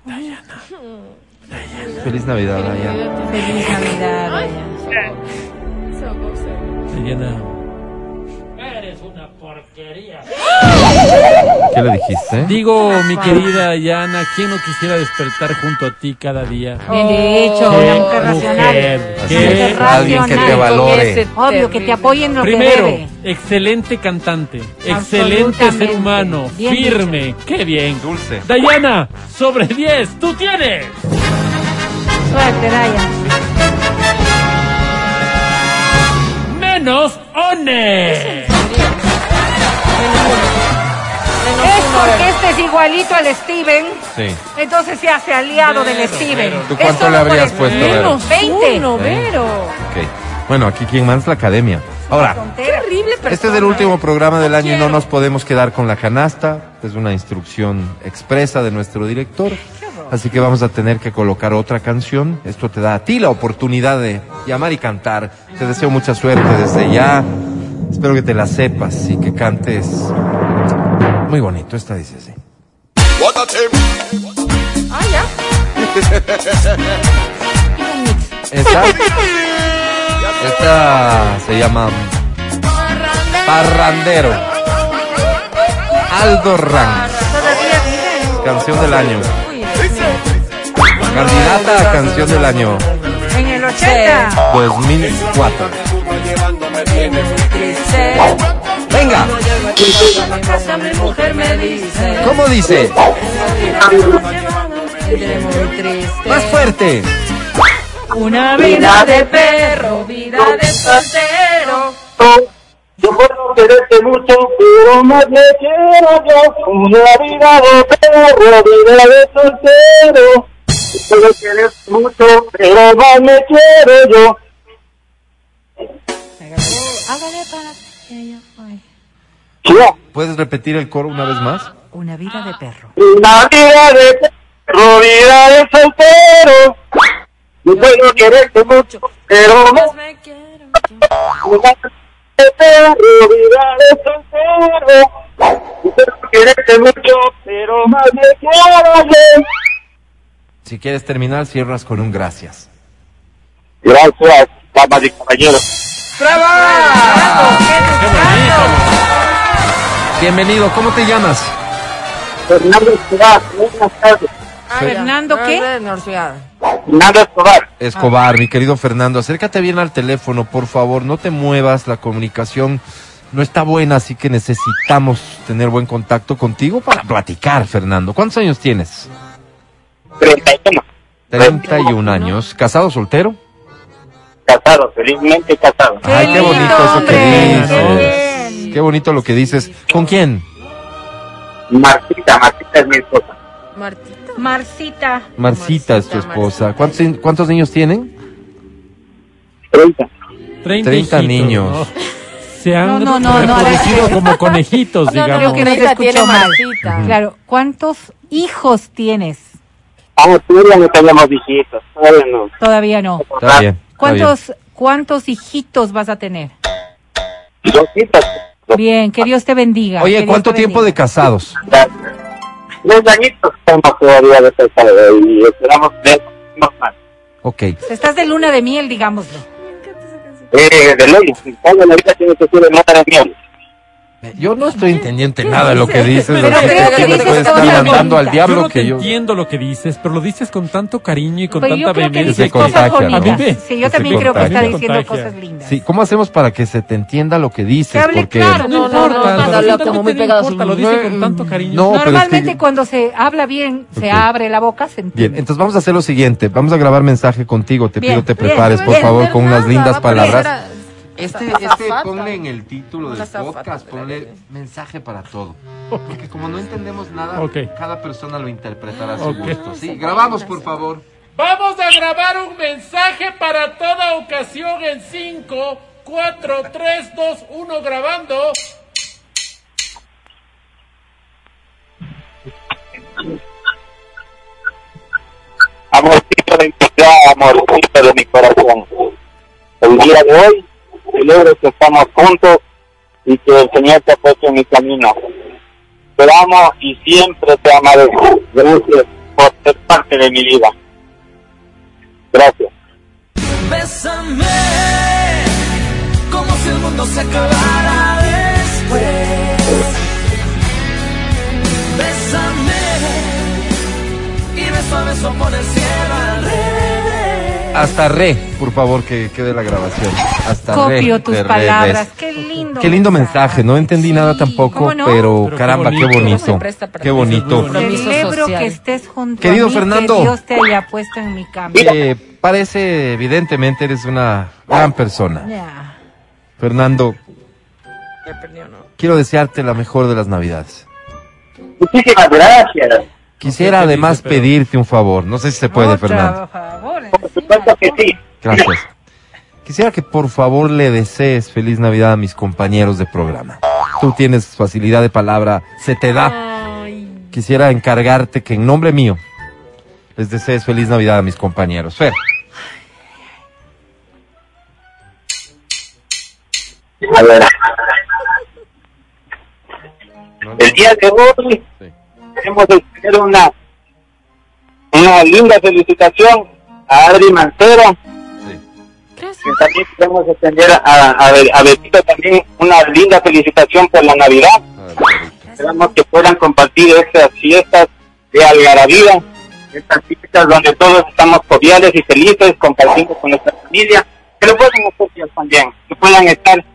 Speaker 3: Dayana.
Speaker 2: Feliz Navidad, Dayana.
Speaker 5: Feliz Navidad, Daya.
Speaker 3: Dayana.
Speaker 2: ¿Qué le dijiste?
Speaker 3: Digo, mi querida Dayana, ¿quién no quisiera despertar junto a ti cada día?
Speaker 5: Bien dicho,
Speaker 3: Qué
Speaker 5: una mujer racional.
Speaker 3: qué
Speaker 2: alguien que te valore.
Speaker 5: Obvio, que te apoyen lo que
Speaker 3: Primero,
Speaker 5: debe.
Speaker 3: excelente cantante, excelente ser humano,
Speaker 5: Bien
Speaker 3: firme, qué bien.
Speaker 2: Dulce.
Speaker 3: Dayana, sobre 10, tú tienes.
Speaker 5: Suerte, Daya.
Speaker 3: Menos one.
Speaker 5: Es porque este es igualito al Steven,
Speaker 2: Sí.
Speaker 5: entonces se hace aliado del Steven.
Speaker 2: ¿Tú cuánto le habrías puesto, Vero?
Speaker 5: Menos 20.
Speaker 4: Uno, Vero.
Speaker 2: Bueno, aquí quien manda es la academia. Ahora,
Speaker 4: Terrible persona.
Speaker 2: este es el último programa del año y no nos podemos quedar con la canasta. Es una instrucción expresa de nuestro director. Así que vamos a tener que colocar otra canción. Esto te da a ti la oportunidad de llamar y cantar. Te deseo mucha suerte desde ya. Espero que te la sepas y que cantes muy bonito. Esta dice así.
Speaker 4: Ah, ya.
Speaker 2: Esta, esta se llama Parrandero. Aldo Ranz.
Speaker 5: Vive
Speaker 2: Canción del año. Candidata a canción del año
Speaker 5: en el 80.
Speaker 2: 2004. Venga. ¿cómo dice? Más fuerte.
Speaker 4: Una vida de perro, vida de soltero.
Speaker 9: Yo puedo quererte mucho, pero más me quiero yo. Una vida de perro, vida de soltero. Yo puedo quererte mucho, pero más me quiero yo.
Speaker 5: Hágale para ella. Ay.
Speaker 9: Yo,
Speaker 2: ¿Puedes repetir el coro una vez más?
Speaker 5: Una vida de perro.
Speaker 9: una vida de perro, vida de soltero. Yo puedo quererte mucho, pero más
Speaker 4: Me quiero.
Speaker 9: Una de perro, vida de soltero. Yo puedo quererte mucho, pero más me quiero yo.
Speaker 2: Si quieres terminar, cierras con un gracias.
Speaker 9: Gracias, damas y caballeros.
Speaker 2: Bienvenido, ¿cómo te llamas?
Speaker 9: Fernando Escobar, buenas tardes.
Speaker 5: ¿Fernando qué?
Speaker 9: Fernando Escobar.
Speaker 2: Escobar, mi querido Fernando, acércate bien al teléfono, por favor, no te muevas, la comunicación no está buena, así que necesitamos tener buen contacto contigo para platicar, Fernando. ¿Cuántos años tienes?
Speaker 9: 31.
Speaker 2: 31 años. ¿Casado soltero?
Speaker 9: Casado, felizmente casado.
Speaker 5: Qué
Speaker 2: Ay, qué bonito eso que dices.
Speaker 5: qué bien.
Speaker 2: Qué bonito lo que dices. ¿Con quién?
Speaker 9: Martita, Martita es mi esposa.
Speaker 4: Martita.
Speaker 5: Marcita.
Speaker 2: Marcita es tu
Speaker 4: Marcita,
Speaker 2: esposa.
Speaker 4: Marcita.
Speaker 2: ¿Cuántos, cuántos niños tienen?
Speaker 9: 30.
Speaker 3: 30,
Speaker 2: 30
Speaker 3: hijitos,
Speaker 2: niños.
Speaker 3: ¿no? Se han
Speaker 5: No, no, no, no,
Speaker 3: reproducido como conejitos,
Speaker 4: No, no,
Speaker 3: digamos.
Speaker 5: Creo que no se
Speaker 4: Martita tiene
Speaker 5: escuchó mal.
Speaker 4: Martita.
Speaker 5: Claro, ¿cuántos hijos tienes?
Speaker 9: Ah, todavía no tenemos visitas, todavía no.
Speaker 5: Todavía no.
Speaker 2: Está bien. está bien.
Speaker 5: ¿Cuántos, ¿Cuántos hijitos vas a tener?
Speaker 9: Dos citas.
Speaker 5: Bien, que Dios te bendiga.
Speaker 2: Oye, ¿cuánto tiempo de casados?
Speaker 9: Dos añitos estamos todavía de casado y esperamos ver más.
Speaker 2: Ok.
Speaker 5: Estás de luna de miel, digámoslo.
Speaker 9: Eh, de ley, en la vida tiene que ser en otra miel.
Speaker 2: Yo no estoy entendiendo nada de lo que dices,
Speaker 5: Pero
Speaker 2: así
Speaker 5: creo
Speaker 2: que
Speaker 5: dices
Speaker 2: puedes
Speaker 5: cosas
Speaker 2: estar mandando al diablo
Speaker 3: yo no
Speaker 2: que
Speaker 3: te
Speaker 2: yo...
Speaker 3: entiendo lo que dices, pero lo dices con tanto cariño y con
Speaker 5: Pues yo
Speaker 3: tanta
Speaker 5: creo que
Speaker 3: vehemencia.
Speaker 5: dices
Speaker 2: Se
Speaker 5: cosas
Speaker 2: contagia, ¿no?
Speaker 5: bonitas.
Speaker 3: A mí me-
Speaker 5: Sí, yo
Speaker 2: se
Speaker 5: también creo que está diciendo
Speaker 3: contagia.
Speaker 5: cosas lindas.
Speaker 2: Sí, ¿cómo hacemos para que se te entienda lo que dices?
Speaker 5: Que hable
Speaker 2: Porque...
Speaker 5: claro.
Speaker 4: No, no, no,
Speaker 3: importa,
Speaker 4: no,
Speaker 3: absolutamente
Speaker 4: no, como muy
Speaker 3: no
Speaker 4: pegado a su-
Speaker 3: importa, lo dice con tanto cariño.
Speaker 2: No, pero es que-
Speaker 5: Normalmente cuando se habla bien, se
Speaker 2: Ok.
Speaker 5: abre la boca, se entiende.
Speaker 2: Bien, entonces vamos a hacer lo siguiente. Vamos a grabar mensaje contigo. Te
Speaker 5: Bien,
Speaker 2: pido te
Speaker 5: bien,
Speaker 2: prepares, por
Speaker 5: bien,
Speaker 2: favor, con unas lindas palabras. Este, este ponle en el título del podcast, ponle mensaje para todo. Porque como no entendemos nada, cada persona lo interpretará a su gusto. Sí, grabamos, por favor.
Speaker 3: Vamos a grabar un mensaje para toda ocasión en 5, 4, 3, 2, 1 grabando.
Speaker 9: Amorcito de mi vida, amorcito de mi corazón. El día de hoy celebro que estamos juntos y que el Señor te ha puesto en mi camino. Te amo y siempre te amaré. Gracias por ser parte de mi vida. Gracias.
Speaker 7: Bésame como si el mundo se acabara después. Bésame y beso a beso por el cielo.
Speaker 2: Hasta re, por favor, que quede la grabación. Hasta re.
Speaker 5: Copio tus
Speaker 2: de
Speaker 5: palabras. Qué lindo.
Speaker 2: Qué lindo mensaje, no entendí nada tampoco, pero, caramba, qué
Speaker 3: bonito.
Speaker 4: ¿Cómo
Speaker 2: bonito.
Speaker 4: se presta para
Speaker 2: Qué bonito.
Speaker 4: Compromiso
Speaker 5: Celebro
Speaker 4: social.
Speaker 5: que estés junto
Speaker 2: Querido
Speaker 5: a mí,
Speaker 2: Fernando.
Speaker 5: que Dios te haya puesto en mi camino.
Speaker 2: Eh, parece, evidentemente, eres una gran persona. Fernando,
Speaker 4: Ya perdió, ¿no?
Speaker 2: quiero desearte la mejor de las Navidades.
Speaker 9: Muchísimas gracias.
Speaker 2: Quisiera
Speaker 3: No sé qué
Speaker 2: además
Speaker 3: dice, pero-
Speaker 2: pedirte un favor. No sé si se puede, Fernando.
Speaker 5: Por
Speaker 9: supuesto que sí.
Speaker 2: Gracias. Quisiera que por favor le desees feliz Navidad a mis compañeros de programa. Tú tienes facilidad de palabra, se te da.
Speaker 4: Ay,
Speaker 2: Quisiera encargarte que en nombre mío les desees feliz Navidad a mis compañeros. Fer,
Speaker 9: A ver. El día de hoy
Speaker 2: Sí.
Speaker 9: queremos extender una, una linda felicitación a Adri Mancero, que
Speaker 4: gracias.
Speaker 9: también queremos extender a, a, a Betito también una linda felicitación por la Navidad. Esperamos que puedan compartir estas fiestas de algarabía, estas fiestas donde todos estamos cordiales y felices, compartiendo con nuestra familia, lo puedan hacer ellos también, que puedan estar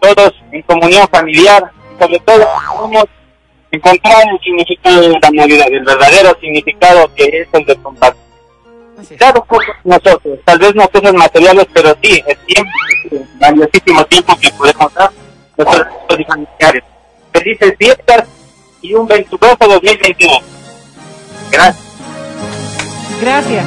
Speaker 9: todos en comunión familiar, sobre todo podemos encontrar el significado de la Navidad, el verdadero significado que es el de compartir. Claro, nosotros, tal vez no cosas materiales, pero sí, es tiempo, es valiosísimo tiempo que podemos dar y familiares. Felices fiestas y un venturoso 2021. Gracias.
Speaker 5: Gracias.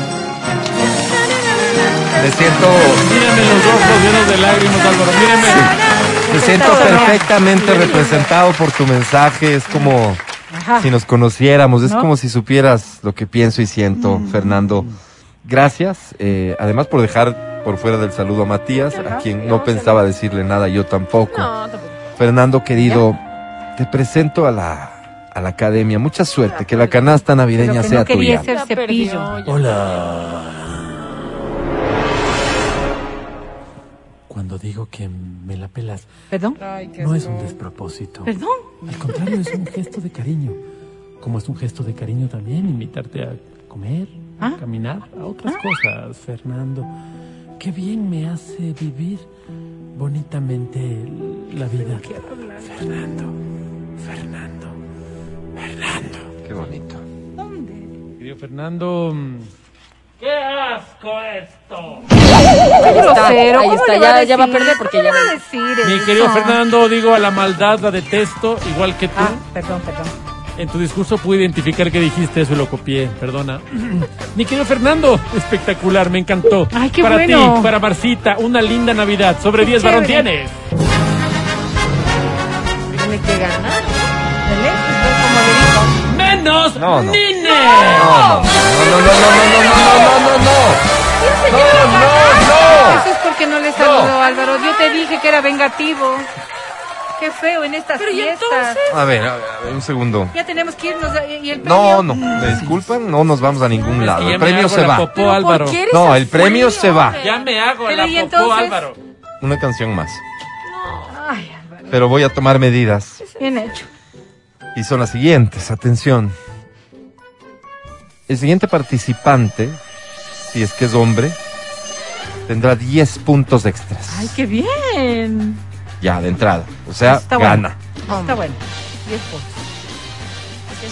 Speaker 2: me siento,
Speaker 3: Mírame los ojos llenos de lágrimas, Álvaro. Mírame.
Speaker 2: me siento perfectamente representado por tu mensaje. Es como
Speaker 5: Ajá.
Speaker 2: si nos conociéramos, es
Speaker 5: ¿No?
Speaker 2: como si supieras lo que pienso y siento, Fernando. Gracias, eh, además por dejar por fuera del saludo a Matías, a quien no pensaba decirle nada, yo tampoco.
Speaker 4: No, tampoco.
Speaker 2: Fernando, querido, te presento a la, a la academia. Mucha suerte, que la canasta navideña sea
Speaker 5: no quería
Speaker 2: tuya.
Speaker 5: ser cepillo.
Speaker 3: Hola. Cuando digo que me la pelas,
Speaker 5: ¿Perdón?
Speaker 3: No es un despropósito.
Speaker 5: ¿Perdón?
Speaker 3: Al contrario, es un gesto de cariño. Como es un gesto de cariño también invitarte a comer,
Speaker 5: ¿Ah?
Speaker 3: a caminar, a otras cosas, Fernando. Qué bien me hace vivir bonitamente la vida. Fernando, Fernando, Fernando.
Speaker 2: Qué bonito.
Speaker 3: Querido Fernando, mm, ¡qué asco esto!
Speaker 5: Qué grosero.
Speaker 4: ahí
Speaker 5: ¿cómo
Speaker 4: está, ya-
Speaker 5: va a
Speaker 4: ya va a perder porque
Speaker 5: ¿Cómo
Speaker 4: ya
Speaker 5: va a
Speaker 4: no-
Speaker 5: decir
Speaker 3: Mi querido Fernando, digo a la maldad la detesto, igual que tú.
Speaker 5: Ah, perdón, perdón.
Speaker 3: En tu discurso pude identificar que dijiste eso y lo copié, perdona. Mi querido Fernando, espectacular, me encantó.
Speaker 5: Ay, qué
Speaker 3: para
Speaker 5: bueno.
Speaker 3: ti, para Marcita, una linda Navidad. Sobre 10 varón tienes.
Speaker 4: Tiene que ganar.
Speaker 5: Como.
Speaker 3: ¡Menos
Speaker 2: No, no.
Speaker 3: Nine!
Speaker 2: No, no, no, no, no, no, no, no, no, no, no.
Speaker 5: Eso es porque no le saludó, Álvaro. Yo te dije que era vengativo. Qué feo en estas
Speaker 4: Pero, ¿y
Speaker 5: fiestas.
Speaker 4: entonces?
Speaker 2: A ver, a ver, a ver, un segundo.
Speaker 5: Ya tenemos que irnos. ¿Y el
Speaker 2: No,
Speaker 5: premio?
Speaker 2: no, me disculpan, no nos vamos a ningún lado. El premio se va.
Speaker 3: popó,
Speaker 4: Pero ¿por
Speaker 3: Álvaro.
Speaker 4: qué eres
Speaker 2: No, el premio se va.
Speaker 3: Ya me hago
Speaker 5: Pero,
Speaker 3: la
Speaker 5: ¿y
Speaker 3: popó,
Speaker 5: entonces?
Speaker 3: Álvaro.
Speaker 2: Una canción más.
Speaker 5: Ay, Álvaro.
Speaker 2: pero voy a tomar medidas.
Speaker 5: Bien hecho.
Speaker 2: Y son las siguientes, atención. El siguiente participante, si es que es hombre, tendrá 10 puntos extras.
Speaker 5: Ay, qué bien.
Speaker 2: Ya, de entrada. O sea,
Speaker 5: Está bueno.
Speaker 2: gana.
Speaker 5: Está bueno. Diez puntos.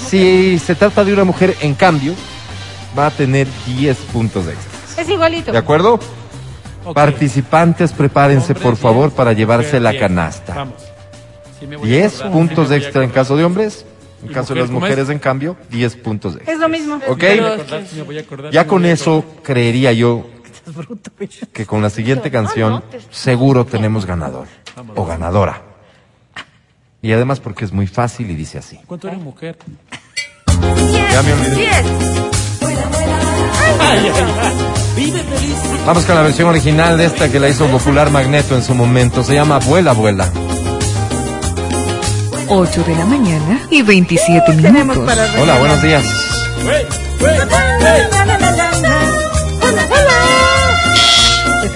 Speaker 2: Si se trata de una mujer, en cambio, va a tener 10 puntos extras.
Speaker 5: Es igualito.
Speaker 2: ¿De acuerdo? Participantes, prepárense
Speaker 3: Hombres,
Speaker 2: por favor para llevarse
Speaker 3: mujer,
Speaker 2: la
Speaker 3: diez.
Speaker 2: canasta.
Speaker 3: Vamos. Sí me voy a
Speaker 2: 10
Speaker 3: acordar,
Speaker 2: puntos
Speaker 3: sí me voy a
Speaker 2: extra en caso de hombres. En
Speaker 3: ¿Y
Speaker 2: caso de las mujeres, en cambio, 10 puntos extra.
Speaker 5: Es lo mismo.
Speaker 2: ¿Ok?
Speaker 3: Sí acordar,
Speaker 2: Ya con eso creería yo
Speaker 5: bruto,
Speaker 2: que con la siguiente canción seguro tenemos ganador o ganadora. Y además porque es muy fácil y dice así.
Speaker 3: ¿Cuánto eres mujer?
Speaker 2: Ya me olvidé. Vamos con la versión original de esta que la hizo popular Magneto en su momento. Se llama Vuela, Vuela.
Speaker 10: 8 de la mañana y 27
Speaker 5: Tenemos
Speaker 10: minutos.
Speaker 2: Hola, buenos días.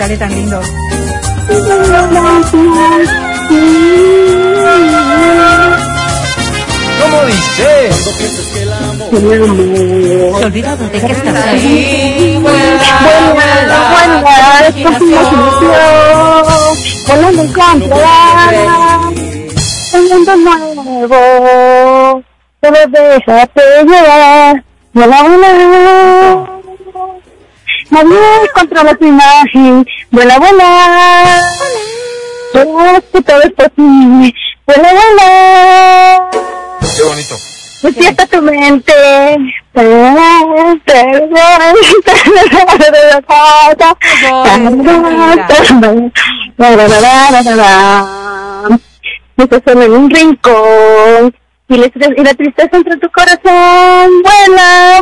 Speaker 5: Sale tan lindo.
Speaker 2: ¿Cómo dice?
Speaker 5: Se olvida de qué estás ahí.
Speaker 11: Buena, es por tu imaginación, volando encontrarás un mundo nuevo, solo déjate llevar, vuela, vuela. Nadie controla tu imagen, vuela, vuela. Verás que todo es posible, vuela, vuela.
Speaker 2: Qué bonito.
Speaker 11: Despierta tu mente. Estás solo en un rincón y la tristeza entre tu corazón. Vuela,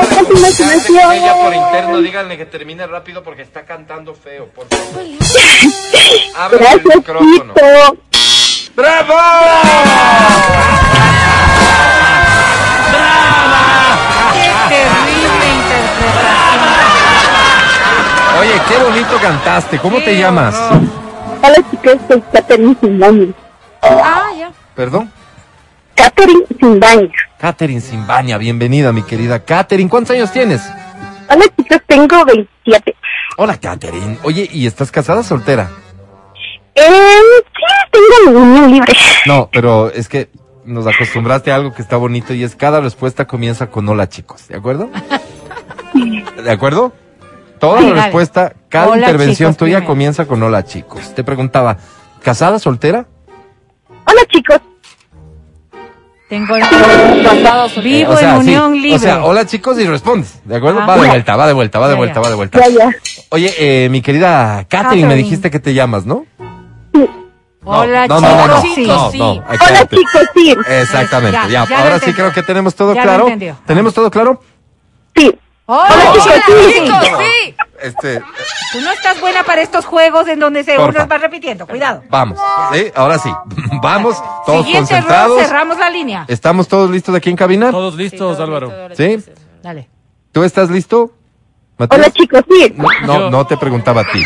Speaker 11: vuela, con tu imaginación.
Speaker 2: díganle que termine rápido porque está cantando feo, por favor. Abre
Speaker 11: Gracias, Tito.
Speaker 2: ¡Bravo!
Speaker 5: Qué terrible interpretación.
Speaker 2: Oye, qué bonito cantaste. ¿Cómo te llamas?
Speaker 11: Hola chicos, soy Catherine Simbaña.
Speaker 5: Ah, ya.
Speaker 2: Perdón.
Speaker 11: Catherine Simbaña.
Speaker 2: Catherine Simbaña, bienvenida, mi querida Catherine. ¿Cuántos años tienes?
Speaker 11: Hola chicos, tengo 27.
Speaker 2: Hola, Catherine. Oye, ¿y estás casada o soltera?
Speaker 11: Eh, sí, tengo mi unión libre.
Speaker 2: No, pero es que nos acostumbraste a algo que está bonito y es cada respuesta comienza con hola, chicos. ¿De acuerdo? ¿De acuerdo? Toda
Speaker 5: Sí,
Speaker 2: la respuesta, cada
Speaker 5: Hola,
Speaker 2: intervención
Speaker 5: chicos,
Speaker 2: tuya
Speaker 5: primero.
Speaker 2: comienza con hola, chicos. Te preguntaba, ¿casada, soltera?
Speaker 11: Hola chicos,
Speaker 5: Tengo
Speaker 4: Casado, soltero.
Speaker 5: Vivo
Speaker 2: O sea,
Speaker 5: en
Speaker 2: sí.
Speaker 5: unión libre.
Speaker 2: O sea, hola, chicos, y respondes. ¿De acuerdo?
Speaker 5: Ah.
Speaker 2: Va de vuelta, va de vuelta, va de vuelta, va de vuelta.
Speaker 11: ya, ya.
Speaker 2: Oye, eh, mi querida Catherine, me dijiste que te llamas, ¿no?
Speaker 5: Hola,
Speaker 2: no, no, no, no,
Speaker 5: chicos.
Speaker 2: no,
Speaker 5: sí.
Speaker 2: no,
Speaker 11: Hola chicos, sí.
Speaker 2: Exactamente,
Speaker 5: Ya,
Speaker 2: ya. Ahora sí creo que tenemos todo claro. ¿Tenemos todo claro?
Speaker 11: Sí.
Speaker 5: Hola,
Speaker 11: Hola,
Speaker 5: chicos.
Speaker 11: chicos, sí.
Speaker 2: Este,
Speaker 5: Tú no estás buena para estos juegos en donde se
Speaker 2: Porfa.
Speaker 5: uno va repitiendo. Cuidado.
Speaker 2: vamos. ¿Sí? Ahora sí. Vamos, todos
Speaker 5: Siguiente
Speaker 2: concentrados.
Speaker 5: cerramos la línea.
Speaker 2: ¿Estamos todos listos aquí en cabina?
Speaker 3: Todos listos, Álvaro.
Speaker 2: ¿Sí?
Speaker 5: Dale.
Speaker 2: ¿Tú estás listo? ¿Matías?
Speaker 11: Hola chicos, sí.
Speaker 2: No, no, te preguntaba a ti.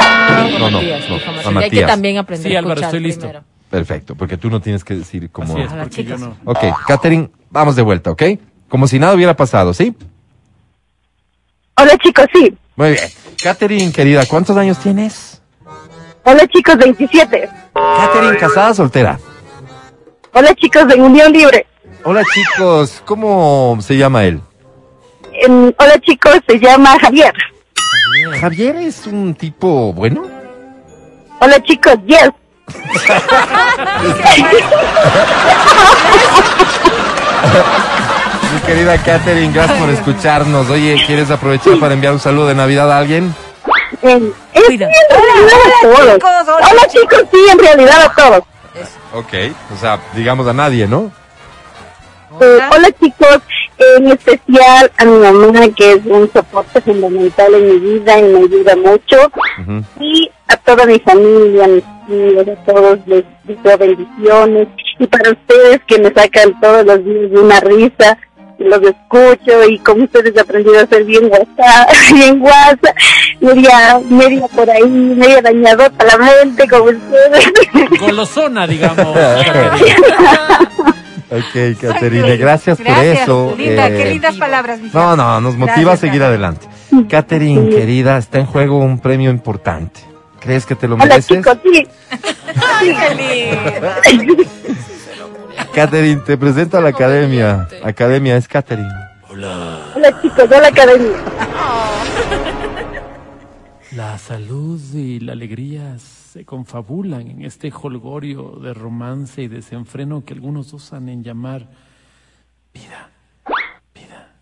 Speaker 2: No, no, a
Speaker 4: Matías. Hay que también aprender
Speaker 3: Sí,
Speaker 4: a
Speaker 3: Álvaro,
Speaker 4: escuchar
Speaker 3: estoy listo.
Speaker 4: primero.
Speaker 2: Perfecto, porque tú no tienes que decir como...
Speaker 3: Así es,
Speaker 5: Hola,
Speaker 3: yo no.
Speaker 2: Ok, Catherine, vamos de vuelta, ¿ok? Como si nada hubiera pasado, ¿sí?
Speaker 11: Hola chicos, sí.
Speaker 2: Muy bien. Catherine, querida, ¿cuántos años tienes?
Speaker 11: Hola chicos, 27.
Speaker 2: Catherine, casada, soltera.
Speaker 11: Hola chicos de unión libre.
Speaker 2: Hola chicos, ¿cómo se llama él?
Speaker 11: Em, hola chicos, se llama Javier.
Speaker 2: Javier es un tipo bueno.
Speaker 11: Hola chicos, yes.
Speaker 2: Querida Catherine, gracias por escucharnos. Oye, ¿quieres aprovechar para enviar un saludo de Navidad a alguien?
Speaker 11: Em, es
Speaker 5: Cuida.
Speaker 11: sí, en realidad a todos.
Speaker 5: chicos, hola,
Speaker 11: Hola chicos, sí, en realidad a todos.
Speaker 2: Ok, o sea, digamos a nadie, ¿no?
Speaker 11: Eh, hola chicos, en especial a mi mamá que es un soporte fundamental en mi vida y me ayuda mucho.
Speaker 2: Ujú.
Speaker 11: Y a toda mi familia, a mis tíos, a todos les deseo bendiciones. Y para ustedes que me sacan todos los días de una risa los escucho y como ustedes he aprendido a ser bien WhatsApp, bien WhatsApp, media, media por ahí, media dañadota la mente como ustedes.
Speaker 3: Golosona, digamos.
Speaker 2: Ok, Caterine, gracias, por
Speaker 5: Gracias,
Speaker 2: eso.
Speaker 5: Linda,
Speaker 2: Eh,
Speaker 5: qué lindas palabras, mi
Speaker 2: No, no, nos motiva
Speaker 5: Gracias,
Speaker 2: a seguir adelante. Caterine, querida, está en juego un premio importante. ¿Crees que te lo
Speaker 11: Hola
Speaker 2: mereces?
Speaker 11: chicos, sí.
Speaker 5: Ay, qué lindo.
Speaker 2: Caterine, te presento a la academia. Academia es Caterine.
Speaker 11: Hola chicos, hola academia.
Speaker 3: La salud y la alegría se confabulan en este holgorio de romance y desenfreno que algunos osan en llamar vida. Vida.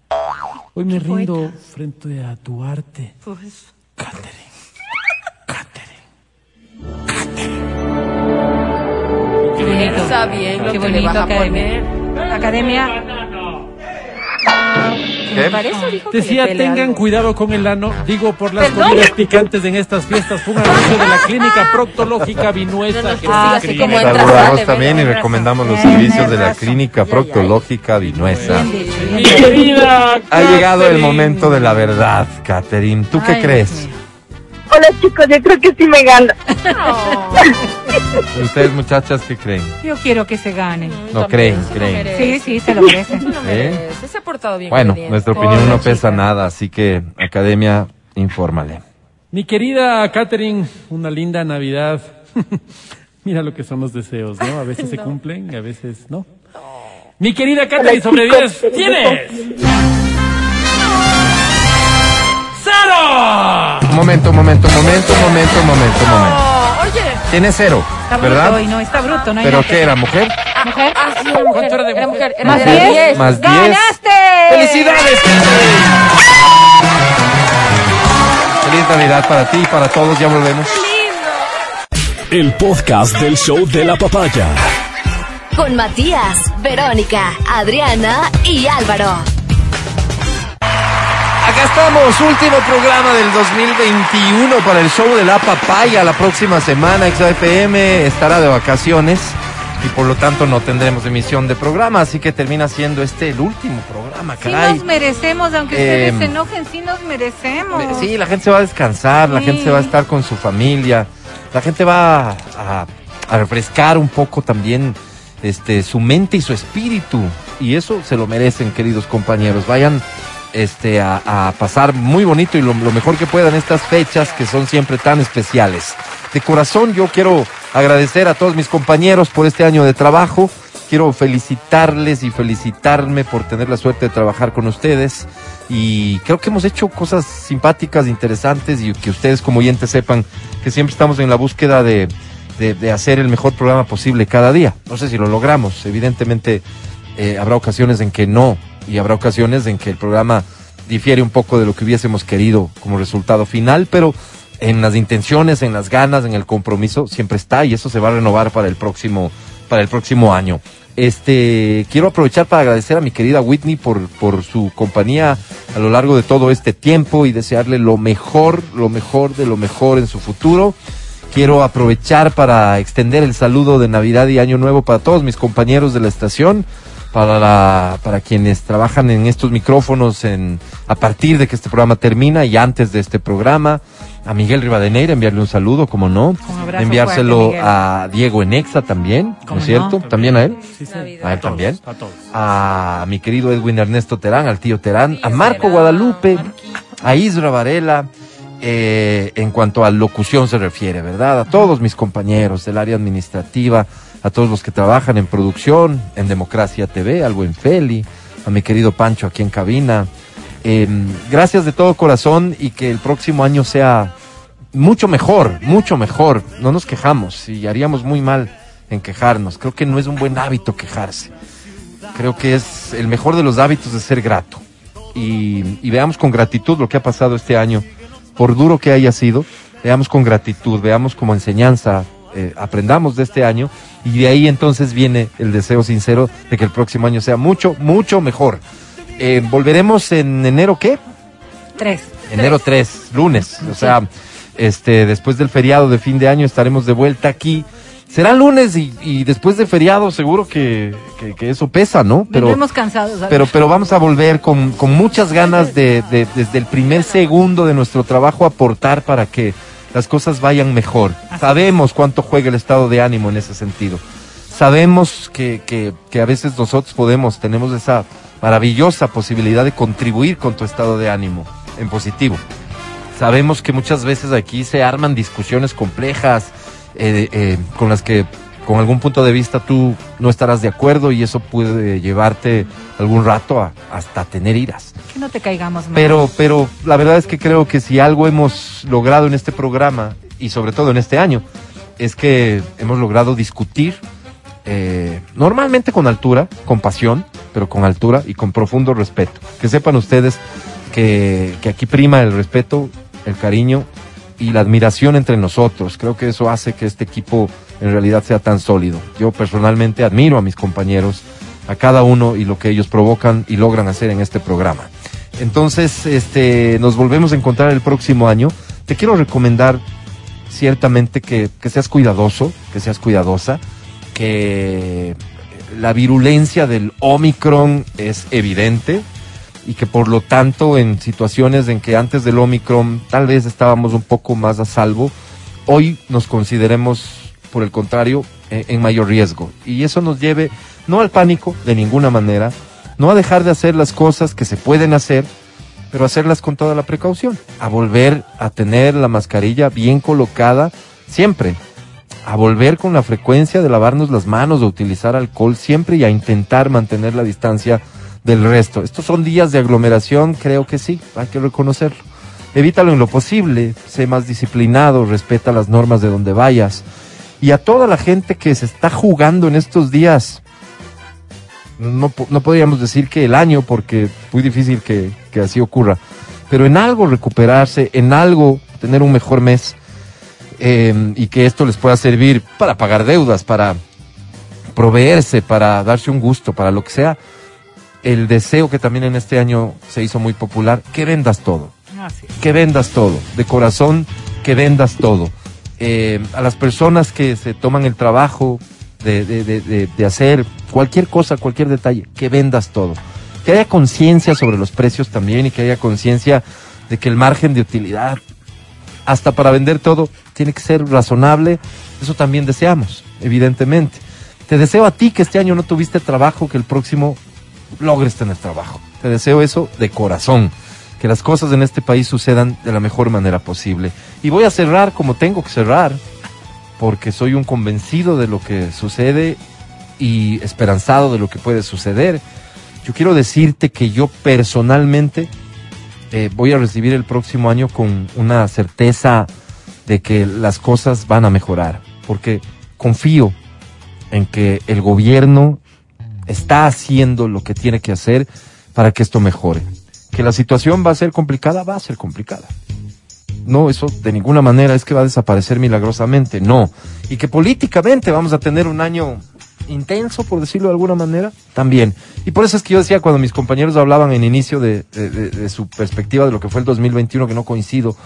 Speaker 3: Hoy me rindo frente a tu arte,
Speaker 5: Pues,
Speaker 3: Catherine.
Speaker 4: Piensa bien lo
Speaker 5: Qué
Speaker 4: que
Speaker 5: bonito,
Speaker 4: le vas a
Speaker 5: academia.
Speaker 4: poner.
Speaker 5: Academia.
Speaker 2: ¿Qué?
Speaker 4: Para eso dijo que
Speaker 3: Decía,
Speaker 4: pele
Speaker 3: tengan
Speaker 4: algo.
Speaker 3: cuidado con el ano, digo por las
Speaker 5: ¿Perdón?
Speaker 3: comidas picantes en estas fiestas. Fue un anuncio de la clínica proctológica Vinuesa.
Speaker 4: No, no,
Speaker 3: que
Speaker 4: sí,
Speaker 3: se
Speaker 4: así como entra,
Speaker 2: Saludamos también y recomendamos los servicios de la clínica proctológica Vinuesa.
Speaker 3: Mi querida
Speaker 2: Ha llegado el
Speaker 3: Catherine.
Speaker 2: momento de la verdad, Caterine. ¿Tú qué
Speaker 5: Ay,
Speaker 2: crees?
Speaker 11: Hola chicos, yo creo que sí me gana.
Speaker 2: ¿Ustedes, muchachas, qué creen?
Speaker 5: Yo quiero que se gane.
Speaker 2: No creen, creen.
Speaker 5: Sí, sí, se lo merece.
Speaker 4: Se ha portado bien.
Speaker 2: Bueno, nuestra opinión no pesa
Speaker 5: chica.
Speaker 2: nada, así que, academia, infórmale.
Speaker 3: Mi querida Catherine, una linda Navidad. Mira lo que son los deseos, ¿no? A veces se cumplen, a veces no. Mi querida Catherine, sobre 10, tienes. ¡Cero!
Speaker 2: Momento, un momento, un momento, un momento, un momento, un momento. Tiene cero,
Speaker 5: Está bruto
Speaker 2: ¿verdad?
Speaker 5: hoy, no, está bruto, no hay
Speaker 2: ¿Pero
Speaker 5: nada
Speaker 2: qué era, mujer?
Speaker 5: ¿Mujer?
Speaker 4: Ah, sí, era mujer.
Speaker 3: ¿Cuánto era de
Speaker 4: Era
Speaker 3: mujer?
Speaker 4: mujer. Era
Speaker 5: ¿Más
Speaker 4: de
Speaker 5: diez?
Speaker 4: 10.
Speaker 2: Más diez.
Speaker 5: ¡Ganaste!
Speaker 2: ¡Felicidades! Feliz Navidad para ti y para todos, ya volvemos.
Speaker 1: El podcast del show de la papaya.
Speaker 6: Con Matías, Verónica, Adriana y Álvaro.
Speaker 2: Acá estamos, último programa del 2021 para el show de la papaya. La próxima semana XFM estará de vacaciones y por lo tanto no tendremos emisión de programa, así que termina siendo este el último programa,
Speaker 5: Sí
Speaker 2: caray.
Speaker 5: nos merecemos, aunque
Speaker 2: Eh,
Speaker 5: ustedes se enojen, sí nos merecemos.
Speaker 2: Sí, la gente se va a descansar, la
Speaker 5: Sí.
Speaker 2: gente se va a estar con su familia, la gente va a, a refrescar un poco también este, su mente y su espíritu. Y eso se lo merecen, queridos compañeros. Vayan este, a, pasar muy bonito y lo, mejor que puedan estas fechas que son siempre tan especiales. De corazón yo quiero agradecer a todos mis compañeros por este año de trabajo. Quiero felicitarles y felicitarme por tener la suerte de trabajar con ustedes. Y creo que hemos hecho cosas simpáticas, interesantes y que ustedes como oyentes sepan que siempre estamos en la búsqueda de, de, de hacer el mejor programa posible cada día. No sé si lo logramos. Evidentemente eh, habrá ocasiones en que no y habrá ocasiones en que el programa difiere un poco de lo que hubiésemos querido como resultado final, pero en las intenciones, en las ganas, en el compromiso siempre está y eso se va a renovar para el próximo para el próximo año. Este quiero aprovechar para agradecer a mi querida Whitney por por su compañía a lo largo de todo este tiempo y desearle lo mejor, lo mejor de lo mejor en su futuro. Quiero aprovechar para extender el saludo de Navidad y Año Nuevo para todos mis compañeros de la estación, para, la- para quienes trabajan en estos micrófonos en, a partir de que este programa termina y antes de este programa. A Miguel Rivadeneira, enviarle un saludo, como no. Enviárselo
Speaker 5: fuerte,
Speaker 2: a Diego Enexa también, ¿no
Speaker 5: ¿Cómo
Speaker 2: es cierto?
Speaker 5: no?
Speaker 2: También a él.
Speaker 3: Sí, sí.
Speaker 2: A él
Speaker 3: todos,
Speaker 2: también.
Speaker 3: A todos.
Speaker 2: A mi querido Edwin Ernesto Terán, al tío Terán, a Marco Guadalupe, a Isra Varela, eh, en cuanto a locución se refiere, ¿verdad? A todos mis compañeros del área administrativa, a todos los que trabajan en producción, en Democracia TV, al buen Feli, a mi querido Pancho aquí en cabina. Eh, gracias de todo corazón y que el próximo año sea mucho mejor, mucho mejor. No nos quejamos y haríamos muy mal en quejarnos. Creo que no es un buen hábito quejarse. Creo que es el mejor de los hábitos de ser grato. Y, y veamos con gratitud lo que ha pasado este año, por duro que haya sido, veamos con gratitud, veamos como enseñanza, eh, aprendamos de este año y de ahí entonces viene el deseo sincero de que el próximo año sea mucho, mucho mejor. Eh, volveremos en enero, ¿qué?
Speaker 5: Tres.
Speaker 2: Enero 3, lunes. O sea, este, después del feriado de fin de año estaremos de vuelta aquí Será lunes y, y después de feriado seguro que, que- que eso pesa, ¿no? Pero, pero, pero vamos a volver con, con muchas ganas de, de- desde el primer segundo de nuestro trabajo aportar para que las cosas vayan mejor. Sabemos cuánto juega el estado de ánimo en ese sentido. Sabemos que, que, que a veces nosotros podemos, tenemos esa maravillosa posibilidad de contribuir con tu estado de ánimo en positivo. Sabemos que muchas veces aquí se arman discusiones complejas eh, eh, con las que con algún punto de vista tú no estarás de acuerdo y eso puede llevarte algún rato a, hasta tener iras.
Speaker 5: Que no te caigamos mal.
Speaker 2: Pero, pero la verdad es que creo que si algo hemos logrado en este programa y sobre todo en este año es que hemos logrado discutir eh, normalmente con altura, con pasión, pero con altura y con profundo respeto. Que sepan ustedes que, que aquí prima el respeto, el cariño y la admiración entre nosotros. Creo que eso hace que este equipo en realidad sea tan sólido. Yo personalmente admiro a mis compañeros, a cada uno y lo que ellos provocan y logran hacer en este programa. Entonces, este, nos volvemos a encontrar el próximo año. Te quiero recomendar ciertamente que, que seas cuidadoso, que seas cuidadosa, que la virulencia del Omicron es evidente y que por lo tanto en situaciones en que antes del Omicron tal vez estábamos un poco más a salvo, hoy nos consideremos, por el contrario, eh, en mayor riesgo. Y eso nos lleve no al pánico de ninguna manera, no a dejar de hacer las cosas que se pueden hacer, pero hacerlas con toda la precaución, a volver a tener la mascarilla bien colocada siempre, a volver con la frecuencia de lavarnos las manos, de utilizar alcohol siempre y a intentar mantener la distancia del resto. Estos son días de aglomeración, creo que sí, hay que reconocerlo. Evítalo en lo posible, sé más disciplinado, respeta las normas de donde vayas. Y a toda la gente que se está jugando en estos días, no, no podríamos decir que el año, porque es muy difícil que, que así ocurra, pero en algo recuperarse, en algo tener un mejor mes eh, y que esto les pueda servir para pagar deudas, para proveerse, para darse un gusto, para lo que sea. El deseo que también en este año se hizo muy popular, que vendas todo que vendas todo, de corazón, que vendas todo. Eh, a las personas que se toman el trabajo de, de- de- de- de hacer cualquier cosa, cualquier detalle, que vendas todo. Que haya conciencia sobre los precios también y que haya conciencia de que el margen de utilidad, hasta para vender todo, tiene que ser razonable. Eso también deseamos, evidentemente. Te deseo a ti que este año no tuviste trabajo, que el próximo logres tener trabajo. Te deseo eso de corazón. Que las cosas en este país sucedan de la mejor manera posible. Y voy a cerrar como tengo que cerrar, porque soy un convencido de lo que sucede y esperanzado de lo que puede suceder. Yo quiero decirte que yo personalmente eh, voy a recibir el próximo año con una certeza de que las cosas van a mejorar, porque confío en que el gobierno está haciendo lo que tiene que hacer para que esto mejore. Que la situación va a ser complicada, va a ser complicada. No, eso de ninguna manera es que va a desaparecer milagrosamente, no. Y que políticamente vamos a tener un año intenso, por decirlo de alguna manera, también. Y por eso es que yo decía cuando mis compañeros hablaban en inicio de, de- su perspectiva de lo que fue el 2021, que no coincido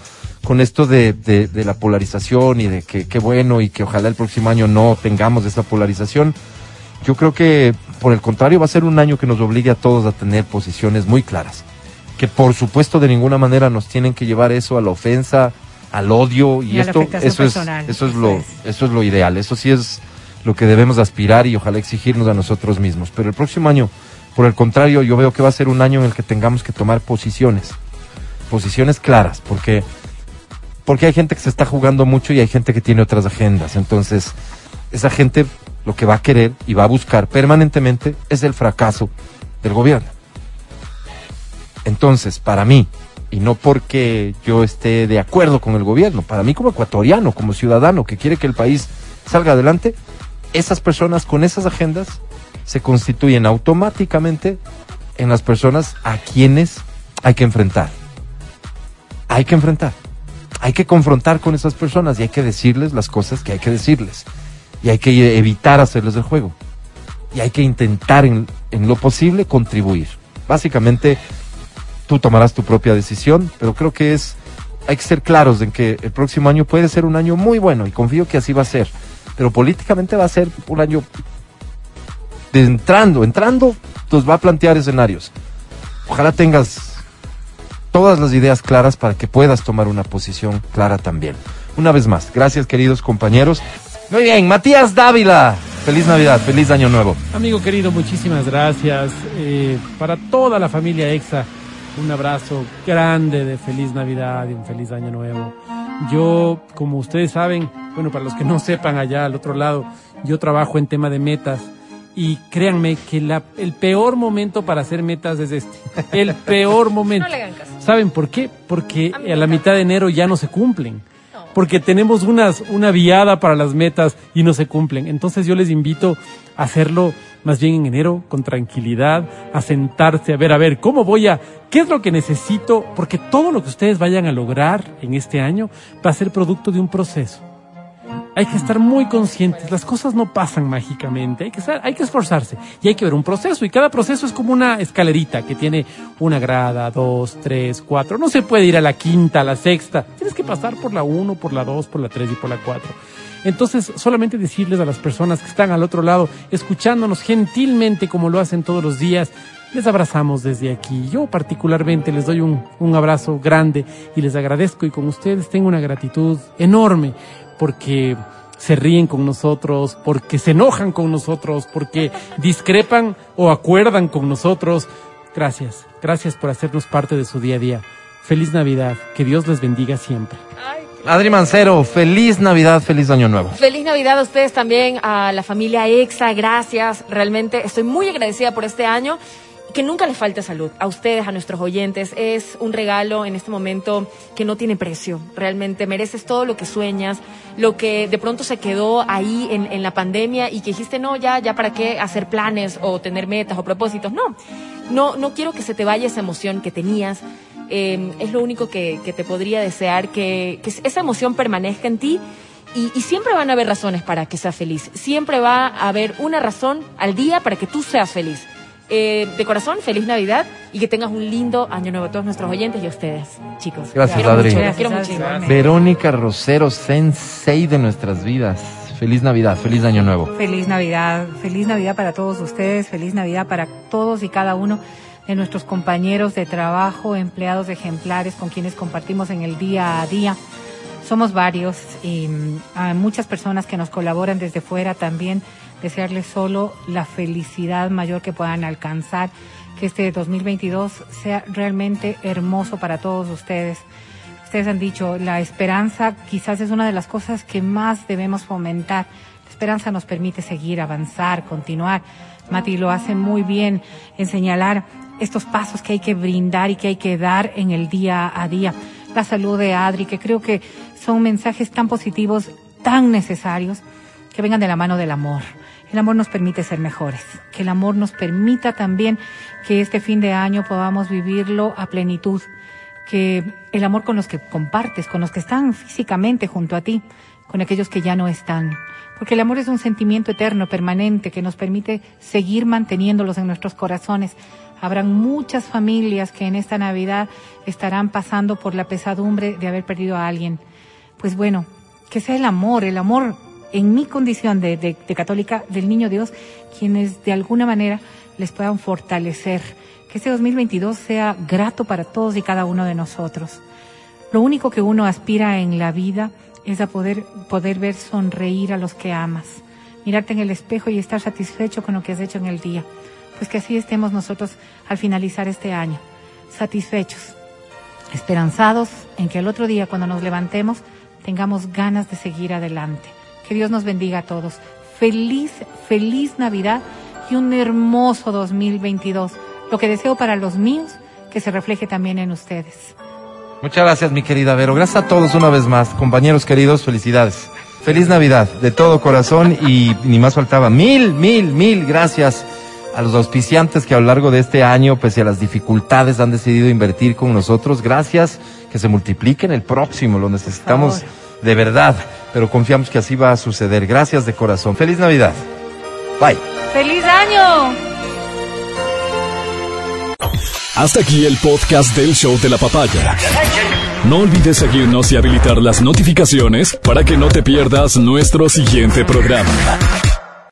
Speaker 2: con esto de, la polarización y de que qué bueno y que ojalá el próximo año no tengamos esa polarización. Yo creo que, por el contrario, va a ser un año que nos obligue a todos a tener posiciones muy claras. Que por supuesto de ninguna manera nos tienen que llevar eso a la ofensa, al odio y, esto, eso es, eso es lo,
Speaker 5: es.
Speaker 2: eso es lo ideal. Eso sí es lo que debemos aspirar y ojalá exigirnos a nosotros mismos. Pero el próximo año, por el contrario, yo veo que va a ser un año en el que tengamos que tomar posiciones, posiciones claras, porque porque hay gente que se está jugando mucho y hay gente que tiene otras agendas. Entonces, esa gente lo que va a querer y va a buscar permanentemente es el fracaso del gobierno. Entonces, para mí, y no porque yo esté de acuerdo con el gobierno, para mí como ecuatoriano, como ciudadano que quiere que el país salga adelante, esas personas con esas agendas se constituyen automáticamente en las personas a quienes hay que enfrentar. Hay que enfrentar. Hay que confrontar con esas personas y hay que decirles las cosas que hay que decirles. Y hay que evitar hacerles el juego. Y hay que intentar en, en lo posible contribuir. Básicamente, tú tomarás tu propia decisión, pero creo que es, hay que ser claros en que el próximo año puede ser un año muy bueno y confío que así va a ser. pero políticamente va a ser un año entrando, entrando, nos va a plantear escenarios. Ojalá tengas todas las ideas claras para que puedas tomar una posición clara también. Una vez más, gracias queridos compañeros. Muy bien, Matías Dávila. Feliz Navidad, feliz Año Nuevo.
Speaker 3: Amigo querido, muchísimas gracias. Eh, para toda la familia EXA, un abrazo grande de feliz Navidad y un feliz Año Nuevo. Yo, como ustedes saben, bueno, para los que no sepan allá al otro lado, yo trabajo en tema de metas y créanme que la, el peor momento para hacer metas es este. El peor momento.
Speaker 4: No le hagan caso.
Speaker 3: ¿Saben por qué? Porque
Speaker 4: A
Speaker 3: a la mitad de enero ya no se cumplen. Porque tenemos unas, una viada para las metas y no se cumplen. Entonces yo les invito a hacerlo más bien en enero, con tranquilidad, a sentarse, a ver, a ver, ¿cómo voy a, qué es lo que necesito? Porque todo lo que ustedes vayan a lograr en este año va a ser producto de un proceso. Hay que estar muy conscientes, las cosas no pasan mágicamente, hay que, esforzarse y hay que ver un proceso. Y cada proceso es como una escalerita que tiene una grada, dos, tres, cuatro, no se puede ir a la quinta, a la sexta, tienes que pasar por la uno, por la dos, por la tres y por la cuatro. Entonces, solamente decirles a las personas que están al otro lado, escuchándonos gentilmente como lo hacen todos los días, les abrazamos desde aquí. Yo particularmente les doy un abrazo grande y les agradezco y con ustedes tengo una gratitud enorme porque se ríen con nosotros, porque se enojan con nosotros, porque discrepan o acuerdan con nosotros. Gracias, gracias por hacernos parte de su día a día. Feliz Navidad, que Dios les bendiga siempre.
Speaker 2: Adri Mancero, feliz Navidad, feliz Año Nuevo.
Speaker 4: Feliz Navidad a ustedes también, a la familia EXA, gracias. Realmente estoy muy agradecida por este año. Que nunca les falte salud. A ustedes, a nuestros oyentes, es un regalo en este momento que no tiene precio. Realmente mereces todo lo que sueñas, lo que de pronto se quedó ahí en, la pandemia y que dijiste, no, ya, ya para qué hacer planes o tener metas o propósitos. No, no, no quiero que se te vaya esa emoción que tenías. Eh, es lo único que, te podría desear, que, que esa emoción permanezca en ti y, y siempre van a haber razones para que seas feliz. Siempre va a haber una razón al día para que tú seas feliz. Eh, de corazón, feliz Navidad y que tengas un lindo año nuevo a todos nuestros oyentes y a ustedes, chicos.
Speaker 2: Gracias,
Speaker 4: Quiero
Speaker 2: Adri.
Speaker 4: mucho,
Speaker 2: Gracias,
Speaker 4: quiero muchísimo.
Speaker 2: Verónica Rosero, sensei de nuestras vidas. Feliz Navidad, feliz Año Nuevo.
Speaker 5: Feliz Navidad, feliz Navidad para todos ustedes, feliz Navidad para todos y cada uno de nuestros compañeros de trabajo, empleados ejemplares con quienes compartimos en el día a día. Somos varios y mm, a muchas personas que nos colaboran desde fuera también desearles solo la felicidad mayor que puedan alcanzar, que este 2022 sea realmente hermoso para todos ustedes. Ustedes han dicho, la esperanza quizás es una de las cosas que más debemos fomentar. La esperanza nos permite seguir, avanzar, continuar. Mati lo hace muy bien en señalar estos pasos que hay que brindar y que hay que dar en el día a día. La salud de Adri, que creo que son mensajes tan positivos, tan necesarios, que vengan de la mano del amor. El amor nos permite ser mejores, que el amor nos permita también que este fin de año podamos vivirlo a plenitud, que el amor con los que compartes, con los que están físicamente junto a ti, con aquellos que ya no están. Porque el amor es un sentimiento eterno, permanente, que nos permite seguir manteniéndolos en nuestros corazones. Habrán muchas familias que en esta Navidad estarán pasando por la pesadumbre de haber perdido a alguien. Pues bueno, que sea el amor, el amor en mi condición de, católica del niño Dios, quienes de alguna manera les puedan fortalecer. Que este 2022 sea grato para todos y cada uno de nosotros. Lo único que uno aspira en la vida es a poder, poder ver sonreír a los que amas, mirarte en el espejo y estar satisfecho con lo que has hecho en el día. Pues que así estemos nosotros al finalizar este año, satisfechos, esperanzados en que el otro día cuando nos levantemos tengamos ganas de seguir adelante. Que Dios nos bendiga a todos. Feliz, feliz Navidad y un hermoso 2022. Lo que deseo para los míos, que se refleje también en ustedes.
Speaker 2: Muchas gracias, mi querida Vero. Gracias a todos una vez más. Compañeros queridos, felicidades. Feliz Navidad, de todo corazón y ni más faltaba. Mil, mil, mil gracias a los auspiciantes que a lo largo de este año, pese a las dificultades, han decidido invertir con nosotros. Gracias, que se multipliquen el próximo. Lo necesitamos de verdad, pero confiamos que así va a suceder. Gracias de corazón. Feliz Navidad. Bye.
Speaker 5: ¡Feliz año!
Speaker 1: Hasta aquí el podcast del show de la papaya. No olvides seguirnos y habilitar las notificaciones para que no te pierdas nuestro siguiente programa.